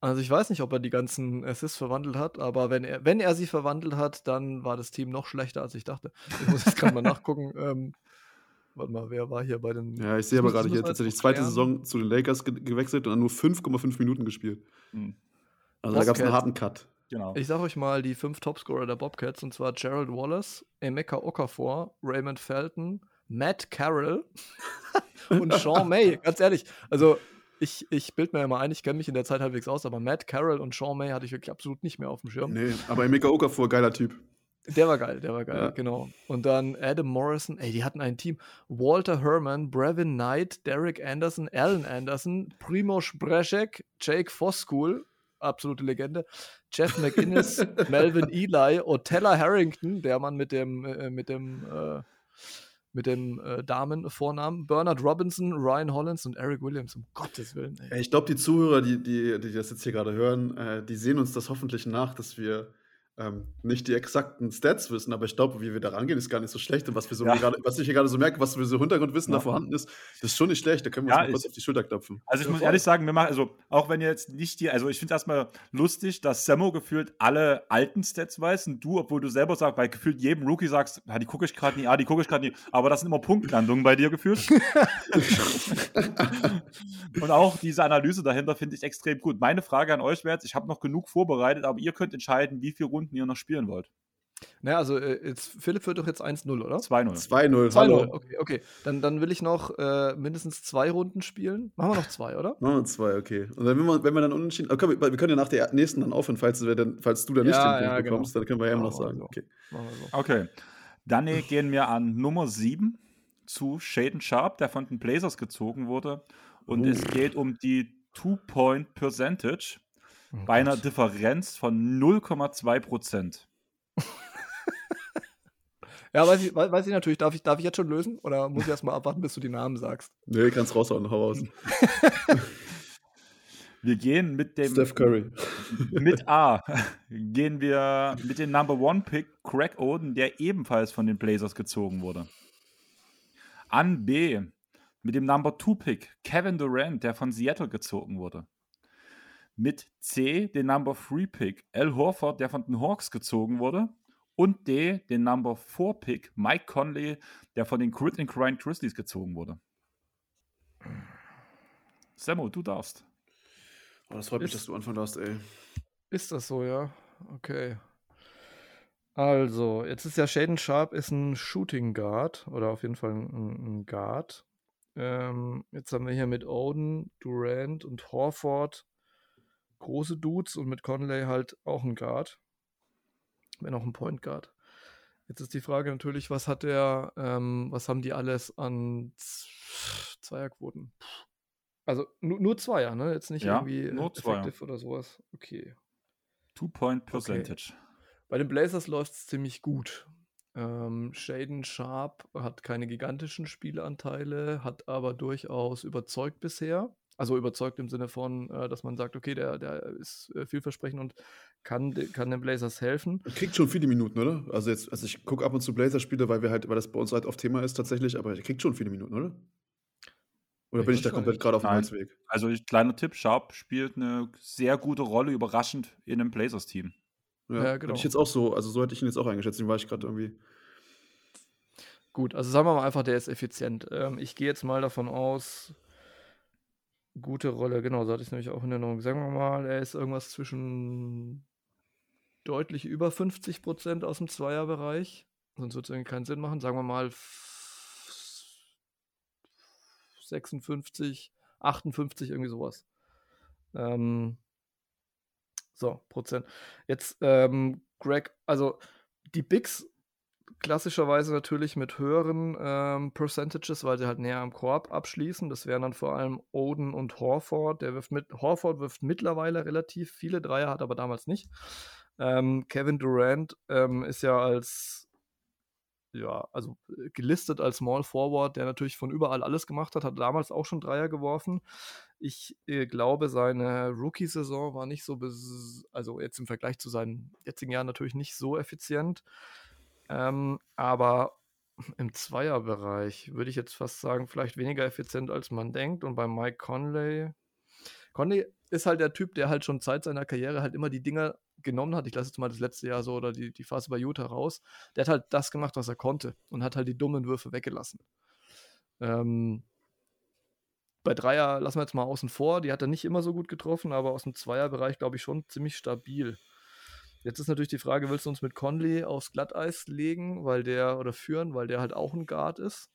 Also ich weiß nicht, ob er die ganzen Assists verwandelt hat, aber wenn er, wenn er sie verwandelt hat, dann war das Team noch schlechter, als ich dachte. Ich muss jetzt gerade mal nachgucken. Ähm, warte mal, wer war hier bei den.
Ja, ich sehe aber gerade hier tatsächlich zweite Saison zu den Lakers ge gewechselt und dann nur 5,5 Minuten gespielt. Hm. Also da gab es einen harten Cut.
Genau. Ich sage euch mal die fünf Topscorer der Bobcats und zwar Gerald Wallace, Emeka Okafor, Raymond Felton, Matt Carroll und Sean May. Ganz ehrlich, also ich, ich bild mir ja mal ein, ich kenne mich in der Zeit halbwegs aus, aber Matt Carroll und Sean May hatte ich wirklich absolut nicht mehr auf dem Schirm.
Nee, aber Emeka Okafor, geiler Typ.
Der war geil, der war geil, ja. genau. Und dann Adam Morrison, ey, die hatten ein Team. Walter Herman, Brevin Knight, Derek Anderson, Alan Anderson, Primoz Brezek, Jake Foskul, absolute Legende. Jeff McInnes, Melvin Eli, Otella Harrington, der Mann mit dem, äh, mit dem, äh, mit dem äh, Damenvornamen, Bernard Robinson, Ryan Hollins und Eric Williams, um Gottes Willen.
Ey. Ich glaube, die Zuhörer, die, die, die das jetzt hier gerade hören, äh, die sehen uns das hoffentlich nach, dass wir ähm, nicht die exakten Stats wissen, aber ich glaube, wie wir da rangehen, ist gar nicht so schlecht. Und was wir so ja. grade, was ich hier gerade so merke, was für so Hintergrundwissen ja. da vorhanden ist, das ist schon nicht schlecht. Da können wir uns ja, mal kurz auf die Schulter klopfen.
Also ich muss ehrlich sagen, wir machen, also auch wenn ihr jetzt nicht die, also ich finde es erstmal lustig, dass Sammo gefühlt alle alten Stats weiß und du, obwohl du selber sagst, bei gefühlt jedem Rookie sagst, ja, die gucke ich gerade nie, ah, die gucke ich gerade nie, aber das sind immer Punktlandungen bei dir gefühlt. und auch diese Analyse dahinter finde ich extrem gut. Meine Frage an euch wäre jetzt, ich habe noch genug vorbereitet, aber ihr könnt entscheiden, wie viele Runden ihr noch spielen wollt.
Naja, also äh, jetzt, Philipp wird doch jetzt 1-0, oder?
2-0. 2-0.
2-0, okay, okay. Dann, dann will ich noch äh, mindestens zwei Runden spielen. Machen wir noch zwei, oder?
Machen wir zwei, okay. Und dann, wenn, wir, wenn wir dann unentschieden. Okay, wir, wir können ja nach der nächsten dann aufhören, falls, dann, falls du dann nicht ja, den Punkt ja, genau. bekommst, dann können wir ja immer noch sagen. So. Okay.
So. okay. Dann gehen wir an Nummer 7 zu Shaden Sharp, der von den Blazers gezogen wurde. Und uh. es geht um die Two-Point Percentage oh, bei einer Differenz von 0,2 Prozent.
Ja, weiß ich, weiß ich natürlich. Darf ich, darf ich jetzt schon lösen? Oder muss ich erst mal abwarten, bis du die Namen sagst?
Nee, kannst raushauen, hau raus.
wir gehen mit dem.
Steph Curry.
Mit A gehen wir mit dem Number One Pick Craig Oden, der ebenfalls von den Blazers gezogen wurde. An B mit dem Number Two Pick Kevin Durant, der von Seattle gezogen wurde. Mit C den Number Three Pick Al Horford, der von den Hawks gezogen wurde und D, den Number 4 Pick, Mike Conley, der von den Grit and Grind Grizzlies gezogen wurde. Sammo, du darfst.
Oh, das freut mich, dass du anfangen darfst, ey.
Ist das so, ja? Okay. Also, jetzt ist ja Shaden Sharp ist ein Shooting Guard oder auf jeden Fall ein, ein Guard. Ähm, jetzt haben wir hier mit Oden, Durant und Horford große Dudes und mit Conley halt auch ein Guard wenn auch ein Point Guard. Jetzt ist die Frage natürlich, was hat der, ähm, was haben die alles an Zweierquoten? Also nur, nur Zweier, ne? Jetzt nicht ja, irgendwie
nur Zweier.
oder sowas. Okay.
Two-Point Percentage. Okay.
Bei den Blazers läuft es ziemlich gut. Ähm, Shaden Sharp hat keine gigantischen Spielanteile, hat aber durchaus überzeugt bisher. Also überzeugt im Sinne von, äh, dass man sagt, okay, der, der ist äh, vielversprechend und kann, kann den Blazers helfen.
Er kriegt schon viele Minuten, oder? Also jetzt, also ich gucke ab und zu Blazers-Spiele, weil wir halt, weil das bei uns halt oft Thema ist tatsächlich, aber er kriegt schon viele Minuten, oder? Oder ich bin ich da komplett gerade auf dem Holzweg?
Also kleiner Tipp, Sharp spielt eine sehr gute Rolle, überraschend in einem Blazers-Team.
Ja, ja, genau. Hätte ich jetzt auch so, also so hätte ich ihn jetzt auch eingeschätzt, den war ich gerade irgendwie.
Gut, also sagen wir mal einfach, der ist effizient. Ähm, ich gehe jetzt mal davon aus, gute Rolle, genau, so hatte ich es nämlich auch in Erinnerung. Sagen wir mal, er ist irgendwas zwischen deutlich über 50 Prozent aus dem Zweierbereich. Sonst wird es irgendwie keinen Sinn machen. Sagen wir mal 56, 58, irgendwie sowas. Ähm, so, Prozent. Jetzt, ähm, Greg, also die Bigs klassischerweise natürlich mit höheren ähm, Percentages, weil sie halt näher am Korb abschließen. Das wären dann vor allem Oden und Horford. Der wirft mit, Horford wirft mittlerweile relativ viele Dreier, hat aber damals nicht. Ähm, Kevin Durant ähm, ist ja als ja, also äh, gelistet als Small Forward, der natürlich von überall alles gemacht hat, hat damals auch schon Dreier geworfen. Ich äh, glaube, seine Rookie-Saison war nicht so, also jetzt im Vergleich zu seinen jetzigen Jahren natürlich nicht so effizient. Ähm, aber im Zweierbereich würde ich jetzt fast sagen, vielleicht weniger effizient, als man denkt. Und bei Mike Conley. Conley ist halt der Typ, der halt schon Zeit seiner Karriere halt immer die Dinger genommen hat. Ich lasse jetzt mal das letzte Jahr so oder die, die Phase bei Utah raus. Der hat halt das gemacht, was er konnte und hat halt die dummen Würfe weggelassen. Ähm, bei Dreier lassen wir jetzt mal außen vor. Die hat er nicht immer so gut getroffen, aber aus dem Zweierbereich glaube ich schon ziemlich stabil. Jetzt ist natürlich die Frage, willst du uns mit Conley aufs Glatteis legen, weil der oder führen, weil der halt auch ein Guard ist?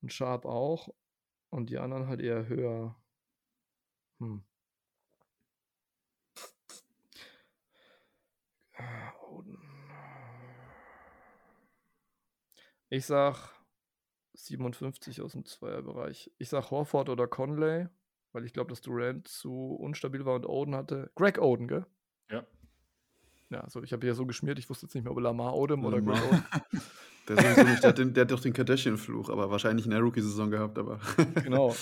Und Sharp auch. Und die anderen halt eher höher. Hm. Ich sag 57 aus dem Zweierbereich. Ich sag Horford oder Conley, weil ich glaube, dass Durant zu unstabil war und Oden hatte. Greg Oden, gell?
Ja.
Ja, also ich habe ja so geschmiert, ich wusste jetzt nicht mehr, ob Lamar Odom oder Greg Oden.
der, nicht, der, hat den, der, hat doch den Kardashian-Fluch, aber wahrscheinlich in der Rookie-Saison gehabt, aber.
genau.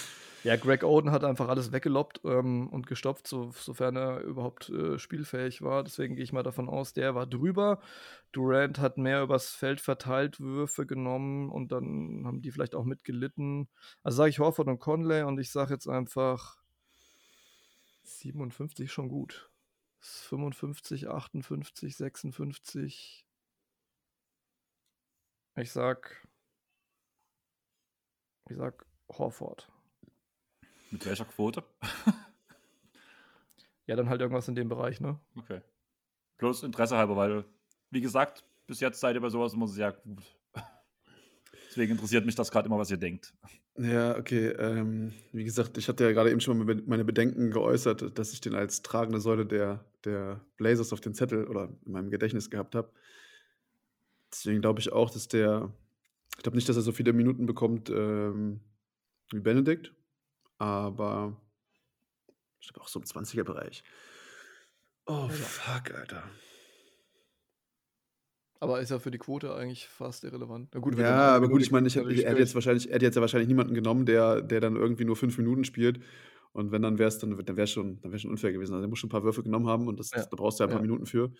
Ja, Greg Oden hat einfach alles weggeloppt ähm, und gestopft, so, sofern er überhaupt äh, spielfähig war. Deswegen gehe ich mal davon aus, der war drüber. Durant hat mehr übers Feld verteilt Würfe genommen und dann haben die vielleicht auch mitgelitten. Also sage ich Horford und Conley und ich sage jetzt einfach 57 schon gut. 55, 58, 56. Ich sag, ich sag Horford.
Mit welcher Quote?
ja, dann halt irgendwas in dem Bereich, ne?
Okay. Bloß Interesse halber, weil, wie gesagt, bis jetzt seid ihr bei sowas immer sehr gut. Deswegen interessiert mich das gerade immer, was ihr denkt.
Ja, okay. Ähm, wie gesagt, ich hatte ja gerade eben schon mal meine Bedenken geäußert, dass ich den als tragende Säule der, der Blazers auf den Zettel oder in meinem Gedächtnis gehabt habe. Deswegen glaube ich auch, dass der, ich glaube nicht, dass er so viele Minuten bekommt ähm, wie Benedikt, aber ich glaube auch so im 20er-Bereich. Oh, ja. fuck, Alter.
Aber ist ja für die Quote eigentlich fast irrelevant.
Gut, ja, aber gut, ich meine, ich, er, hätte jetzt wahrscheinlich, er hätte jetzt ja wahrscheinlich niemanden genommen, der, der dann irgendwie nur fünf Minuten spielt. Und wenn dann wäre es, dann, dann wäre schon, wär schon unfair gewesen. Also er muss schon ein paar Würfe genommen haben und das, ja. da brauchst du ja ein paar ja. Minuten für.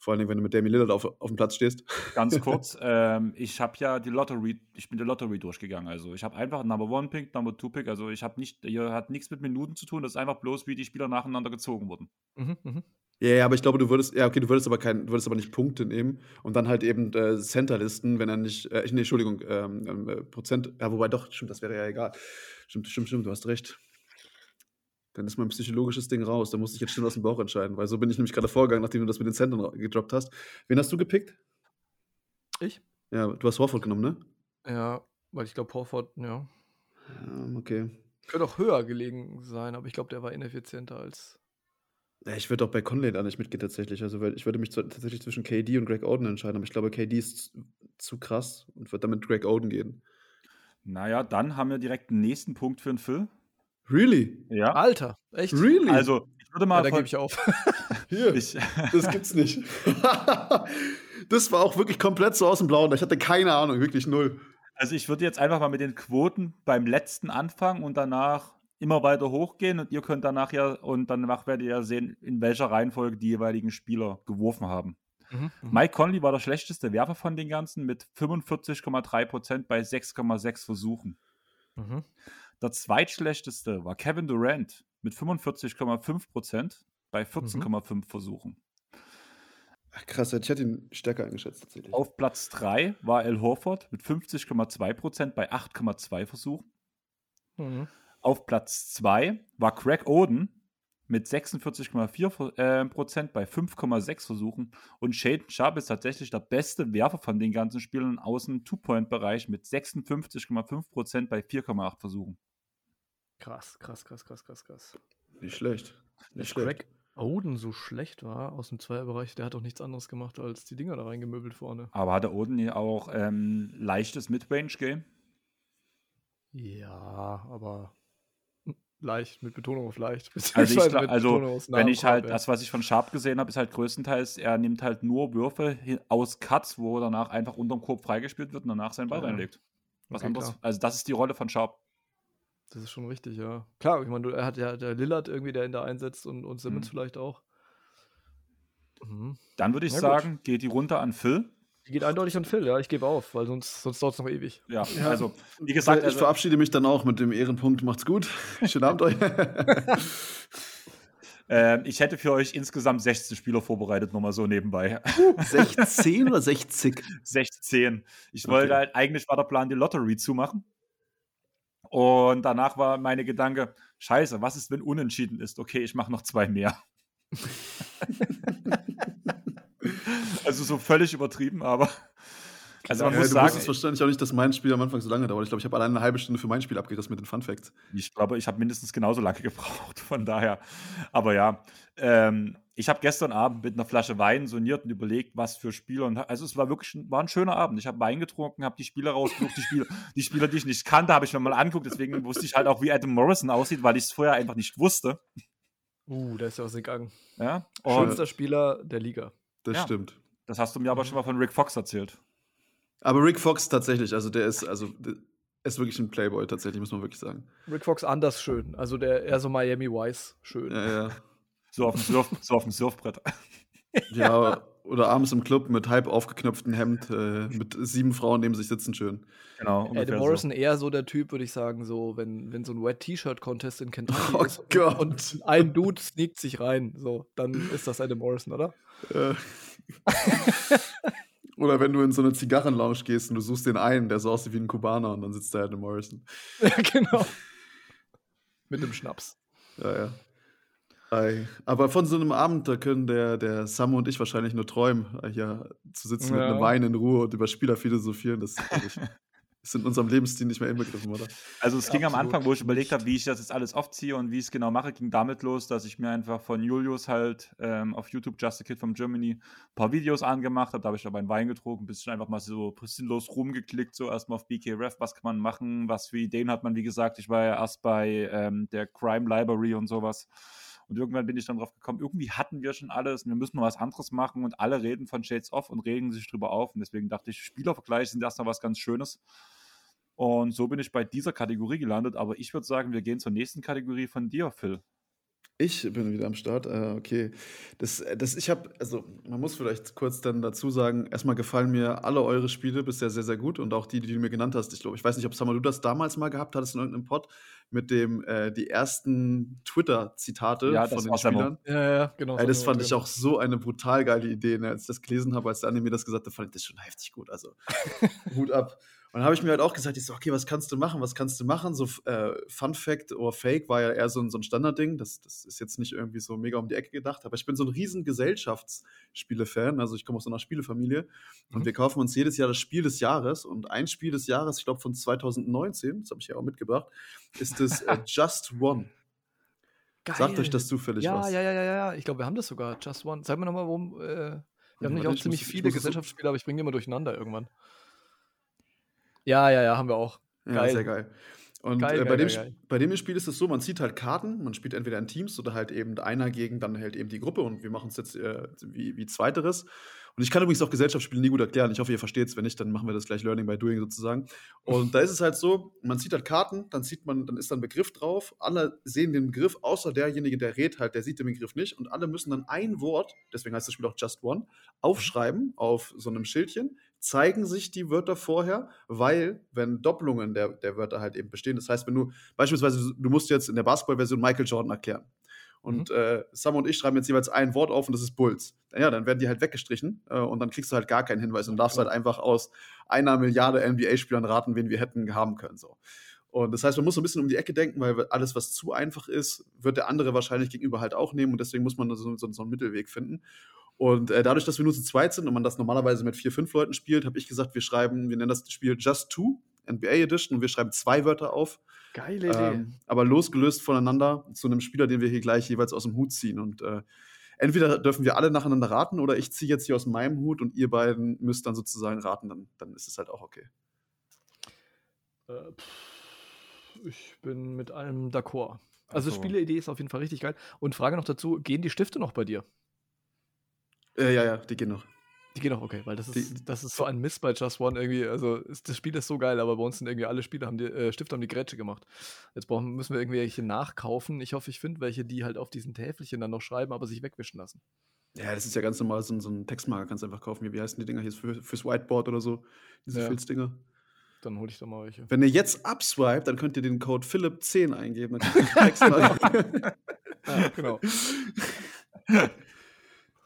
Vor allem, wenn du mit Damian Lillard auf, auf dem Platz stehst.
Ganz kurz, ähm, ich habe ja die Lottery, ich bin die Lottery durchgegangen. Also ich habe einfach Number One Pick, Number Two Pick. Also ich habe nicht, hier hat nichts mit Minuten zu tun. Das ist einfach bloß, wie die Spieler nacheinander gezogen wurden. Mhm,
mh. Ja, ja, aber ich glaube, du würdest, ja, okay, du würdest aber kein, du würdest aber nicht Punkte nehmen und dann halt eben äh, Centerlisten, wenn er nicht, äh, nee, Entschuldigung, ähm, ähm, äh, Prozent, ja, wobei doch, stimmt, das wäre ja egal. Stimmt, stimmt, stimmt, du hast recht. Dann ist mein psychologisches Ding raus. Da muss ich jetzt schon aus dem Bauch entscheiden, weil so bin ich nämlich gerade vorgegangen, nachdem du das mit den Centern gedroppt hast. Wen hast du gepickt?
Ich?
Ja, du hast Horford genommen, ne?
Ja, weil ich glaube, Horford, ja.
Ja, okay.
Könnte auch höher gelegen sein, aber ich glaube, der war ineffizienter als
ja, ich würde auch bei Conley da nicht mitgehen tatsächlich. Also ich würde mich tatsächlich zwischen KD und Greg Oden entscheiden, aber ich glaube, KD ist zu krass und wird damit Greg Oden gehen.
Naja, dann haben wir direkt den nächsten Punkt für den Phil.
Really?
Ja. Alter, echt?
Really?
Also, ich würde mal.
Ja, da gebe ich auf.
Hier, ich, das gibt's nicht. das war auch wirklich komplett so aus dem Blauen. Ich hatte keine Ahnung, wirklich null.
Also, ich würde jetzt einfach mal mit den Quoten beim letzten anfangen und danach immer weiter hochgehen und ihr könnt danach ja und danach werdet ihr ja sehen, in welcher Reihenfolge die jeweiligen Spieler geworfen haben. Mhm, mhm. Mike Conley war der schlechteste Werfer von den ganzen mit 45,3% bei 6,6 Versuchen. Mhm. Der zweitschlechteste war Kevin Durant mit 45,5% bei 14,5 mhm. Versuchen.
Ach, krass, ich hätte ihn stärker eingeschätzt tatsächlich.
Auf Platz 3 war Al Horford mit 50,2% bei 8,2 Versuchen. Mhm. Auf Platz 2 war Craig Oden mit 46,4% äh, bei 5,6 Versuchen. Und Shaden Sharp ist tatsächlich der beste Werfer von den ganzen Spielern aus dem Two-Point-Bereich mit 56,5% bei 4,8 Versuchen.
Krass, krass, krass, krass, krass, krass.
Nicht schlecht.
Nicht Dass schlecht. Craig Oden so schlecht war aus dem Zweierbereich, der hat doch nichts anderes gemacht, als die Dinger da reingemöbelt vorne.
Aber hatte Oden auch ähm, leichtes Midrange-Game?
Ja, aber leicht, mit Betonung auf leicht.
Also, ich, also wenn ich halt, das, was ich von Sharp gesehen habe, ist halt größtenteils, er nimmt halt nur Würfe aus Cuts, wo danach einfach unterm Korb freigespielt wird und danach seinen Ball ja. reinlegt. Was okay, anderes. Klar. Also das ist die Rolle von Sharp.
Das ist schon richtig, ja. Klar, ich meine, er hat ja der Lillard irgendwie, der ihn da einsetzt und, und Simmons mhm. vielleicht auch.
Mhm. Dann würde ich Na sagen, gut. geht die runter an Phil.
Die geht eindeutig an Phil, ja, ich gebe auf, weil sonst, sonst dauert es noch ewig.
Ja,
Ja.
also, wie gesagt,
ich
also,
verabschiede mich dann auch mit dem Ehrenpunkt. Macht's gut. Schönen Abend euch.
äh, ich hätte für euch insgesamt 16 Spieler vorbereitet, nochmal so nebenbei.
16 oder 60?
16. Ich
Okay.
wollte halt, eigentlich war der Plan, die Lottery zu machen. Und danach war meine Gedanke, scheiße, was ist, wenn unentschieden ist? Okay, ich mache noch zwei mehr. Also so völlig übertrieben, aber also man
ja,
muss
du
sagen,
wusstest wahrscheinlich auch nicht, dass mein Spiel am Anfang so lange dauert. Ich glaube, ich habe alleine eine halbe Stunde für mein Spiel abgerissen mit den Fun Facts.
ich glaube, ich habe mindestens genauso lange gebraucht, von daher. Aber ja, ähm, ich habe gestern Abend mit einer Flasche Wein soniert und überlegt, was für Spieler. Und, also es war wirklich ein, war ein schöner Abend. Ich habe Wein getrunken, habe die Spieler rausgesucht, die Spieler, die Spieler, die ich nicht kannte, habe ich mir mal angeguckt. Deswegen wusste ich halt auch, wie Adam Morrison aussieht, weil ich es vorher einfach nicht wusste.
Uh, da ist ja was gegangen.
Ja, und
Schönster Spieler der Liga.
Das
Ja.
stimmt.
das hast du mir aber schon mal von Rick Fox erzählt.
Aber Rick Fox tatsächlich, also der ist, also der ist wirklich ein Playboy tatsächlich, muss man wirklich sagen.
Rick Fox anders schön. Also der eher so Miami Vice schön.
Ja, ja.
So auf dem, Surf, so auf dem Surfbrett.
ja oder abends im Club mit halb aufgeknöpftem Hemd, äh, mit sieben Frauen neben sich sitzen schön.
Genau.
Adam Morrison eher so der Typ, würde ich sagen, so, wenn, wenn so ein Wet T-Shirt Contest in Kentucky
Oh
ist
Gott.
und ein Dude sneakt sich rein, so, dann ist das Adam Morrison, oder?
Äh. Oder wenn du in so eine Zigarrenlounge gehst und du suchst den einen, der so aussieht wie ein Kubaner und dann sitzt da Adam Morrison.
Ja, genau. Mit dem Schnaps.
Ja, ja. Aber von so einem Abend, da können der, der Sam und ich wahrscheinlich nur träumen, hier zu sitzen mit
Ja.
einem Wein in Ruhe und über Spieler philosophieren. Das, ich, ist in unserem Lebensstil nicht mehr inbegriffen, oder?
Also es ging am Anfang, wo ich überlegt habe, wie ich das jetzt alles aufziehe und wie ich es genau mache, ging damit los, dass ich mir einfach von Julius halt ähm, auf YouTube Just a Kid from Germany ein paar Videos angemacht habe. Da habe ich aber einen Wein getrunken, ein bisschen einfach mal so sinnlos rumgeklickt, so erstmal auf BKRef, was kann man machen, was für Ideen hat man, wie gesagt. Ich war ja erst bei ähm, der Crime Library und sowas. Und irgendwann bin ich dann drauf gekommen, irgendwie hatten wir schon alles und wir müssen noch was anderes machen und alle reden von Shades Off und regen sich drüber auf. Und deswegen dachte ich, Spielervergleiche sind erstmal was ganz Schönes. Und so bin ich bei dieser Kategorie gelandet. Aber ich würde sagen, wir gehen zur nächsten Kategorie von dir, Phil.
Ich bin wieder am Start. Äh, okay. Das, das, ich habe, also man muss vielleicht kurz dann dazu sagen, erstmal gefallen mir alle eure Spiele bisher sehr, sehr gut und auch die, die du mir genannt hast. Ich glaube, ich weiß nicht, ob Summer du das damals mal gehabt hattest in irgendeinem Pod mit dem, äh, die ersten Twitter-Zitate
Ja,
von den. Spielern.
Ja, ja, genau.
Ey, das
so
fand ich auch so eine brutal geile Idee. Ne? Als ich das gelesen habe, als der Anime mir das gesagt hat, fand ich das schon heftig gut. Also Hut ab. Dann habe ich mir halt auch gesagt, ich so, okay, was kannst du machen? Was kannst du machen? So äh, Fun Fact oder Fake war ja eher so ein, so ein Standardding. Das, das ist jetzt nicht irgendwie so mega um die Ecke gedacht. Aber ich bin so ein riesen Gesellschaftsspiele-Fan. Also ich komme aus so einer Spielefamilie. Und
Mhm.
wir kaufen uns jedes Jahr das Spiel des Jahres. Und ein Spiel des Jahres, ich glaube von 2019, das habe ich ja auch mitgebracht, ist das äh, Just One. Sagt euch das zufällig
ja,
was?
Ja, ja, ja, ja. Ich glaube, wir haben das sogar. Just One. Sag mir nochmal, warum. Äh, wir haben nämlich
warte,
auch
ich
ziemlich viele Gesellschaftsspiele, aber ich bringe die immer durcheinander irgendwann. Ja, ja, ja, haben wir auch.
Ja,
Geil.
sehr geil. Und
Geil,
äh, bei,
geil,
dem,
geil.
bei dem Spiel ist es so, man zieht halt Karten, man spielt entweder in Teams oder halt eben einer gegen dann halt eben die Gruppe und wir machen es jetzt äh, wie, wie Zweiteres. Und ich kann übrigens auch Gesellschaftsspiele nie gut erklären. Ich hoffe, ihr versteht es. Wenn nicht, dann machen wir das gleich Learning by Doing sozusagen. Und da ist es halt so, man zieht halt Karten, dann sieht man, dann ist da ein Begriff drauf. Alle sehen den Begriff, außer derjenige, der redet halt, der sieht den Begriff nicht. Und alle müssen dann ein Wort, deswegen heißt das Spiel auch Just One, aufschreiben auf so einem Schildchen, zeigen sich die Wörter vorher, weil, wenn Doppelungen der, der Wörter halt eben bestehen, das heißt, wenn du beispielsweise, du musst jetzt in der Basketball-Version Michael Jordan erklären. Und äh, Sam und ich schreiben jetzt jeweils ein Wort auf und das ist Bulls. Ja, dann werden die halt weggestrichen äh, und dann kriegst du halt gar keinen Hinweis und darfst halt einfach aus einer Milliarde NBA-Spielern raten, wen wir hätten haben können. So. Und das heißt, man muss so ein bisschen um die Ecke denken, weil alles, was zu einfach ist, wird der andere wahrscheinlich gegenüber halt auch nehmen und deswegen muss man so, so, so einen Mittelweg finden. Und äh, dadurch, dass wir nur zu zweit sind und man das normalerweise mit vier, fünf Leuten spielt, habe ich gesagt, wir schreiben, wir nennen das Spiel Just Two, NBA Edition, und wir schreiben zwei Wörter auf,
Geile Idee.
ähm, aber losgelöst voneinander zu einem Spieler, den wir hier gleich jeweils aus dem Hut ziehen. Und äh, entweder dürfen wir alle nacheinander raten oder ich ziehe jetzt hier aus meinem Hut und ihr beiden müsst dann sozusagen raten, dann, dann ist es halt auch okay.
Äh, pff, ich bin mit allem d'accord. Also,
Also-
Spieleidee ist auf jeden Fall richtig geil. Und Frage noch dazu: Gehen die Stifte noch bei dir?
Äh, ja, ja, die gehen noch.
Die gehen noch, okay, weil das
Die-
ist, das ist so ein Mist bei Just One irgendwie. Also, ist, das Spiel ist so geil, aber bei uns sind irgendwie alle Spiele haben die, äh, Stifte haben die Grätsche gemacht. Jetzt brauchen, müssen wir irgendwelche nachkaufen. Ich hoffe, ich finde welche, die halt auf diesen Täfelchen dann noch schreiben, aber sich wegwischen lassen.
Ja, das ist ja ganz normal, so so 'n Textmarker kannst du einfach kaufen. Wie wie heißen die Dinger hier für fürs Whiteboard oder so, diese
Ja.
Filzdinger.
Dann hole ich doch mal welche.
Wenn ihr jetzt upswiped, dann könnt ihr den Code Philipp10 eingeben, dann kriegt ihr Textmarker.
Ja, genau.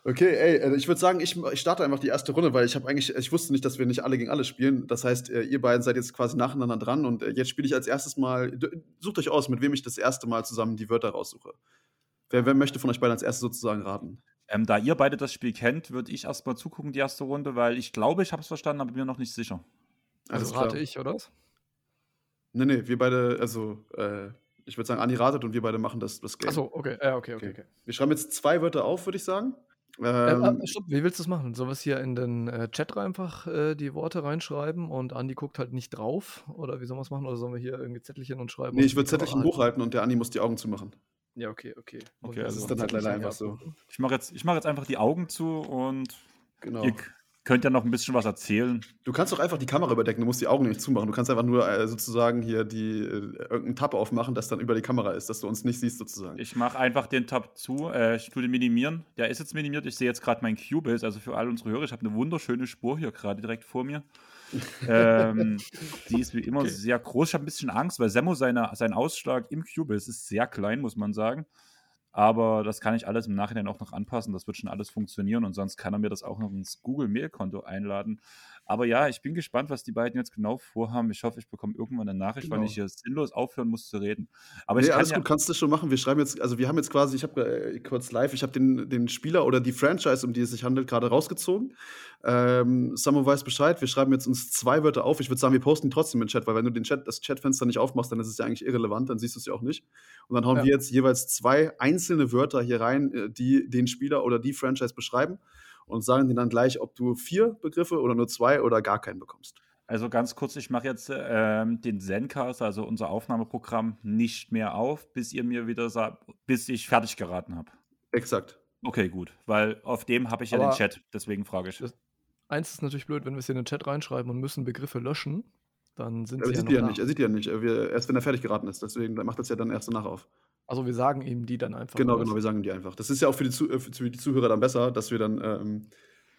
Okay, ey, äh, ich würde sagen, ich ich starte einfach die erste Runde, weil ich habe eigentlich ich wusste nicht, dass wir nicht alle gegen alle spielen. Das heißt, äh, ihr beiden seid jetzt quasi nacheinander dran und, äh, jetzt spiele ich als erstes Mal sucht euch aus, mit wem ich das erste Mal zusammen die Wörter raussuche. Wer wer möchte von euch beiden als Erstes sozusagen raten?
Ähm, da ihr beide das Spiel kennt, würde ich erst mal zugucken die erste Runde, weil ich glaube, ich habe es verstanden, aber bin mir noch nicht sicher.
Also
Alles klar.
rate ich, oder was?
Ne, ne, wir beide also, äh, ich würde sagen, Anni ratet und wir beide machen das das Game.
Ach so, okay. Ja, okay, okay,
Okay.
okay.
Wir schreiben jetzt 2 Wörter auf, würde ich sagen.
Ähm, ah,
Ähm,
stopp, wie willst du's machen? Sollen wir's hier in den, äh, Chat einfach, äh, die Worte reinschreiben und Andi guckt halt nicht drauf? Oder wie sollen wir's machen? Oder sollen wir hier irgendwie Zettelchen und schreiben
ne,
und
ich würde
Kamera
Zettelchen
halten?
hochhalten und der Anni muss die Augen zumachen.
Ja, okay, okay. Muss
Okay,
ich
also
Das ist dann halt leider einfach so.
Ich mache jetzt ich mache jetzt einfach die Augen zu und
Genau.
ihr könnt ja noch 'n bisschen was erzählen.
Du kannst doch einfach die Kamera überdecken, du musst die Augen nicht zumachen. Du kannst einfach nur, äh, sozusagen hier die äh, irgend 'n Tab aufmachen, das dann über die Kamera ist, dass du uns nicht siehst sozusagen.
Ich mache einfach den Tab zu, äh, ich tue den minimieren. Der ist jetzt minimiert. Ich sehe jetzt grad mein Cubase, also für all unsere Hörer, ich habe 'ne wunderschöne Spur hier grade direkt vor mir. Ähm, die ist wie immer
Okay.
sehr groß. Ich habe 'n bisschen Angst, weil Semmo seine sein Ausschlag im Cubase ist sehr klein, muss man sagen. Aber das kann ich alles im Nachhinein auch noch anpassen. Das wird schon alles funktionieren und sonst kann er mir das auch noch ins Google-Mail-Konto einladen. Aber ja, ich bin gespannt, was die beiden jetzt genau vorhaben. Ich hoffe, ich bekomme irgendwann 'ne Nachricht, wann
Genau.
ich hier sinnlos aufhören muss zu reden. Aber
Ne,
ich kann
alles
ja
gut, kannst du schon machen. Wir schreiben jetzt also, wir haben jetzt quasi ich habe, äh, kurz live ich habe den den Spieler oder die Franchise, um die es sich handelt, grade rausgezogen. Ähm, Samo weiß Bescheid. Wir schreiben jetzt uns 2 Wörter auf. Ich würde sagen, wir posten trotzdem im Chat, weil wenn du den Chat das Chatfenster nicht aufmachst, dann ist es ja eigentlich irrelevant, dann siehst du's ja auch nicht. Und dann hauen
Ja.
wir jetzt jeweils 2 einzelne Wörter hier rein, äh, die den Spieler oder die Franchise beschreiben und sagen dir dann gleich, ob du 4 Begriffe oder nur 2 oder gar keinen bekommst.
Also, ganz kurz, ich mache jetzt, ähm, den Zencastr, also unser Aufnahmeprogramm, nicht mehr auf, bis ihr mir wieder sa bis ich fertig geraten habe.
Exakt.
Okay, gut, weil auf dem habe ich ja den
Aber
Chat, deswegen frage ich.
das eins ist natürlich blöd, wenn wir's hier in den Chat reinschreiben und müssen Begriffe löschen, dann sind
Aber
sie ja
sieht
noch
die ja
da.
nicht. Er sieht die ja nicht. Äh, wir erst wenn er fertig geraten ist. Deswegen macht das ja dann erst danach auf.
Also, wir sagen ihm die dann einfach,
Genau, genau, wir sagen die einfach. Das ist ja auch für die Zu äh, für die Zuhörer dann besser, dass wir dann, ähm,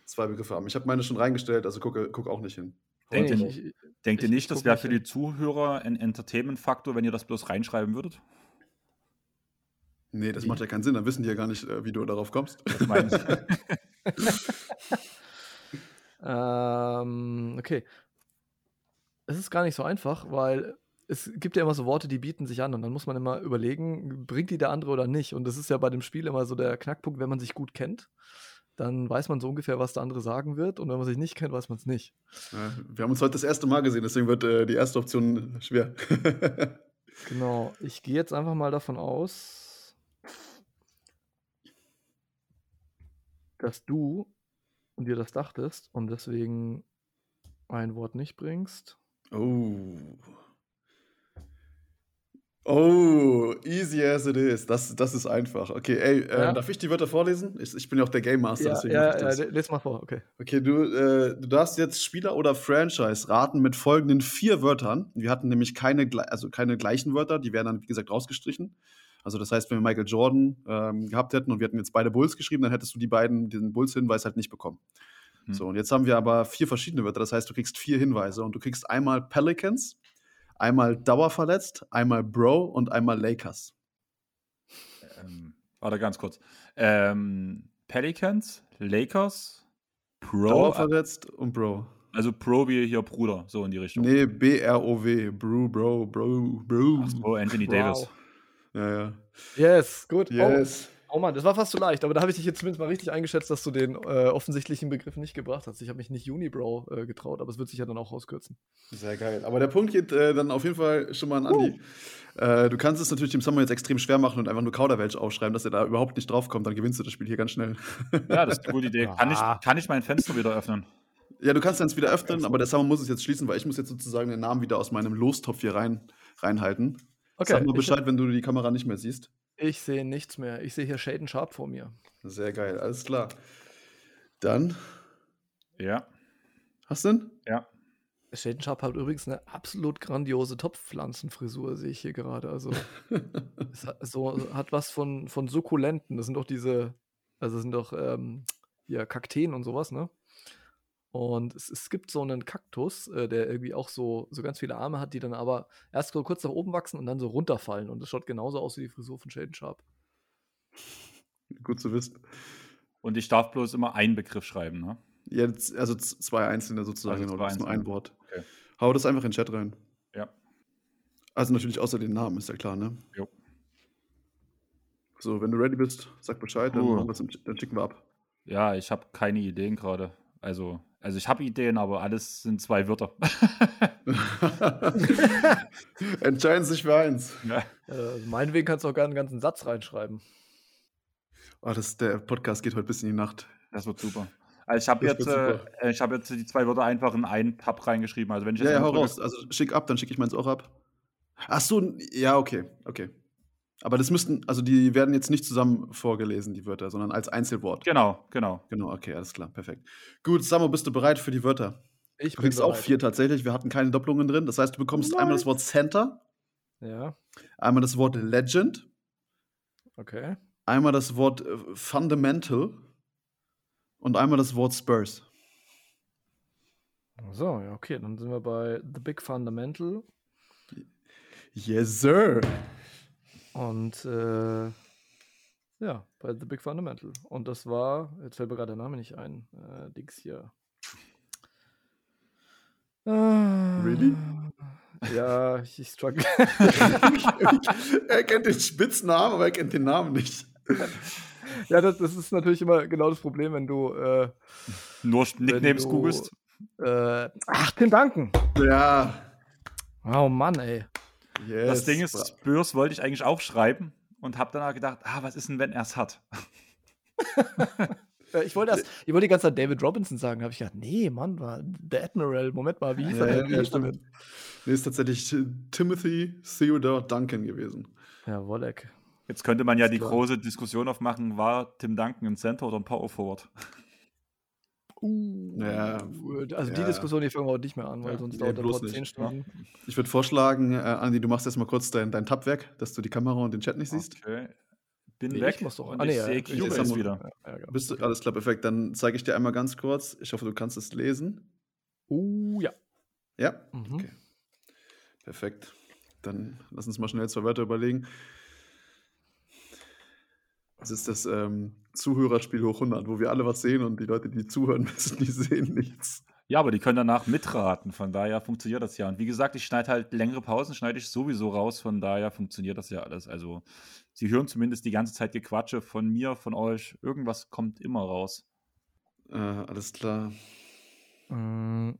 2 Begriffe haben. Ich habe meine schon reingestellt, also gucke gucke auch nicht hin.
Denkt ihr
ich ich
denkt nicht, das wäre
nicht
für die Zuhörer 'n Entertainment-Faktor, wenn ihr das bloß reinschreiben würdet?
Ne, das
Wie?
macht ja keinen Sinn. Dann wissen die ja gar nicht, äh, wie du darauf kommst.
Das meine ich.
Ähm, okay. Es ist gar nicht so einfach, weil es gibt ja immer so Worte, die bieten sich an und dann muss man immer überlegen, bringt die der andere oder nicht? Und das ist ja bei dem Spiel immer so der Knackpunkt, wenn man sich gut kennt, dann weiß man so ungefähr, was der andere sagen wird und wenn man sich nicht kennt, weiß man's nicht.
Ja, wir haben uns heute das erste Mal gesehen, deswegen wird, äh, die erste Option schwer.
Genau. Ich gehe jetzt einfach mal davon aus dass du dir das dachtest und deswegen ein Wort nicht bringst.
Oh. Oh, easy as it is. Das das ist einfach. Okay, ey, äh,
Ja.
darf ich die Wörter vorlesen? Ich ich bin ja auch der Game Master,
Ja,
deswegen
ja,
ich
ja, lese mal vor, okay.
Okay, du, äh, du darfst jetzt Spieler oder Franchise raten mit folgenden 4 Wörtern. Wir hatten nämlich keine also keine gleichen Wörter, die werden dann, wie gesagt, rausgestrichen. Also, das heißt, wenn wir Michael Jordan, ähm, gehabt hätten und wir hätten jetzt beide Bulls geschrieben, dann hättest du die beiden diesen Bulls-Hinweis halt nicht bekommen.
Hm.
So, und jetzt haben wir aber 4 verschiedene Wörter. Das heißt, du kriegst 4 Hinweise und du kriegst einmal Pelicans, einmal dauerverletzt, einmal Bro und einmal Lakers.
Ähm, warte ganz kurz. Ähm, Pelicans, Lakers, Pro,
Dauerverletzt und Bro.
also Pro wie hier Bruder, so in die Richtung.
Nee, B-R-O-W. Bro, Bro, Bro, Bro.
Ach so, Anthony Davis.
Wow.
Ja, ja.
Yes, gut.
Yes.
Oh, oh Mann, das war fast zu leicht, aber da habe ich dich jetzt zumindest mal richtig eingeschätzt, dass du den äh, offensichtlichen Begriff nicht gebracht hast. Ich habe mich nicht Unibrow äh, getraut, aber es wird sich ja dann auch rauskürzen.
Sehr geil. Aber der Punkt geht äh, dann auf jeden Fall schon mal an Andi. Äh, du kannst es natürlich dem Summer jetzt extrem schwer machen und einfach nur Kauderwelsch aufschreiben, dass er da überhaupt nicht draufkommt. Dann gewinnst du das Spiel hier ganz schnell.
Ja, das ist eine gute Idee. Kann ich,
Ah.
kann ich mein Fenster wieder öffnen?
ja, du kannst dann wieder öffnen, aber der Summer muss es jetzt schließen, weil ich muss jetzt sozusagen den Namen wieder aus meinem Lostopf hier rein, reinhalten.
Okay,
Sag mal
ich-
Bescheid, wenn du die Kamera nicht mehr siehst.
Ich sehe nichts mehr. Ich sehe hier Shaden Sharp vor mir.
Sehr geil, alles klar. Dann,
Ja,
hast du denn?
ja.
Shaden Sharp hat übrigens eine absolut grandiose Topfpflanzenfrisur, sehe ich hier gerade. Also, es hat, so, hat was von, von Sukkulenten. Das sind doch diese Also sind doch ähm, ja, Kakteen und sowas, ne? Und es, es gibt so einen Kaktus, äh, der irgendwie auch so, so ganz viele Arme hat, die dann aber erst so kurz nach oben wachsen und dann so runterfallen. Und das schaut genauso aus wie die Frisur von Shaden Sharp.
Gut zu wissen.
Und ich darf bloß immer einen Begriff schreiben, ne?
Ja, also zwei einzelne sozusagen,
Also
genau,
zwei
das ist nur ein. Wort.
Okay.
Hau das einfach in den Chat rein.
Ja.
Also natürlich außer den Namen, ist ja klar, ne?
Jo.
So, wenn du ready bist, sag Bescheid, dann, wir's im- dann schicken wir ab.
Ja, ich habe keine Ideen gerade. Also, also ich habe Ideen, aber alles sind zwei Wörter.
Entscheiden sich für eins.
ja.
Äh, also meinetwegen kannst du auch gerne einen ganzen Satz reinschreiben.
Oh, das, der Podcast geht heute bis in die Nacht.
Das wird super. Also ich habe jetzt, äh, ich habe jetzt die zwei Wörter einfach in einen Tab reingeschrieben. Also wenn ich
Ja,
jetzt
ja, hau
drücke-
raus. Also schick ab, dann schicke ich meins auch ab. Ach so, ja, okay, okay. Aber das müssten, also die werden jetzt nicht zusammen vorgelesen, die Wörter, sondern als Einzelwort.
Genau, genau.
Genau, okay, alles klar, perfekt. Gut, Samo, bist du bereit für die Wörter?
Ich
Du kriegst auch vier tatsächlich. Wir hatten keine Doppelungen drin. Das heißt, du bekommst einmal das Wort Center,
Ja,
einmal das Wort Legend,
okay.
einmal das Wort äh, Fundamental und einmal das Wort Spurs.
So, ja, okay. Dann sind wir bei The Big Fundamental.
Yes, sir.
Und äh, ja, bei The Big Fundamental. Und das war, jetzt fällt mir gerade der Name nicht ein, äh, Dings hier.
Really?
Ja, ich, ich struggle.
er kennt den Spitznamen, aber er kennt den Namen nicht.
ja, das, das ist natürlich immer genau das Problem, wenn du. Äh,
Nur Nicknames
du-
googelst.
äh, ach, Tim Duncan.
Ja.
Oh Mann, ey.
Yes.
Das Ding ist, Spurs wollte ich eigentlich auch schreiben und habe danach gedacht, ah, was ist denn, wenn er es hat?
Äh, Ich wollte erst, ich wollte die ganze Zeit David Robinson sagen, habe ich gedacht, nee, Mann, war der Admiral. Moment mal, wie hieß
Ja,
er denn?
ja, stimmt. Nee, ist tatsächlich Timothy Theodore Duncan gewesen.
Ja, Wolleck.
Jetzt könnte man ja
Ist
die
klar.
große Diskussion aufmachen, war Tim Duncan ein Center oder ein Power Forward?
Uh,
Ja,
also die
ja.
Diskussion, die fangen wir heute nicht mehr an, weil
Ja,
sonst
nee,
dauert Pod
nicht,
10 Stunden.
Ich würde vorschlagen, äh, Andi, du machst erstmal kurz dein, dein Tab weg, dass du die Kamera und den Chat nicht siehst.
Okay. Bin
Nee,
weg
ich muss doch.
und
Ah, nee,
ich
ja,
sehe
ich-
wieder.
Bist du, alles klar, perfekt. Dann zeige ich dir einmal ganz kurz. Ich hoffe, du kannst es lesen.
Uh, ja.
Ja,
Mhm.
Okay. perfekt. Dann lass uns mal schnell zwei Wörter überlegen. Das ist das ähm, Zuhörerspiel hoch 100, wo wir alle was sehen und die Leute, die zuhören müssen, die sehen nichts.
Ja, aber die können danach mitraten, von daher funktioniert das ja. Und wie gesagt, ich schneide halt längere Pausen, schneide ich sowieso raus, von daher funktioniert das ja alles. Also, sie hören zumindest die ganze Zeit Gequatsche von mir, von euch. Irgendwas kommt immer raus.
Äh, alles klar.
Mm,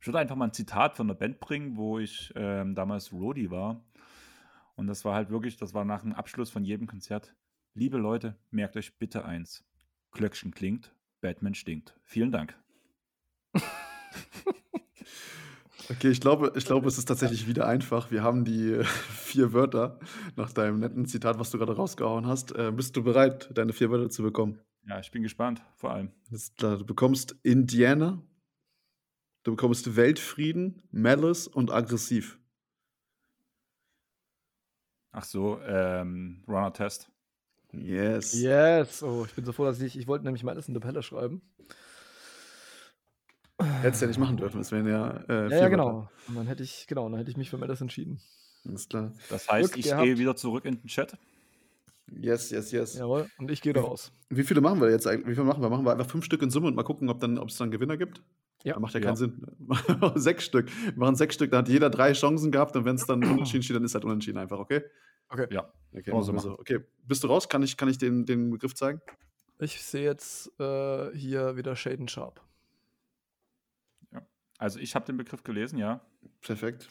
Ich würde einfach mal ein Zitat von der Band bringen, wo ich ähm, damals Rody war. Und das war halt wirklich, das war nach dem Abschluss von jedem Konzert. Liebe Leute, merkt euch bitte eins. Glöckchen klingt, Batman stinkt. Vielen Dank.
Okay, ich glaube, ich glaube, es ist tatsächlich wieder einfach. Wir haben die vier Wörter nach deinem netten Zitat, was du gerade rausgehauen hast. Äh, bist du bereit, deine vier Wörter zu bekommen?
Ja, ich bin gespannt, vor allem.
Du bekommst Indiana, du bekommst Weltfrieden, Malice und aggressiv.
Ach so, ähm, Runner-Test.
Yes.
Yes. Oh, ich bin so froh, dass ich, ich wollte nämlich mal alles in der Pelle schreiben.
Hättest ja nicht machen dürfen, es wären ja äh,
Ja,
vier
ja,
Wörter.
genau. Und dann hätte ich, genau, dann hätte ich mich für Melis entschieden.
Alles klar.
Das heißt,
Glück
ich
gehabt.
gehe wieder zurück in den Chat.
Yes, yes, yes.
Jawohl. Und ich gehe da raus.
Wie viele machen wir jetzt eigentlich? Wie viele machen wir? Machen wir einfach fünf Stück in Summe und mal gucken, ob dann, ob es dann Gewinner gibt?
Ja.
Das macht ja,
Ja.
keinen Sinn. sechs Stück. Wir machen sechs Stück, da hat jeder drei Chancen gehabt und wenn es dann unentschieden steht, dann ist halt unentschieden einfach, okay?
Okay.
Ja.
Okay,
man so
machen wir so. okay. Bist du raus? Kann ich, kann ich den, den Begriff zeigen?
Ich sehe jetzt äh, hier wieder Shaden Sharp.
Also ich habe den Begriff gelesen, ja.
Perfekt.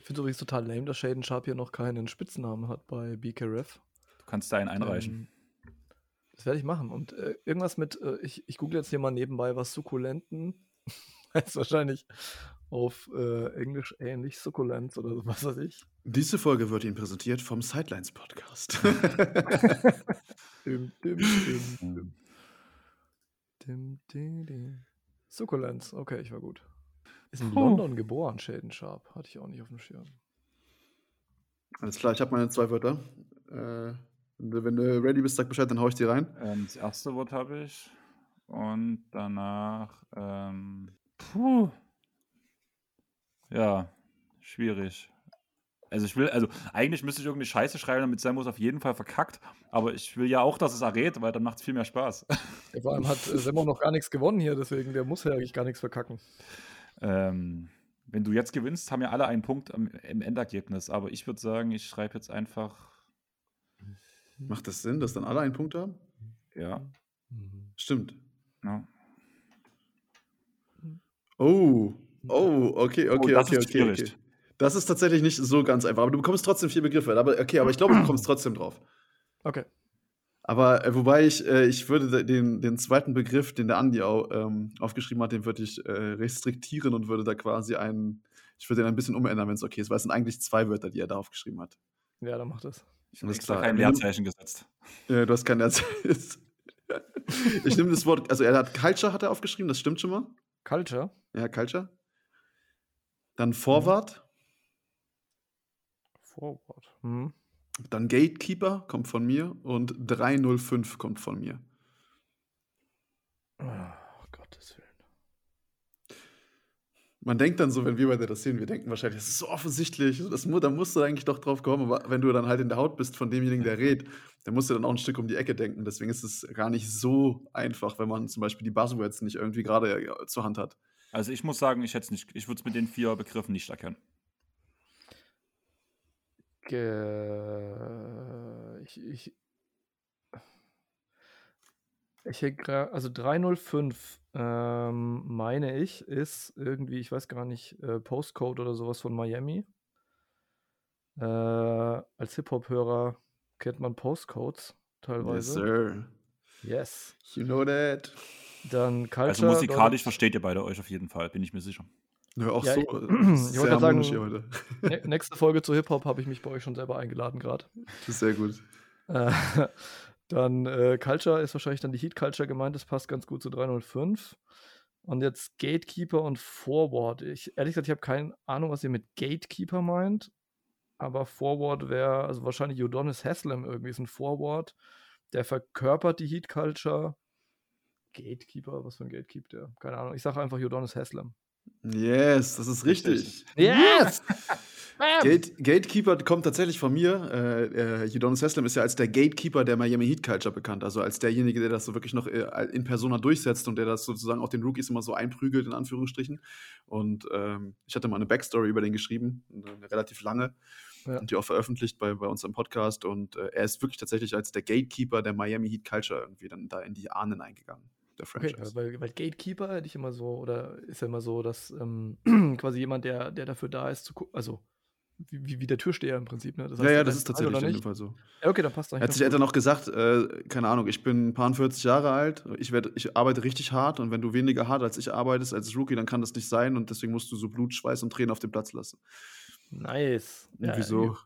Ich finde es übrigens total lame, dass Shaden Sharp hier noch keinen Spitznamen hat bei BKRF.
Du kannst da einen einreichen.
Ähm, das werde ich machen. Und äh, irgendwas mit, äh, ich, ich google jetzt hier mal nebenbei, was Sukkulenten heißt wahrscheinlich auf äh, Englisch ähnlich, Sukkulenz oder so, was weiß ich.
Diese Folge wird Ihnen präsentiert vom Sidelines Podcast.
Dim, dim, dim, dim, dim, dim. Sukkulenz, okay, ich war gut. Ist in
Puh.
London geboren, Shaden Sharp. Hatte ich auch nicht auf dem Schirm.
Alles klar, ich habe meine zwei Wörter. Äh, Wenn du, ready bist, sag Bescheid, dann hau ich dir rein.
Ähm, das erste Wort habe ich. Und danach. Ähm, puh. Ja, schwierig. Also ich will, also eigentlich müsste ich irgendwie Scheiße schreiben, damit Sam muss auf jeden Fall verkackt. Aber ich will ja auch, dass es errät, weil dann macht es viel mehr Spaß.
Ja, vor allem hat Semmo noch gar nichts gewonnen hier, deswegen der muss ja eigentlich gar nichts verkacken.
Ähm, wenn du jetzt gewinnst, haben ja alle einen Punkt am, im Endergebnis. Aber ich würde sagen, ich schreibe jetzt einfach.
Macht das Sinn, dass dann alle einen Punkt haben?
Ja.
Stimmt.
ja.
Oh. Oh, okay, okay,
das
okay,
ist
okay,
schwierig.
okay. Das ist tatsächlich nicht so ganz einfach, aber du bekommst trotzdem vier Begriffe. Aber okay, aber ich glaube, du kommst trotzdem drauf.
Okay.
Aber äh, wobei ich, äh, ich würde den, den zweiten Begriff, den der Andi auch, ähm, aufgeschrieben hat, den würde ich äh, restriktieren und würde da quasi einen, ich würde den ein bisschen umändern, wenn es okay ist, weil es sind eigentlich zwei Wörter, die er da aufgeschrieben hat.
Ja, dann macht das.
Ich habe extra
klar.
kein Leerzeichen gesetzt.
Äh, du hast kein Herz. ich nehme das Wort, also er hat Culture hat er aufgeschrieben, das stimmt schon mal.
Culture.
Ja, Culture. Dann Forward,
Forward. Hm.
dann Gatekeeper kommt von mir und 305 kommt von mir.
Oh, Gottes Willen.
Man denkt dann so, wenn wir beide das sehen, wir denken wahrscheinlich, das ist so offensichtlich, das, da musst du eigentlich doch drauf kommen, aber wenn du dann halt in der Haut bist von demjenigen, der redet, dann musst du dann auch ein Stück um die Ecke denken. Deswegen ist es gar nicht so einfach, wenn man zum Beispiel die Buzzwords nicht irgendwie gerade äh, zur Hand hat.
Also ich muss sagen, ich hätte es nicht, ich würde es mit den vier Begriffen nicht erkennen.
Ge ich, ich, ich hätte also 305, ähm, meine ich, ist irgendwie, ich weiß gar nicht, äh, Postcode oder sowas von Miami. Äh, als Hip-Hop-Hörer kennt man Postcodes
Yes,
teilweise.
sir.
Yes.
You know that.
Dann Culture.
Also musikalisch versteht ihr beide euch auf jeden Fall, bin ich mir sicher.
Ja, auch
Ja,
so.
ich-
äh,
ich wollte sagen-
hier heute.
Ne- Nächste Folge zu Hip-Hop habe ich mich bei euch schon selber eingeladen gerade.
Das ist sehr gut.
Äh, dann äh, Culture ist wahrscheinlich dann die Heat Culture gemeint, das passt ganz gut zu 305. Und jetzt Gatekeeper und Forward. Ich, ehrlich gesagt, ich habe keine Ahnung, was ihr mit Gatekeeper meint. Aber Forward wäre, also wahrscheinlich Udonis Haslam irgendwie ist ein Forward. Der verkörpert die Heat Culture. Gatekeeper, was für ein Gatekeeper der? Keine Ahnung. Ich sage einfach Udonis Haslam.
Yes, das ist richtig.
Yes!
Gate, Gatekeeper kommt tatsächlich von mir. Äh, äh, Udonis Haslem ist ja als der Gatekeeper der Miami Heat Culture bekannt. Also als derjenige, der das so wirklich noch äh, in Persona durchsetzt und der das sozusagen auch den Rookies immer so einprügelt, in Anführungsstrichen. Und ähm, ich hatte mal eine Backstory über den geschrieben, eine relativ lange.
Ja.
Und die auch veröffentlicht bei, bei uns im Podcast. Und äh, er ist wirklich tatsächlich als der Gatekeeper der Miami Heat Culture irgendwie dann da in die Ahnen eingegangen. Der
Okay,
Franchise.
weil, weil Gatekeeper hätte ich immer so, oder ist ja immer so, dass ähm, quasi jemand, der, der dafür da ist, zu gucken, also wie, wie, der Türsteher im Prinzip, ne? Das
ja,
heißt,
ja,
der
das ist tatsächlich in dem? Fall so.
Ja, okay, dann passt
Er
eigentlich.
hat sich dann noch gesagt, äh, keine Ahnung, ich bin ein paar 40 Jahre alt, ich, werd, ich arbeite richtig hart und wenn du weniger hart als ich arbeitest als Rookie, dann kann das nicht sein und deswegen musst du so Blut, Schweiß und Tränen auf dem Platz lassen.
Nice.
Irgendwie
Ja,
so.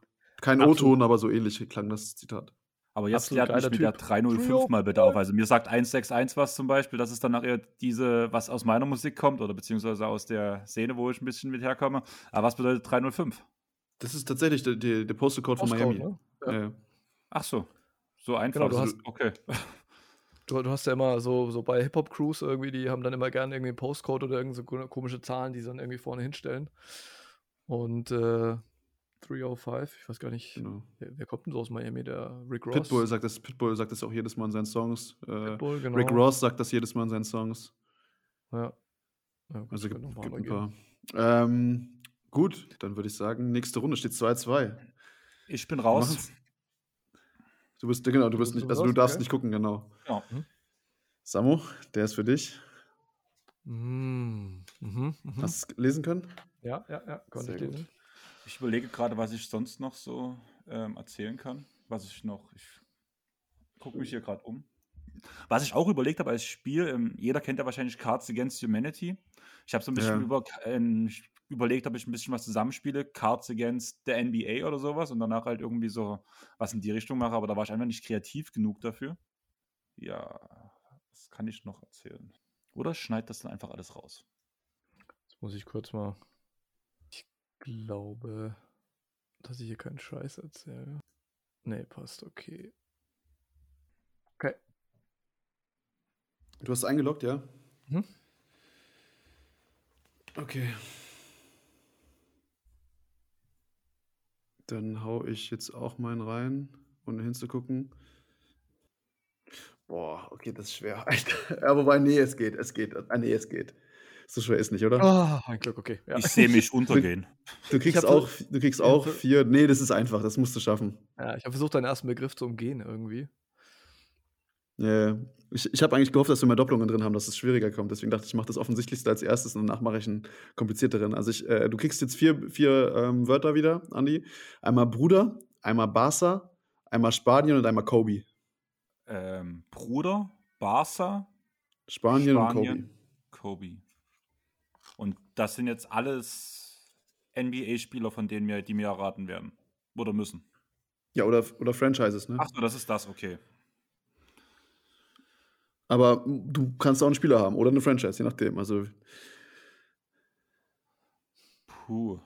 Kein. O-Ton, aber so ähnlich klang das Zitat.
Aber jetzt klärt mich mit der
Typ.
305
Trio.
mal bitte auf. Also mir sagt 161 was zum Beispiel, das ist dann nachher diese, was aus meiner Musik kommt oder beziehungsweise aus der Szene, wo ich ein bisschen mit herkomme. Aber was bedeutet 305?
Das ist tatsächlich der, der, der Postal Code von Miami.
ne?
Ja.
Ach so, so einfach.
Genau, du
Also,
hast-
okay.
Du, du hast ja immer so, so bei Hip-Hop-Crews irgendwie, die haben dann immer gerne irgendwie einen Postcode oder irgend so ko- komische Zahlen, die sie dann irgendwie vorne hinstellen. Und äh, 305, ich weiß gar nicht,
Genau.
wer, wer kommt denn so aus Miami? Der Rick Ross?
Pitbull sagt das, Pitbull sagt das auch jedes Mal in seinen Songs. Äh,
Pitbull, genau.
Rick Ross sagt das jedes Mal in seinen Songs.
Ja. ja gut,
Also gibt,
noch
gibt ein paar. Ähm, gut, dann würde ich sagen, nächste Runde steht 2-2.
Ich bin raus.
Du bist, genau, du bist nicht, also du darfst
okay.
nicht gucken, genau.
Ja.
Samu, der ist für dich.
Mm, mhm, mhm.
Hast du es lesen können?
Ja, ja, ja, konnte ich
Sehr gut.
lesen.
Ich überlege gerade, was ich sonst noch so ähm, erzählen kann. Was ich noch. Ich gucke mich hier gerade um. Was ich auch überlegt habe als Spiel, ähm, jeder kennt ja wahrscheinlich Cards Against Humanity. Ich habe so ein bisschen
Ja.
über, ähm, überlegt, ob ich ein bisschen was zusammenspiele, Cards Against the NBA oder sowas und danach halt irgendwie so was in die Richtung mache, aber da war ich einfach nicht kreativ genug dafür. Ja, was kann ich noch erzählen? Oder schneid das dann einfach alles raus?
Jetzt muss ich kurz mal. Ich glaube, dass ich hier keinen Scheiß erzähle. Nee, passt, okay. Okay.
Du hast eingeloggt, ja?
Mhm.
Okay. Dann hau ich jetzt auch meinen rein, ohne hinzugucken. Boah, okay, das ist schwer. ja, wobei, nee, es geht, es geht. Ah, nee, es geht. So schwer ist nicht, oder?
Oh, mein Glück, okay. Ja.
Ich sehe mich untergehen.
Du kriegst
hab so-
auch, du kriegst auch vier. Nee, das ist einfach, das musst du schaffen.
Ja, ich habe versucht, deinen ersten Begriff zu umgehen irgendwie.
Ja, ich ich habe eigentlich gehofft, dass wir mehr Doppelungen drin haben, dass es schwieriger kommt. Deswegen dachte ich, ich mache das Offensichtlichste als erstes und danach mache ich einen komplizierteren. Also ich, äh, du kriegst jetzt vier, vier ähm, Wörter wieder, Andi. Einmal Bruder, einmal Barca, einmal Spanien und einmal Kobe.
Ähm, Bruder, Barca,
Spanien, und
Spanien,
Kobe.
Kobe. Das sind jetzt alles NBA-Spieler, von denen wir, die mir erraten werden. Oder müssen.
Ja, oder, oder Franchises, ne?
Ach so, das ist das, okay.
Aber du kannst auch einen Spieler haben oder eine Franchise, je nachdem. Also
Puh.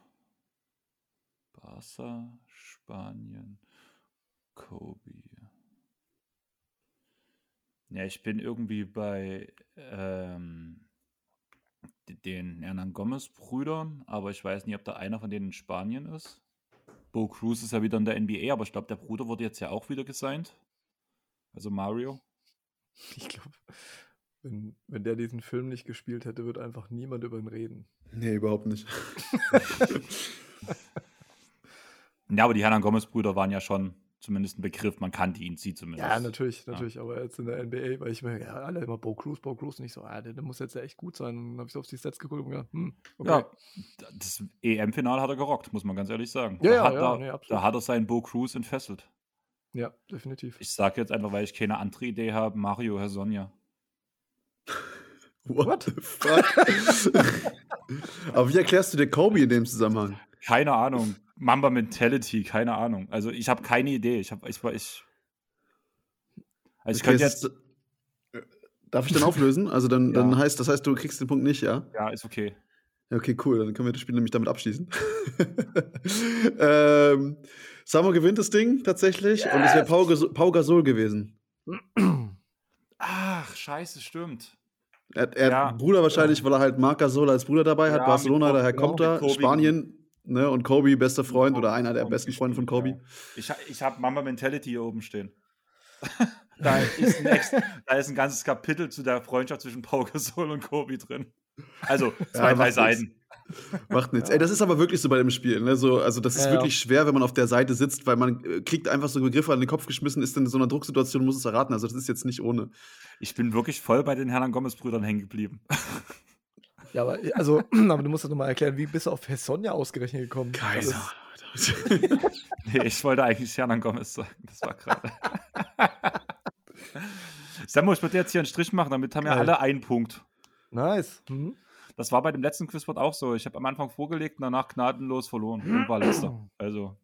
Barca, Spanien, Kobe. Ja, ich bin irgendwie bei ähm, den Hernan Gomez-Brüdern, aber ich weiß nicht, ob da einer von denen in Spanien ist. Bo Cruz ist ja wieder in der NBA, aber ich glaube, der Bruder wurde jetzt ja auch wieder gesigned. Also Mario.
Ich glaube, wenn, wenn der diesen Film nicht gespielt hätte, wird einfach niemand über ihn reden.
nee, überhaupt nicht.
Ja, aber die Hernan Gomez-Brüder waren ja schon zumindest ein Begriff, man kannte ihn, sie zumindest.
Ja, natürlich, natürlich. Aber jetzt in der NBA, weil ich mir, ja, alle immer Bo Cruz, Bo Cruz, nicht so, ah, der, der muss jetzt ja echt gut sein. Und dann habe ich so auf die Sets geguckt und gedacht, hm, okay.
Ja, das EM-Finale hat er gerockt, muss man ganz ehrlich sagen.
Ja,
da,
ja,
hat
ja,
er,
nee, absolut.
da hat er seinen Bo Cruz entfesselt.
Ja, definitiv.
Ich sage jetzt einfach, weil ich keine andere Idee habe, Mario Herr Sonja.
What, the fuck? Aber wie erklärst du dir Kobe in dem Zusammenhang?
Keine Ahnung. Mamba Mentality, keine Ahnung. Also ich habe keine Idee. Ich habe, ich, war- ich, also ich
Okay,
könnte jetzt,
ist- Darf ich dann auflösen? Also dann,
Ja.
dann heißt, das heißt, du kriegst den Punkt nicht, ja?
ja, ist okay.
Ja, Okay, cool. Dann können wir das Spiel nämlich damit abschließen. ähm, Samo gewinnt das Ding tatsächlich und es wäre Pau, Gasol- Pau Gasol gewesen.
Ach, scheiße, stimmt.
Er, er
Ja.
hat Bruder wahrscheinlich, weil er halt Marc Gasol als Bruder dabei hat.
Ja,
Barcelona, daher kommt er. Spanien ne, und Kobe, bester Freund
Kobe
oder einer der besten Freunde von Kobe.
ja. Ich, ich habe Mamba Mentality hier oben stehen. da, ist ein da ist ein ganzes Kapitel zu der Freundschaft zwischen Pau Gasol und Kobe drin. Also zwei,
Ja,
drei. Seiten.
Macht nichts. Ey, das ist aber wirklich so bei dem Spiel. Ne? So, also, das ist
Ja, ja.
wirklich schwer, wenn man auf der Seite sitzt, weil man äh, kriegt einfach so Begriffe an den Kopf geschmissen, ist in so einer Drucksituation, muss es erraten. Also, das ist jetzt nicht ohne.
Ich bin wirklich voll bei den Hernan Gomez-Brüdern hängen geblieben.
Ja, aber, also, aber du musst das nochmal erklären, wie bist du auf Sonja ausgerechnet gekommen?
Kaiser.
Das-
Nee, ich wollte eigentlich Hernan Gomez sagen. Das war gerade. Sammo, ich würde jetzt hier einen Strich machen, damit haben wir
Geil.
alle einen Punkt.
Nice. Mhm.
Das war bei dem letzten Quizwort auch so. Ich habe am Anfang vorgelegt und danach gnadenlos verloren und war letzter. Also,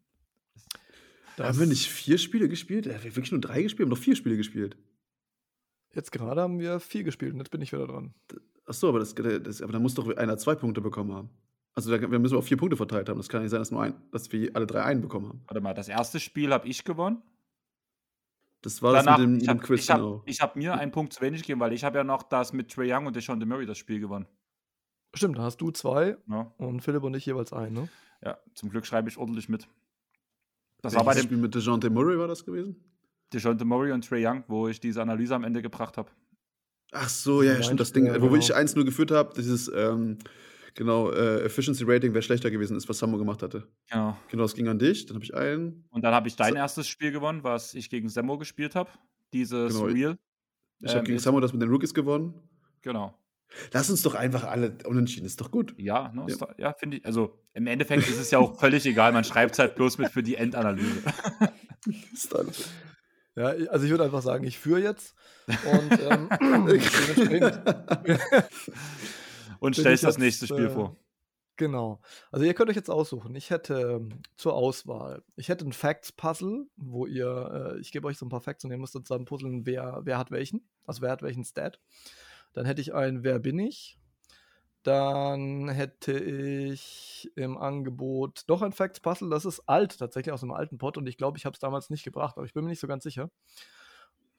Das,
Haben wir nicht vier Spiele gespielt? Ja, wir haben wirklich nur drei gespielt, wir haben noch vier Spiele gespielt.
Jetzt gerade haben wir vier gespielt und jetzt bin ich wieder dran.
Achso, aber, das, das, aber da muss doch einer zwei Punkte bekommen haben. Also da, wir müssen auf vier Punkte verteilt haben. Das kann nicht sein, dass, nur ein, dass wir alle drei einen bekommen haben.
warte mal, das erste Spiel habe ich gewonnen.
Das war
Danach,
das mit dem,
ich
dem
habe
Quiz,
ich hab,
genau.
ich hab mir einen Punkt zu wenig gegeben, weil ich habe ja noch das mit Trey Young und Deshaun Murray das Spiel gewonnen.
Stimmt, da hast du zwei
Ja,
und Philipp und ich jeweils einen, ne?
ja zum Glück schreibe ich ordentlich mit. Das war bei
Welches
dem
Spiel mit DeJounte Murray war das gewesen?
Deshaun Murray und Trey Young, wo ich diese Analyse am Ende gebracht habe.
Ach so, ja,
Ja,
stimmt, das Ding,
ja,
wo
genau.
ich 1-0 geführt habe, dieses, ähm, genau, äh, Efficiency Rating, wer schlechter gewesen ist, was Sammo gemacht hatte.
Genau.
Genau, das ging an dich, dann habe ich einen.
Und dann habe ich dein
So-
erstes Spiel gewonnen, was ich gegen Semmo gespielt habe. Dieses
Genau.
Real.
Ich habe
Ähm,
gegen Sammo das mit den Rookies gewonnen.
Genau.
Lass uns doch einfach alle unentschieden, ist doch gut.
Ja, ne,
Ja.
ja, finde ich. Also im Endeffekt ist es ja auch völlig egal, man schreibt es halt bloß mit für die Endanalyse.
Ja, also ich würde einfach sagen, ich führe jetzt. Und ähm, dementsprechend
Und stellst das
jetzt,
nächste Spiel
äh,
vor.
Genau. Also ihr könnt euch jetzt aussuchen. Ich hätte ähm, zur Auswahl, ich hätte ein Facts-Puzzle, wo ihr, äh, ich gebe euch so ein paar Facts und ihr müsst zusammen puzzeln, wer, wer hat welchen. Also wer hat welchen Stat. Dann hätte ich ein Wer bin ich? Dann hätte ich im Angebot noch ein Facts-Puzzle. Das ist alt, tatsächlich aus einem alten Pod. Und ich glaube, ich habe es damals nicht gebracht, aber ich bin mir nicht so ganz sicher.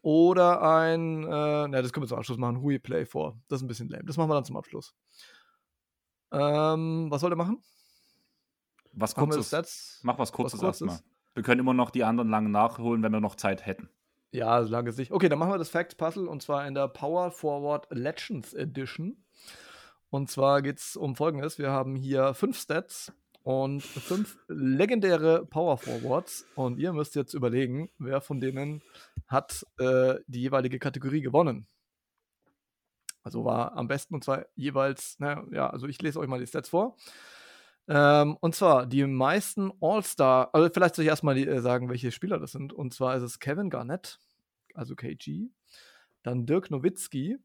oder ein, äh, ne, das können wir zum Abschluss machen, Hui Play vor. Das ist ein bisschen lame. Das machen wir dann zum Abschluss. Ähm, was soll er machen?
Was
Machen wir
kurzes. Mach was kurzes
Kurzes?
erstmal. Wir können immer noch die anderen langen nachholen, wenn wir noch Zeit hätten.
Ja, solange es nicht. Okay, dann machen wir das Facts Puzzle und zwar in der Power Forward Legends Edition. Und zwar geht es um folgendes: Wir haben hier fünf Stats und fünf legendäre Power Forwards. Und ihr müsst jetzt überlegen, wer von denen hat äh, die jeweilige Kategorie gewonnen. Also war am besten und zwar jeweils, naja, ja, also ich lese euch mal die Stats vor. Ähm, und zwar die meisten All-Star, also vielleicht soll ich erstmal äh, sagen, welche Spieler das sind. Und zwar ist es Kevin Garnett, also KG, dann Dirk Nowitzki,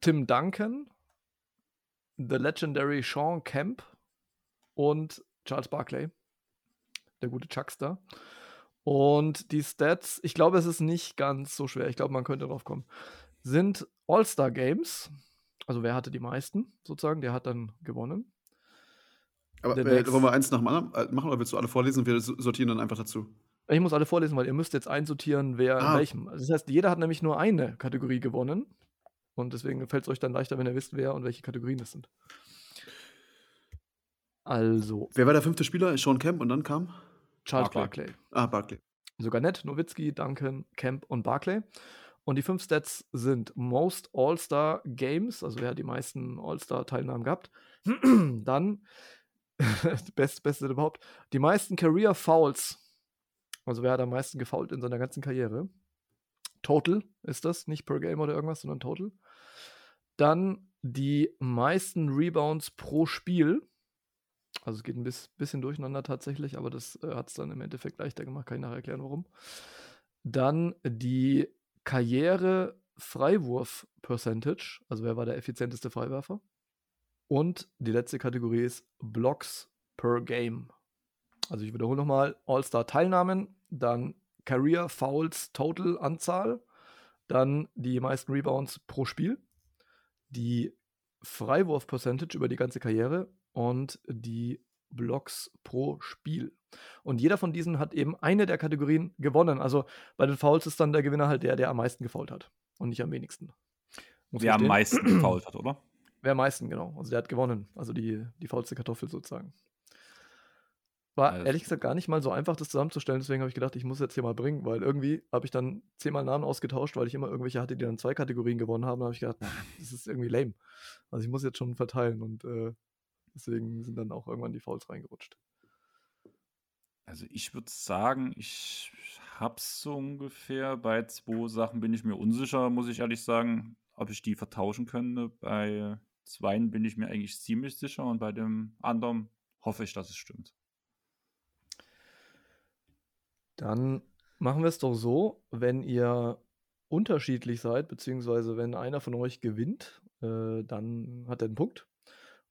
Tim Duncan, The Legendary Sean Kemp und Charles Barkley, der gute Chuckster. Und die Stats, ich glaube, es ist nicht ganz so schwer, ich glaube, man könnte drauf kommen, sind All-Star Games. Also wer hatte die meisten sozusagen, der hat dann gewonnen.
Aber äh, wollen wir eins nach dem anderen äh, machen oder willst du alle vorlesen und wir so- sortieren dann einfach dazu?
Ich muss alle vorlesen, weil ihr müsst jetzt einsortieren, wer in
Ah.
welchem. Also das heißt, jeder hat nämlich nur eine Kategorie gewonnen. Und deswegen fällt es euch dann leichter, wenn ihr wisst, wer und welche Kategorien das sind. Also,
Wer war der fünfte Spieler? Sean Kemp und dann kam?
Charles
Barkley.
Barkley.
Ah, Barkley.
Sogar Nett, Nowitzki, Duncan, Kemp und Barkley. Und die fünf Stats sind Most All-Star Games, also wer hat die meisten All-Star-Teilnahmen gehabt. Dann, best, beste überhaupt, die meisten Career Fouls. Also wer hat am meisten gefoult in seiner ganzen Karriere. Total ist das, nicht per Game oder irgendwas, sondern Total. Dann die meisten Rebounds pro Spiel. Also es geht ein bis, bisschen durcheinander tatsächlich, aber das äh, hat es dann im Endeffekt leichter gemacht, kann ich nachher erklären, warum. Dann die Karriere-Freiwurf-Percentage, also wer war der effizienteste Freiwerfer. Und die letzte Kategorie ist Blocks per Game. Also ich wiederhole nochmal, All-Star-Teilnahmen, dann Career Fouls Total Anzahl, dann die meisten Rebounds pro Spiel, die Freiwurf Percentage über die ganze Karriere und die Blocks pro Spiel. Und jeder von diesen hat eben eine der Kategorien gewonnen. Also bei den Fouls ist dann der Gewinner halt der, der am meisten gefoult hat und nicht am wenigsten. Muss
Wer am meisten gefault hat, oder?
Wer am meisten, genau. Also der hat gewonnen. Also die, die faulste Kartoffel sozusagen. War
Alles
ehrlich gesagt gar nicht mal so einfach, das zusammenzustellen. Deswegen habe ich gedacht, ich muss jetzt hier mal bringen, weil irgendwie habe ich dann zehnmal Namen ausgetauscht, weil ich immer irgendwelche hatte, die dann zwei Kategorien gewonnen haben. Da habe ich gedacht, das ist irgendwie lame. Also ich muss jetzt schon verteilen und äh, deswegen sind dann auch irgendwann die Fouls reingerutscht.
Also ich würde sagen, ich hab's so ungefähr. Bei zwei Sachen bin ich mir unsicher, muss ich ehrlich sagen, ob ich die vertauschen könnte. Bei zweien bin ich mir eigentlich ziemlich sicher und bei dem anderen hoffe ich, dass es stimmt.
Dann machen wir es doch so, wenn ihr unterschiedlich seid, beziehungsweise wenn einer von euch gewinnt, äh, dann hat er einen Punkt.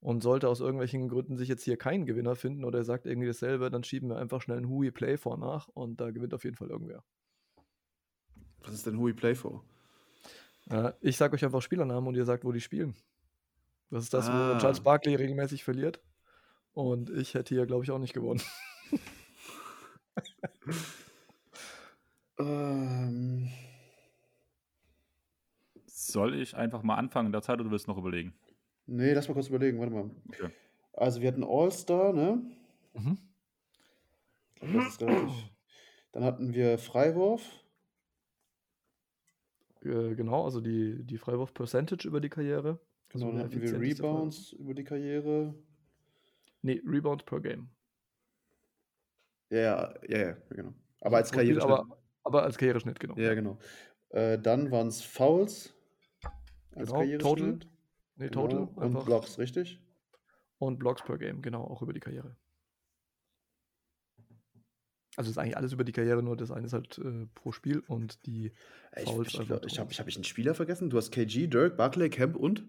Und sollte aus irgendwelchen Gründen sich jetzt hier kein Gewinner finden oder er sagt irgendwie dasselbe, dann schieben wir einfach schnell ein Hui Play vor nach und da gewinnt auf jeden Fall irgendwer.
Was ist denn Who We Play for?
Äh, ich sage euch einfach Spielernamen und ihr sagt, wo die spielen. Das ist das,
Ah.
wo Charles Barkley regelmäßig verliert. Und ich hätte hier, glaube ich, auch nicht gewonnen.
Ähm,
Soll ich einfach mal anfangen in der Zeit oder willst du noch überlegen?
nee, lass mal kurz überlegen. Warte mal.
Okay.
Also, wir hatten All-Star, ne?
Mhm.
Glaub, Das ist relativ. Dann hatten wir Freiwurf.
Äh, genau, also die, die Freiwurf-Percentage über die Karriere. Also
Genau, dann
wer
hatten wir Rebounds über die Karriere.
Nee, Rebounds per Game.
Ja, ja, ja, ja, genau. Aber als Karriereschnitt.
Aber, aber als Karriereschnitt, genau.
Ja, genau. Äh, dann waren es Fouls. Als
Genau,
Karriereschnitt.
Total. Nee,
Genau.
Total.
Und
einfach.
Blocks, richtig?
Und Blocks per Game, genau, auch über die Karriere. Also ist eigentlich alles über die Karriere, nur das eine ist halt äh, pro Spiel und die
Ich,
Fouls
ich,
einfach
ich, habe ich hab ich einen Spieler vergessen. Du hast KG, Dirk, Barclay, Camp und?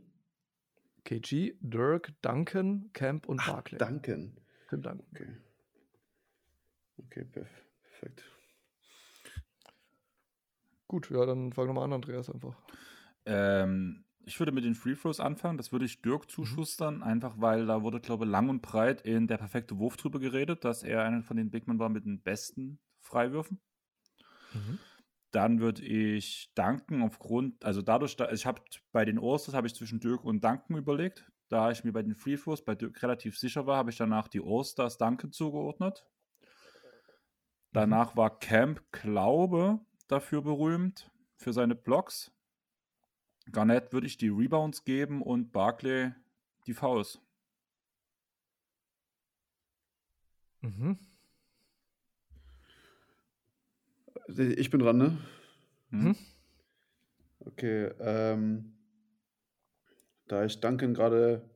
KG, Dirk, Duncan, Camp und
Ach,
Barkley.
Duncan.
Tim Duncan.
Okay. Okay, perf perfekt.
Gut, ja, dann fang nochmal an, Andreas, einfach.
Ähm, ich würde mit den Free Throws anfangen. Das würde ich Dirk zuschustern, einfach weil da wurde, glaube ich, lang und breit in der perfekte Wurf drüber geredet, dass er einer von den Bigmen war mit den besten Freiwürfen. Dann würde ich Duncan aufgrund, also dadurch, da, ich habe bei den Orstas habe ich zwischen Dirk und Duncan überlegt. Da ich mir bei den Free Throws bei Dirk relativ sicher war, habe ich danach die Allstars Duncan zugeordnet. Danach war Camp Glaube dafür berühmt, für seine Blocks. Garnett würde ich die Rebounds geben und Barclay die Fouls.
Mhm. Ich bin dran, ne? Mhm. Okay, ähm, da ich Duncan gerade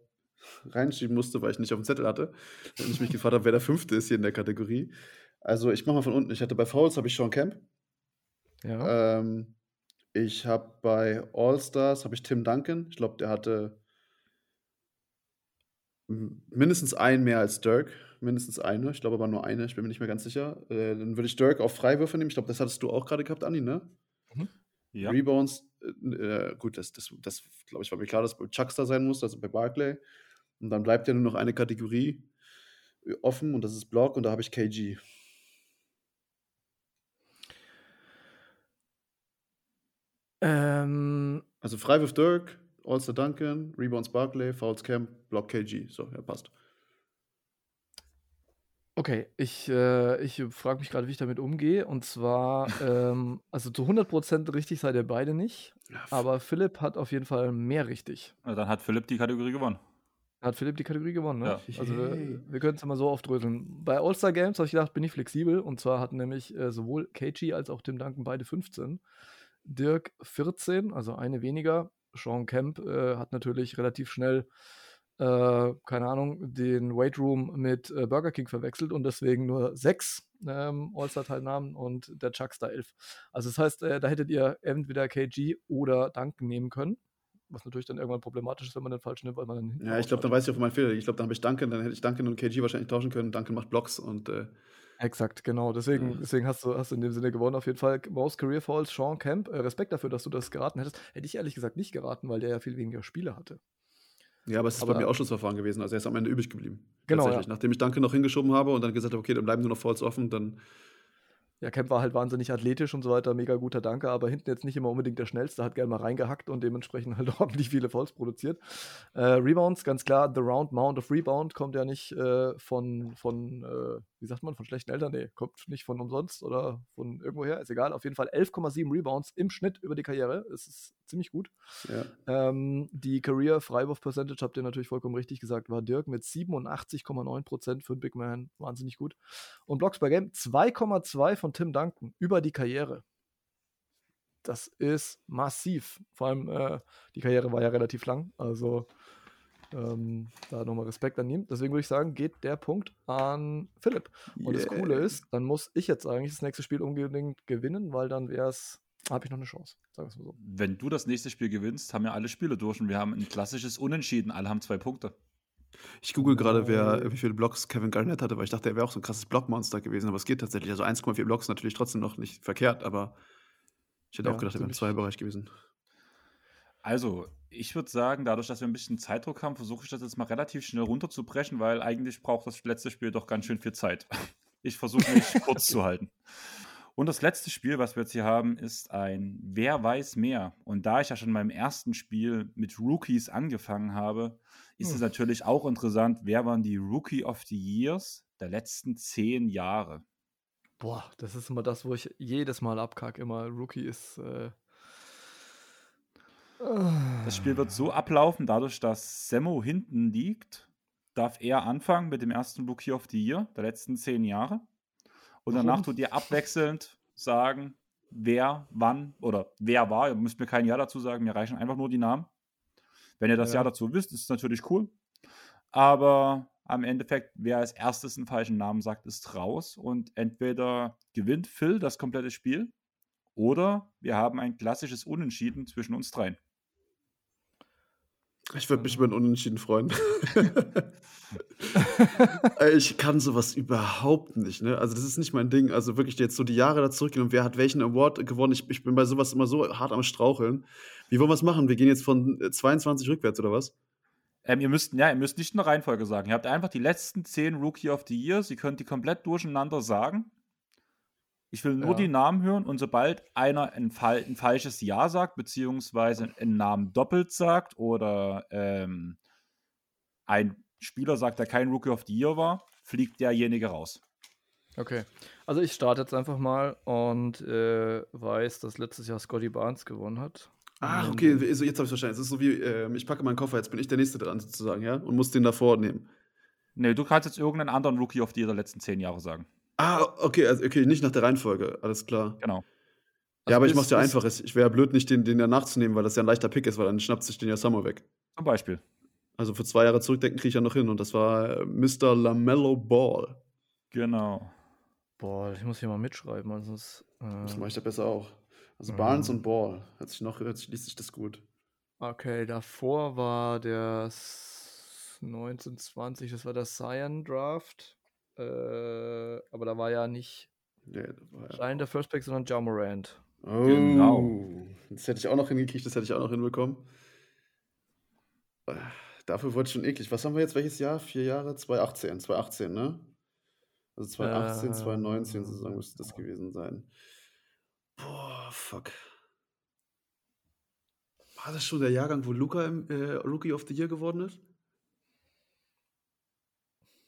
reinschieben musste, weil ich nicht auf dem Zettel hatte, und ich mich gefragt habe, wer der Fünfte ist hier in der Kategorie. Also ich mache mal von unten. Ich hatte bei Fouls habe ich Sean Camp. Ja. Ähm, ich habe bei All-Stars habe ich Tim Duncan. Ich glaube, der hatte mindestens einen mehr als Dirk. Mindestens eine. Ich glaube aber nur eine. Ich bin mir nicht mehr ganz sicher. Äh, dann würde ich Dirk auf Freiwürfe nehmen. Ich glaube, das hattest du auch gerade gehabt, Andi, ne? Mhm. Ja. Rebounds, äh, äh, gut, das, das, das glaube ich, war mir klar, dass Chuckster sein muss, also bei Barclay. Und dann bleibt ja nur noch eine Kategorie äh, offen und das ist Block und da habe ich KG. Ähm, also Freiwurf Dirk, All-Star Duncan, Rebounds Barclay, Fouls Camp, Block KG. So, ja, passt.
Okay, ich, äh, ich frage mich gerade, wie ich damit umgehe. Und zwar, ähm, also zu 100% richtig seid ihr beide nicht. Ja, aber Philipp hat auf jeden Fall mehr richtig.
Also dann hat Philipp die Kategorie gewonnen.
Hat Philipp die Kategorie gewonnen, ne? Ja. Also wir, wir können es mal so aufdröseln. Bei All-Star Games habe ich gedacht, bin ich flexibel. Und zwar hatten nämlich äh, sowohl KG als auch Tim Duncan beide 15. Dirk 14, also eine weniger. Sean Kemp äh, hat natürlich relativ schnell, äh, keine Ahnung, den Weight Room mit äh, Burger King verwechselt und deswegen nur sechs ähm, All-Star-Teilnahmen und der Chuckster 11. Also das heißt, äh, da hättet ihr entweder KG oder Duncan nehmen können. Was natürlich dann irgendwann problematisch ist, wenn man den falschen nimmt, weil man dann
Ja, ich glaube, dann weiß ich auch meinen Fehler. Ich glaube, dann habe ich Duncan, dann hätte ich Duncan und KG wahrscheinlich tauschen können. Duncan macht Blocks und äh,
Exakt, genau. Deswegen, deswegen hast, du, hast du in dem Sinne gewonnen. Auf jeden Fall Most Career Falls, Sean Camp. Äh, Respekt dafür, dass du das geraten hättest. Hätte ich ehrlich gesagt nicht geraten, weil der ja viel weniger Spiele hatte.
Ja, aber es ist aber, bei mir Ausschussverfahren gewesen. Also er ist am Ende übrig geblieben. Genau. Ja. Nachdem ich Danke noch hingeschoben habe und dann gesagt habe, okay, dann bleiben nur noch Falls offen, dann
ja, Kemp war halt wahnsinnig athletisch und so weiter, mega guter Danke, aber hinten jetzt nicht immer unbedingt der schnellste, hat gerne mal reingehackt und dementsprechend halt ordentlich viele Fouls produziert. Äh, Rebounds, ganz klar, The Round Mount of Rebound kommt ja nicht äh, von, von äh, wie sagt man, von schlechten Eltern, nee, kommt nicht von umsonst oder von irgendwoher, ist egal, auf jeden Fall 11,7 Rebounds im Schnitt über die Karriere, das ist ziemlich gut. Ja. Ähm, die Career Freiwurf Percentage, habt ihr natürlich vollkommen richtig gesagt, war Dirk mit 87,9% für einen Big Man, wahnsinnig gut. Und Blocks per Game 2,2 von von Tim Duncan über die Karriere. Das ist massiv. Vor allem, äh, die Karriere war ja relativ lang. Also ähm, da nochmal Respekt an ihm. Deswegen würde ich sagen, geht der Punkt an Philipp. Und yeah. das Coole ist, dann muss ich jetzt eigentlich das nächste Spiel unbedingt gewinnen, weil dann wäre es, habe ich noch eine Chance. Sagen wir
so. Wenn du das nächste Spiel gewinnst, haben wir alle Spiele durch und wir haben ein klassisches Unentschieden. Alle haben zwei Punkte.
Ich google gerade, wer, wie viele Blocks Kevin Garnett hatte, weil ich dachte, er wäre auch so ein krasses Blockmonster gewesen, aber es geht tatsächlich. Also 1,4 Blocks natürlich trotzdem noch nicht verkehrt, aber ich hätte ja, auch gedacht, er wäre im Zweierbereich gewesen.
Also, ich würde sagen, dadurch, dass wir ein bisschen Zeitdruck haben, versuche ich das jetzt mal relativ schnell runterzubrechen, weil eigentlich braucht das letzte Spiel doch ganz schön viel Zeit. Ich versuche mich kurz zu halten. Und das letzte Spiel, was wir jetzt hier haben, ist ein Wer weiß mehr. Und da ich ja schon in meinem ersten Spiel mit Rookies angefangen habe, ist hm. es natürlich auch interessant, wer waren die Rookie of the Years der letzten zehn Jahre?
Boah, das ist immer das, wo ich jedes Mal abkacke. Immer Rookie ist. Äh
das Spiel wird so ablaufen, dadurch, dass Semmo hinten liegt, darf er anfangen mit dem ersten Rookie of the Year der letzten zehn Jahre. Und danach Warum? tut ihr abwechselnd sagen, wer, wann oder wer war. Ihr müsst mir kein Jahr dazu sagen, mir reichen einfach nur die Namen. Wenn ihr das ja. Jahr dazu wisst, ist es natürlich cool. Aber am Endeffekt, wer als erstes einen falschen Namen sagt, ist raus. Und entweder gewinnt Phil das komplette Spiel oder wir haben ein klassisches Unentschieden zwischen uns dreien.
Ich würde mich über ein Unentschieden freuen. ich kann sowas überhaupt nicht. Ne? Also, das ist nicht mein Ding. Also, wirklich jetzt so die Jahre da zurückgehen und wer hat welchen Award gewonnen. Ich, ich bin bei sowas immer so hart am Straucheln. Wie wollen wir es machen? Wir gehen jetzt von 22 äh, rückwärts oder was?
Ähm, ihr müsst, ja, ihr müsst nicht eine Reihenfolge sagen. Ihr habt einfach die letzten 10 Rookie of the Year. Sie könnt die komplett durcheinander sagen. Ich will nur
Ja.
die Namen hören und sobald einer ein, ein falsches Ja sagt, beziehungsweise einen Namen doppelt sagt oder ähm, ein Spieler sagt, der kein Rookie of the Year war, fliegt derjenige raus.
Okay. Also ich starte jetzt einfach mal und äh, weiß, dass letztes Jahr Scotty Barnes gewonnen hat.
Ach,
Und-
okay, also jetzt habe ich verstanden. Es ist so wie, ähm, ich packe meinen Koffer, jetzt bin ich der Nächste dran sozusagen, ja? Und muss den davor nehmen.
Nee, du kannst jetzt irgendeinen anderen Rookie of the Year der letzten zehn Jahre sagen.
Ah, okay, also okay, nicht nach der Reihenfolge, alles klar.
Genau.
ja,
Also
aber ich mach's ja einfach. Ich wäre ja blöd, nicht den, den da nachzunehmen, weil das ja ein leichter Pick ist, weil dann schnappt sich den ja Summer weg.
Zum Beispiel.
Also für zwei Jahre zurückdenken kriege ich ja noch hin und das war äh, Mr. LaMelo Ball.
Genau.
Boah, ich muss hier mal mitschreiben, ansonsten.
Das
Äh,
mache ich da besser auch. Also
Mhm.
Barnes und Ball. Hört sich noch, hört sich, liest sich das gut.
okay, davor war der S- 1920, das war der Cyan Draft. Äh, aber da war ja nicht
Nee, ja-
der First Pick, sondern Ja Morant.
Oh,
Genau.
Das hätte ich auch noch hingekriegt, das hätte ich auch noch hinbekommen. Äh, Dafür wurde ich schon eklig. Was haben wir jetzt? Welches Jahr? Vier Jahre? 2018. 2018, ne? Also 2018,
Äh,
2019 sozusagen müsste das gewesen sein. Boah, fuck. War das schon der Jahrgang, wo Luca im äh, Rookie of the Year geworden ist?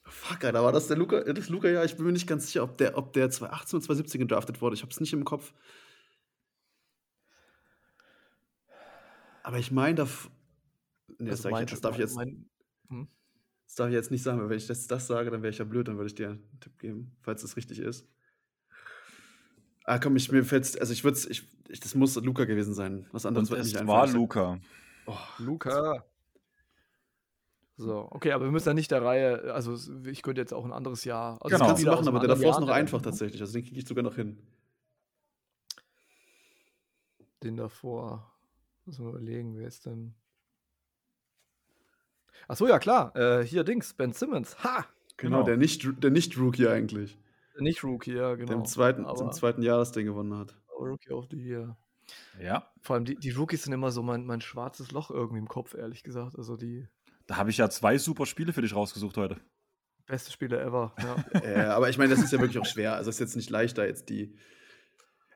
Fuck, Alter, war das der Luca, das Luca-Jahr? Ich bin mir nicht ganz sicher, ob der, ob der 2018 oder 2017 gedraftet wurde. Ich habe es nicht im Kopf. Aber ich meine, da. Nee, das,
Also
ich
mein-
das darf ich jetzt,
mein- hm?
das darf ich jetzt nicht sagen, weil wenn ich das, das sage, dann wäre ich ja blöd, dann würde ich dir einen Tipp geben, falls das richtig ist. Ah, komm, ich mir fällt's, also ich würde ich, ich, das muss Luca gewesen sein. Was anderes
Und
wird
es
nicht
war. Luca.
Oh,
Luca. So, okay, aber wir müssen ja nicht der Reihe, also ich könnte jetzt auch ein anderes Jahr. Also
das
Genau.
kannst du machen, aber der davor ist noch
Jahr
einfach
nennen.
tatsächlich. Also den kriege ich sogar noch hin.
Den davor. Muss man überlegen, wer ist denn. Achso, ja klar. Äh, hier Dings, Ben Simmons. Ha!
Genau,
Genau.
der nicht der nicht Rookie eigentlich,
Nicht Rookie, ja, genau.
der im zweiten,
aber,
im zweiten Jahr das Ding gewonnen hat.
aber Rookie of the Year.
Ja.
Vor allem die, die Rookies sind immer so mein, mein schwarzes Loch irgendwie im Kopf, ehrlich gesagt. Also die
Da habe ich ja zwei super Spiele für dich rausgesucht heute.
beste Spieler ever. Ja.
äh, aber ich meine, das ist ja wirklich auch schwer. Also es ist jetzt nicht leichter jetzt die.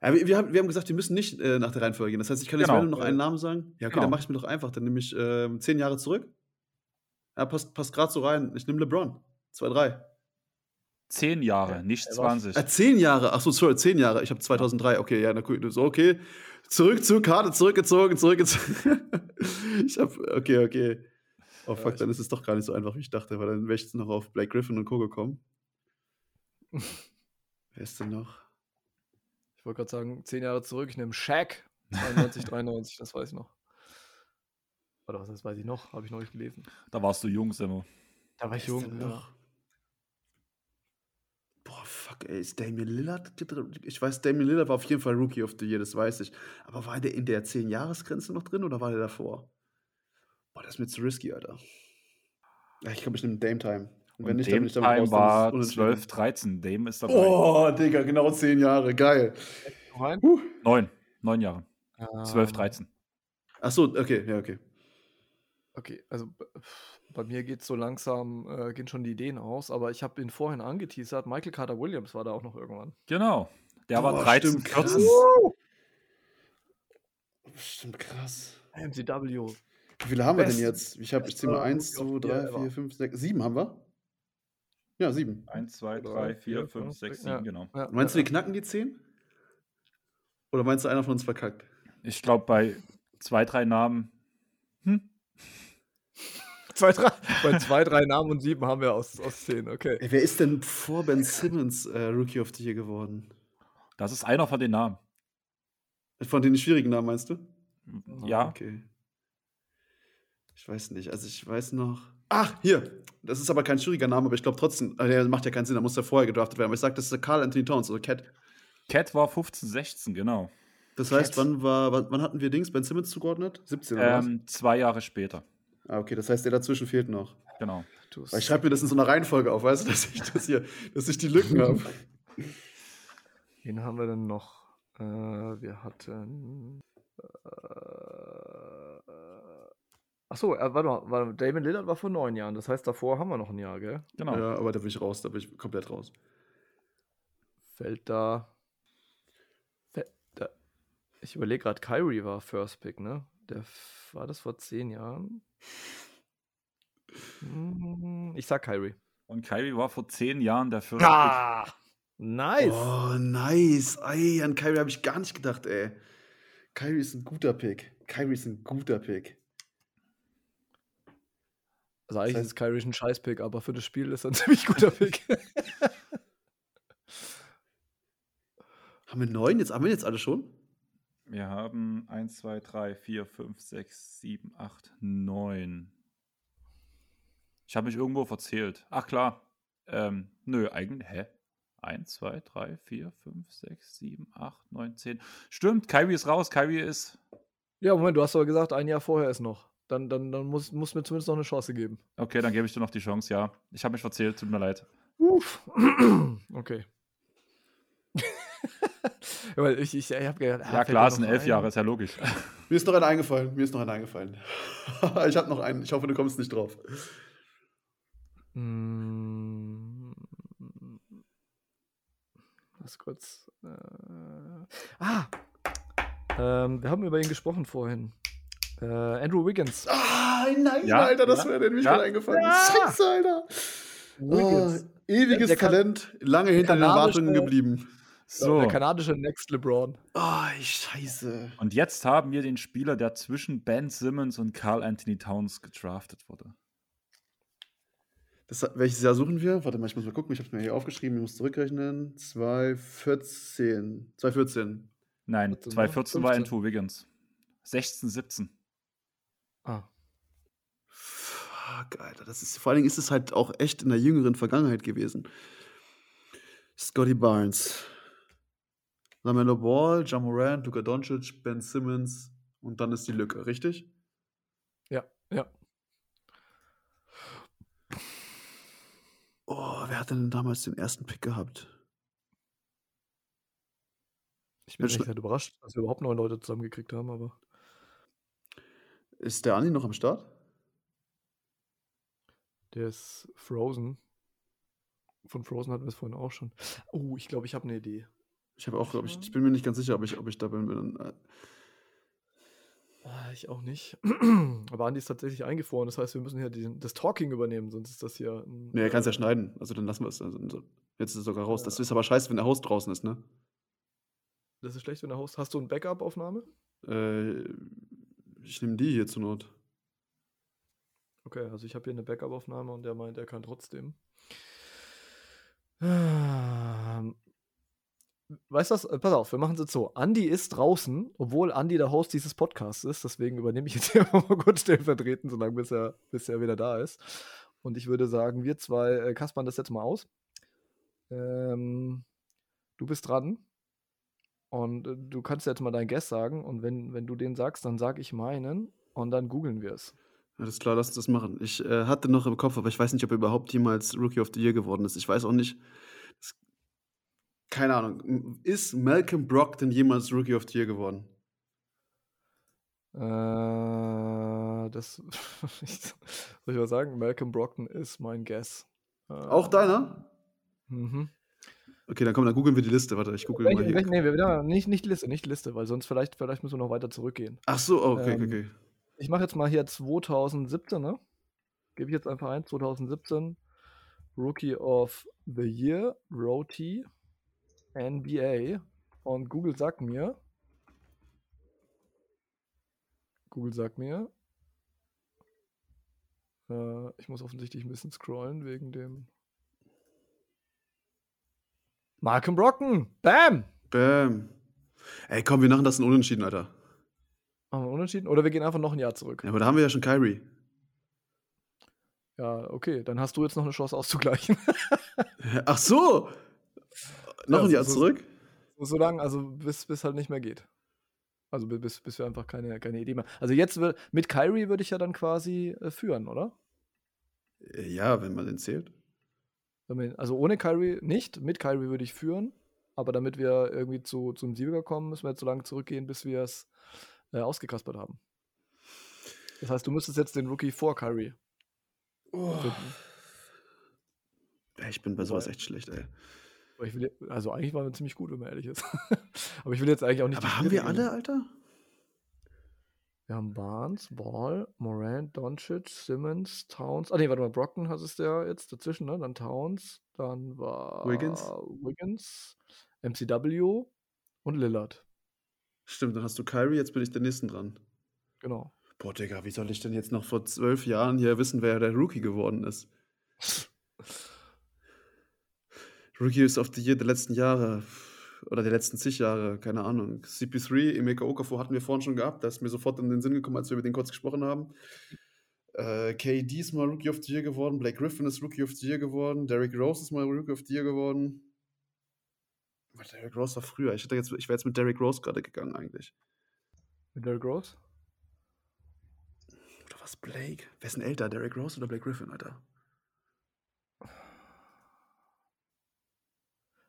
Ja, wir, wir, haben, wir haben gesagt, wir müssen nicht äh, nach der Reihenfolge gehen. Das heißt, ich kann jetzt
Genau.
noch einen Namen sagen. Ja, okay,
Genau.
dann mache ich mir doch einfach. Dann nehme ich ähm, zehn Jahre zurück. Ja, passt, passt gerade so rein. Ich nehme LeBron. 2-3.
Zehn Jahre,
Ja,
nicht
er war-
20.
Äh, zehn Jahre. Achso, sorry, zehn Jahre. Ich habe 2003. Okay, ja, na cool. So, okay. Zurück zur Karte, zurückgezogen, zurückgezogen. ich habe, okay, okay. Oh fuck, dann ist es doch gar nicht so einfach, wie ich dachte, weil dann wäre ich jetzt noch auf Blake Griffin und Co. gekommen. Wer ist denn noch?
Ich wollte gerade sagen, zehn Jahre zurück, ich nehme Shaq. 92, 93, das weiß ich noch. Oder was, das weiß ich noch, habe ich noch nicht gelesen.
Da warst du jung, Simmo.
Da war ich jung. Ja.
noch? Boah, fuck, ey, ist Damian Lillard? drin? Ich weiß, Damian Lillard war auf jeden Fall Rookie of the Year, das weiß ich. Aber war der in der 10-Jahres-Grenze noch drin oder war der davor? Das ist mir zu risky, Alter. Ich glaube, ich nehme Dame Time. Und wenn
Und
nicht, dann bin
Dame
ich damit
Time
raus,
war
es unentschieden.
12, 13. Dame ist dabei.
Oh, Digga, genau 10 Jahre, geil. Huh.
Neun. Neun Jahre. 12,
Ähm,
13.
Ach so, okay, ja, okay.
Okay, also bei mir geht so langsam, äh, gehen schon die Ideen aus, aber ich habe ihn vorhin angeteasert. Michael Carter Williams war da auch noch irgendwann.
Genau. Der war
Boah,
13,
stimmt, krass.
14.
Stimmt, krass.
MCW.
Wie viele haben wir denn jetzt? Ich habe, ich zähle mal
bester
1, 2,
Rookie of the
3,
Year
4,
ever.
5, 6, 7 haben wir? Ja, 7.
1, 2,
Drei,
3, 4,
vier,
5,
fünf,
6,
sechs,
7,
ja.
genau.
Ja,
Meinst du, wir knacken die 10? Oder meinst du, einer von uns verkackt?
Ich glaube, bei zwei, drei Namen. Hm?
Zwei, drei, bei zwei, drei Namen und sieben haben wir aus, aus zehn, okay.
Ey, wer ist denn vor Ben Simmons äh, Rookie of the Year geworden?
Das ist einer von den Namen.
Von den schwierigen Namen meinst du?
Ja.
Okay. Ich weiß nicht. Also ich weiß noch. Ach, hier. Das ist aber kein schwieriger Name, aber ich glaube trotzdem, äh, der macht ja keinen Sinn, da muss ja vorher gedraftet werden. Aber ich sag, das ist der Carl Anthony Towns, also Cat.
Cat war 15, 16, genau.
Das heißt, wann war, wann, wann hatten wir Dings Ben Simmons zugeordnet? 17 oder
Ähm, zwei Jahre später.
was? Ah, okay, das heißt, der dazwischen fehlt noch.
Genau.
Weil ich schreibe mir das in so einer Reihenfolge auf, weißt du, dass ich das hier, dass ich die Lücken habe.
Wen haben wir denn noch? Äh, wir hatten. Äh, achso, äh, warte mal, warte, mal, Damon Lillard war vor neun Jahren. Das heißt, davor haben wir noch ein Jahr, gell?
Genau.
Ja, aber da bin ich raus, da bin ich komplett raus.
Fällt da. Ich überlege gerade, Kyrie war First Pick, ne? Der war das vor zehn Jahren? Hm, ich sag Kyrie.
Und Kyrie war vor zehn Jahren der First
ah, Pick. Nice.
Oh, nice. Ey, an Kyrie habe ich gar nicht gedacht, ey. Kyrie ist ein guter Pick. Kyrie ist ein guter Pick.
Also eigentlich das heißt, ist Kyrie ein Scheiß-Pick, aber für das Spiel ist er ein ziemlich guter Pick.
haben wir neun? Jetzt haben wir jetzt alle schon?
Wir haben 1, 2, 3, 4, 5, 6, 7, 8, 9. Ich habe mich irgendwo verzählt. Ach klar. Ähm, nö, eigentlich. Hä? 1, 2, 3, 4, 5, 6, 7, 8, 9, 10. Stimmt, Kyrie ist raus. Kyrie ist.
Ja, Moment, du hast aber gesagt, ein Jahr vorher ist noch. Dann, dann, dann muss, muss mir zumindest noch eine Chance geben.
Okay, dann gebe ich dir noch die Chance, ja. Ich habe mich verzählt, tut mir leid.
Uff. okay. Weil ich, ich, ich habe gedacht,
ah, ja klar, es sind elf ein. Jahre, ist ja logisch.
Mir ist noch einer eingefallen. Mir ist noch einer eingefallen. ich habe noch einen. Ich hoffe, du kommst nicht drauf.
Mm. Was kurz. Äh, ah! Ähm, wir haben über ihn gesprochen vorhin. Äh, Andrew Wiggins.
Ah, nein, ja, Alter, das ja, wäre nämlich ja. eingefallen. Ja. Scheiße, Alter. Wiggins. Oh, ewiges der, der Talent, lange hinter den Erwartungen geblieben.
So. Der kanadische Next LeBron.
Oh, scheiße.
Und jetzt haben wir den Spieler, der zwischen Ben Simmons und Carl Anthony Towns gedraftet wurde.
Das, welches Jahr suchen wir? Warte mal, ich muss mal gucken. Ich habe es mir hier aufgeschrieben. Ich muss zurückrechnen. 2014. 2014.
Nein, 2014 war Andrew Wiggins. 16, 17.
Ah. Fuck, Alter. Das ist, vor allen Dingen ist es halt auch echt in der jüngeren Vergangenheit gewesen. Scotty Barnes. Lamelo Ball, Jamorant, Luka Doncic, Ben Simmons und dann ist die Lücke, richtig?
Ja, ja.
Oh, wer hat denn damals den ersten Pick gehabt?
Ich bin echt halt überrascht, dass wir überhaupt neun Leute zusammengekriegt haben, aber.
Ist der Andi noch am Start?
Der ist Frozen. Von Frozen hatten wir es vorhin auch schon. Oh, ich glaube, ich habe eine Idee.
Ich habe auch, glaube ich, ich bin mir nicht ganz sicher, ob ich, ob ich da bin.
Ah, ich auch nicht. Aber Andi ist tatsächlich eingefroren. Das heißt, wir müssen hier die, das Talking übernehmen, sonst ist das hier.
Ein, nee, er kann es ja schneiden. Also dann lassen wir es. Also, jetzt ist es sogar raus. Das ist aber scheiße, wenn der Host draußen ist, ne?
Das ist schlecht, wenn der Host. Hast du eine Backup-Aufnahme?
Äh, ich nehme die hier zur Not.
Okay, also ich habe hier eine Backup-Aufnahme und der meint, er kann trotzdem. Weißt du was? Pass auf, wir machen es jetzt so. Andi ist draußen, obwohl Andi der Host dieses Podcasts ist. Deswegen übernehme ich jetzt hier mal kurz stellvertretend, solange bis er, bis er wieder da ist. Und ich würde sagen, wir zwei äh, kaspern das jetzt mal aus. Ähm, du bist dran. Und äh, du kannst jetzt mal deinen Guest sagen. Und wenn, wenn du den sagst, dann sag ich meinen. Und dann googeln wir es.
Alles klar, lass uns das machen. Ich äh, hatte noch im Kopf, aber ich weiß nicht, ob er überhaupt jemals Rookie of the Year geworden ist. Ich weiß auch nicht. Das, keine Ahnung. Ist Malcolm Brockton jemals Rookie of the Year geworden?
Äh, das soll ich mal sagen, Malcolm Brockton ist mein Guess.
Äh, auch deiner? Mhm. Okay, dann komm, dann googeln wir die Liste. Warte, ich google welche, mal hier.
Welche, nee, wir, nicht, nicht die Liste, nicht die Liste, weil sonst vielleicht, vielleicht müssen wir noch weiter zurückgehen.
Ach so, oh, okay, ähm, okay, okay.
Ich mache jetzt mal hier 2017, ne? Gebe ich jetzt einfach ein, 2017. Rookie of the Year, Roti, NBA. Und Google sagt mir, Google sagt mir, äh, ich muss offensichtlich ein bisschen scrollen wegen dem Malcolm Brocken. Bam!
Bam. Ey, komm, wir machen das in Unentschieden, Alter.
Machen wir Unentschieden? Oder wir gehen einfach noch ein Jahr zurück.
Ja, aber da haben wir ja schon Kyrie.
Ja, okay, dann hast du jetzt noch eine Chance auszugleichen.
Ach so! Noch ja, ein Jahr so, zurück?
So, so lange, also bis, bis halt nicht mehr geht. Also bis, bis wir einfach keine, keine Idee mehr. Also jetzt mit Kyrie würde ich ja dann quasi äh, führen, oder?
Ja, wenn man den zählt.
Also ohne Kyrie nicht, mit Kyrie würde ich führen. Aber damit wir irgendwie zu, zum Sieger kommen, müssen wir jetzt so lange zurückgehen, bis wir es äh, ausgekaspert haben. Das heißt, du müsstest jetzt den Rookie vor Kyrie.
Oh. Ich bin bei sowas echt schlecht, ey.
Will, also eigentlich waren wir ziemlich gut, wenn man ehrlich ist. Aber ich will jetzt eigentlich auch nicht.
Aber haben wir alle, Alter?
Wir haben Barnes, Ball, Moran, Doncic, Simmons, Towns. Ah, nee, warte mal, Brockton hat es der jetzt dazwischen, ne? Dann Towns, dann war
Wiggins,
Wiggins MCW und Lillard.
Stimmt, dann hast du Kyrie, jetzt bin ich der nächsten dran.
Genau.
Boah, Digga, wie soll ich denn jetzt noch vor zwölf Jahren hier wissen, wer der Rookie geworden ist? Rookie ist of the Year der letzten Jahre oder der letzten zig Jahre, keine Ahnung. CP3, Emeka Okafor hatten wir vorhin schon gehabt, da ist mir sofort in den Sinn gekommen, als wir über den kurz gesprochen haben. Äh, KD ist mal Rookie of the Year geworden, Blake Griffin ist Rookie of the Year geworden, Derrick Rose ist mal Rookie of the Year geworden. Derrick Rose war früher. Ich, ich wäre jetzt mit Derrick Rose gerade gegangen eigentlich.
Mit Derrick Rose?
Oder was, Blake? Wer ist denn älter, Derrick Rose oder Blake Griffin, Alter?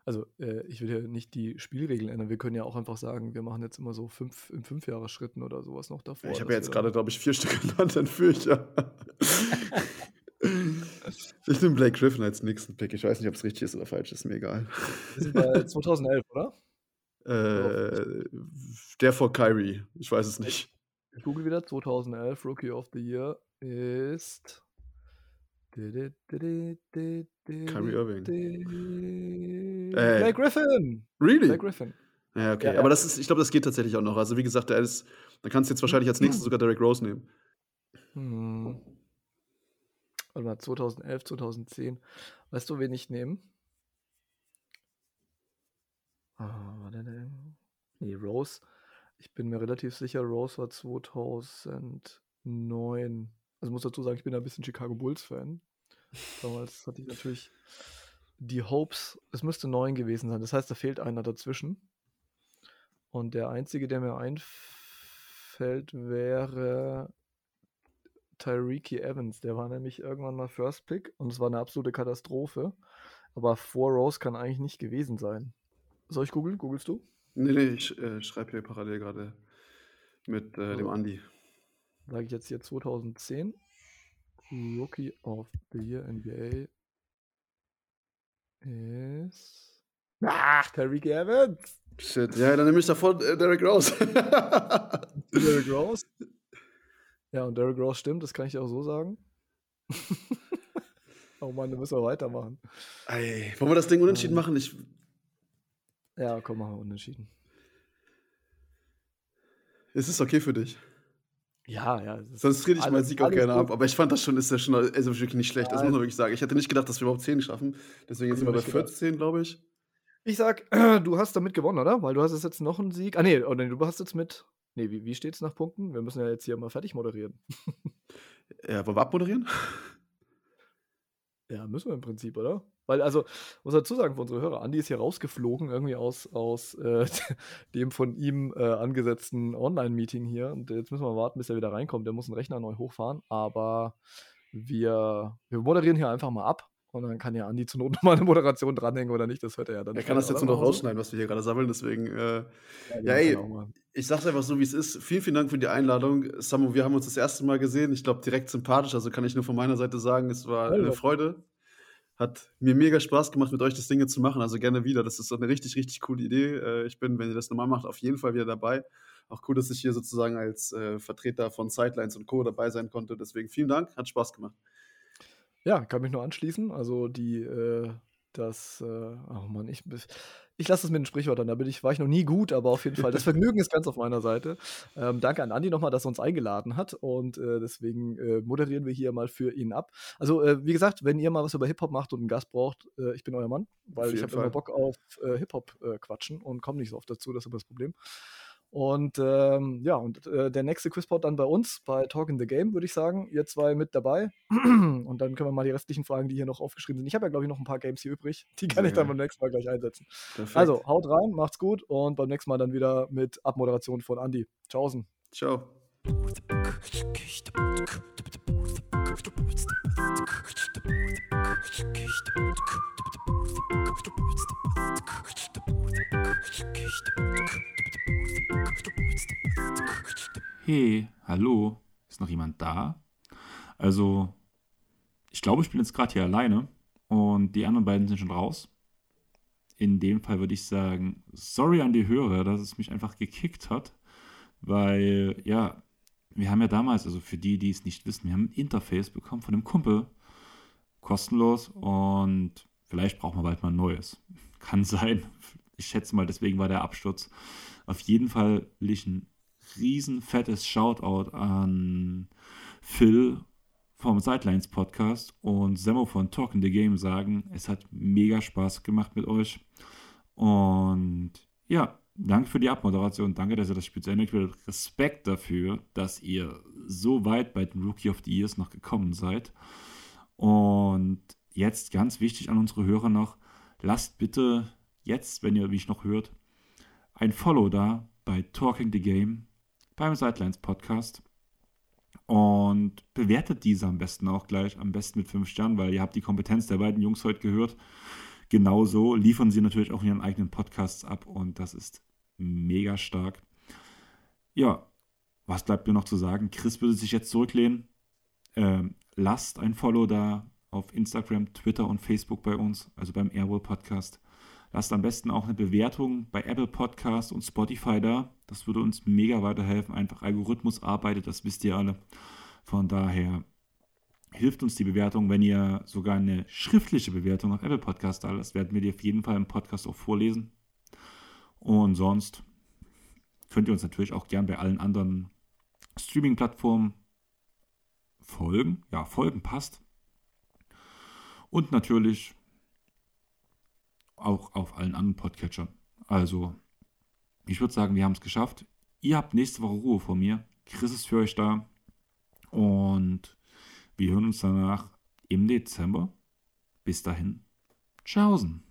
Also, äh, ich will hier nicht die Spielregeln ändern. Wir können ja auch einfach sagen, wir machen jetzt immer so fünf in fünf Jahre Schritten oder sowas noch davor.
Ich habe ja jetzt gerade, glaube ich, vier Stück genannt, dann führe ich ja. ich nehme Blake Griffin als nächsten Pick. Ich weiß nicht, ob es richtig ist oder falsch, ist mir egal.
Wir sind bei 2011, oder?
Äh, der vor Kyrie. Ich weiß es nicht.
Ich google wieder. 2011 Rookie of the Year ist.
Kyrie Irving.
Äh, Blake Griffin.
Really?
Blake Griffin.
Ja, okay.
Ja,
Aber das ist, ich glaube, das geht tatsächlich auch noch. Also, wie gesagt, der ist, da kannst du jetzt wahrscheinlich als nächstes sogar Derrick Rose nehmen.
Hm. Warte mal, 2011, 2010. Weißt du, wen ich nehme? Ah, war der denn? Nee, Rose. Ich bin mir relativ sicher, Rose war 2009. Also muss dazu sagen, ich bin ein bisschen Chicago Bulls-Fan. Damals hatte ich natürlich die Hopes, es müsste 9 gewesen sein. Das heißt, da fehlt einer dazwischen. Und der einzige, der mir einfällt, wäre Tyreke Evans. Der war nämlich irgendwann mal First Pick und es war eine absolute Katastrophe. Aber vor Rose kann eigentlich nicht gewesen sein. Soll ich googeln? Googlest du?
Nee, nee, ich äh, schreibe hier parallel gerade mit äh, dem
So.
Andi.
Sage ich jetzt hier 2010. Rookie of the Year NBA ist. Ach, Tyreke Evans!
Shit, ja, dann nehme ich davor äh, Derrick Rose.
Derrick Rose. Ja, und Derrick Rose stimmt, das kann ich auch so sagen. oh Mann, da müssen wir weitermachen.
Ey, wollen wir das Ding unentschieden machen? Ich,
Ja, komm, machen wir unentschieden.
ist es okay für dich?
Ja, ja.
Sonst trete ich meinen Sieg auch gerne
gut.
ab. Aber ich fand das schon, ist ja schon also wirklich nicht schlecht. Das
Ja,
muss man wirklich sagen. Ich hätte nicht gedacht, dass wir überhaupt 10 schaffen. Deswegen sind wir bei
nicht gedacht.
14, glaube ich.
Ich sag, du hast damit gewonnen, oder? Weil du hast jetzt noch einen Sieg. Ah, nee, nee, du hast jetzt mit. Nee, wie, wie steht's nach Punkten? Wir müssen ja jetzt hier mal fertig moderieren.
Ja, wollen wir abmoderieren?
Ja, müssen wir im Prinzip, oder? Weil, also, muss dazu sagen, für unsere Hörer, Andi ist hier rausgeflogen, irgendwie aus, aus äh, dem von ihm äh, angesetzten Online-Meeting hier. Und jetzt müssen wir warten, bis er wieder reinkommt. Der muss den Rechner neu hochfahren. Aber wir, wir moderieren hier einfach mal ab. Und dann kann ja Andi zur Not nochmal eine Moderation dranhängen oder nicht. Das hört er ja dann.
Er kann das jetzt nur noch rausschneiden, was wir hier gerade sammeln. Deswegen, äh,
Ja,
Ja, ey. ich sag's einfach so, wie es ist. Vielen, vielen Dank für die Einladung. Samu, wir haben uns das erste Mal gesehen. Ich glaube, direkt sympathisch. Also kann ich nur von meiner Seite sagen, es war eine. Freude. Hat mir mega Spaß gemacht, mit euch das Ding zu machen. Also gerne wieder. Das ist eine richtig, richtig coole Idee. Äh, Ich bin, wenn ihr das normal macht, auf jeden Fall wieder dabei. Auch cool, dass ich hier sozusagen als äh, Vertreter von Sidelines und Co. dabei sein konnte. Deswegen vielen Dank, hat Spaß gemacht.
Ja, kann mich nur anschließen. Also die, äh, das, äh, oh Mann, ich, ich lasse es mit den Sprichwörtern. Da bin ich, war ich noch nie gut, aber auf jeden Fall, das Vergnügen ist ganz auf meiner Seite. Ähm, danke an Andi nochmal, dass er uns eingeladen hat und äh, deswegen äh, moderieren wir hier mal für ihn ab. Also, äh, wie gesagt, wenn ihr mal was über Hip-Hop macht und einen Gast braucht, äh, ich bin euer Mann, weil ich habe immer. Bock auf äh, Hip-Hop äh, quatschen und komme nicht so oft dazu, das ist immer das Problem. Und ähm, ja, und äh, der nächste Quizpod dann bei uns, bei Talk in the Game, würde ich sagen. Ihr zwei mit dabei. Und dann können wir mal die restlichen Fragen, die hier noch aufgeschrieben sind. Ich habe ja, glaube ich, noch ein paar Games hier übrig. Die kann
Sehr
ich dann beim nächsten Mal gleich einsetzen.
Perfekt.
Also, haut rein, macht's gut und beim nächsten Mal dann wieder mit Abmoderation von Andy. Tschaußen.
Ciao.
Hey, hallo, ist noch jemand da? Also, ich glaube, ich bin jetzt gerade hier alleine und die anderen beiden sind schon raus. in dem Fall würde ich sagen, sorry an die Hörer, dass es mich einfach gekickt hat, weil ja, wir haben ja damals, also für die, die es nicht wissen, wir haben ein Interface bekommen von einem Kumpel, kostenlos und vielleicht brauchen wir bald mal ein neues. Kann sein. Ich schätze mal, deswegen war der Absturz. Auf jeden Fall will ich ein riesen fettes Shoutout an Phil vom Sidelines Podcast und Semmo von Talking the Game sagen, es hat mega Spaß gemacht mit euch. Und ja, danke für die Abmoderation. Danke, dass ihr das Spiel zu Ende gespielt habt. Respekt dafür, dass ihr so weit bei den Rookie of the Years noch gekommen seid. Und jetzt ganz wichtig an unsere Hörer noch, lasst bitte jetzt, wenn ihr mich noch hört, ein Follow da bei Talking the Game beim Sidelines Podcast und bewertet diese am besten auch gleich, am besten mit fünf Sternen, weil ihr habt die Kompetenz der beiden Jungs heute gehört. Genauso liefern sie natürlich auch in ihren eigenen Podcasts ab und das ist mega stark. Ja, was bleibt mir noch zu sagen? Chris würde sich jetzt zurücklehnen. Ähm, lasst ein Follow da auf Instagram, Twitter und Facebook bei uns, also beim Airwall Podcast. Lasst am besten auch eine Bewertung bei Apple Podcast und Spotify da. Das würde uns mega weiterhelfen. Einfach Algorithmus arbeitet, das wisst ihr alle. Von daher hilft uns die Bewertung, wenn ihr sogar eine schriftliche Bewertung auf Apple Podcast da lasst, werden wir die auf jeden Fall im Podcast auch vorlesen. Und sonst könnt ihr uns natürlich auch gern bei allen anderen Streaming-Plattformen folgen. Ja, folgen passt. Und natürlich auch auf allen anderen Podcatchern. Also, ich würde sagen, wir haben es geschafft. Ihr habt nächste Woche Ruhe vor mir. Chris ist für euch da. Und wir hören uns danach im Dezember. Bis dahin. Tschaußen.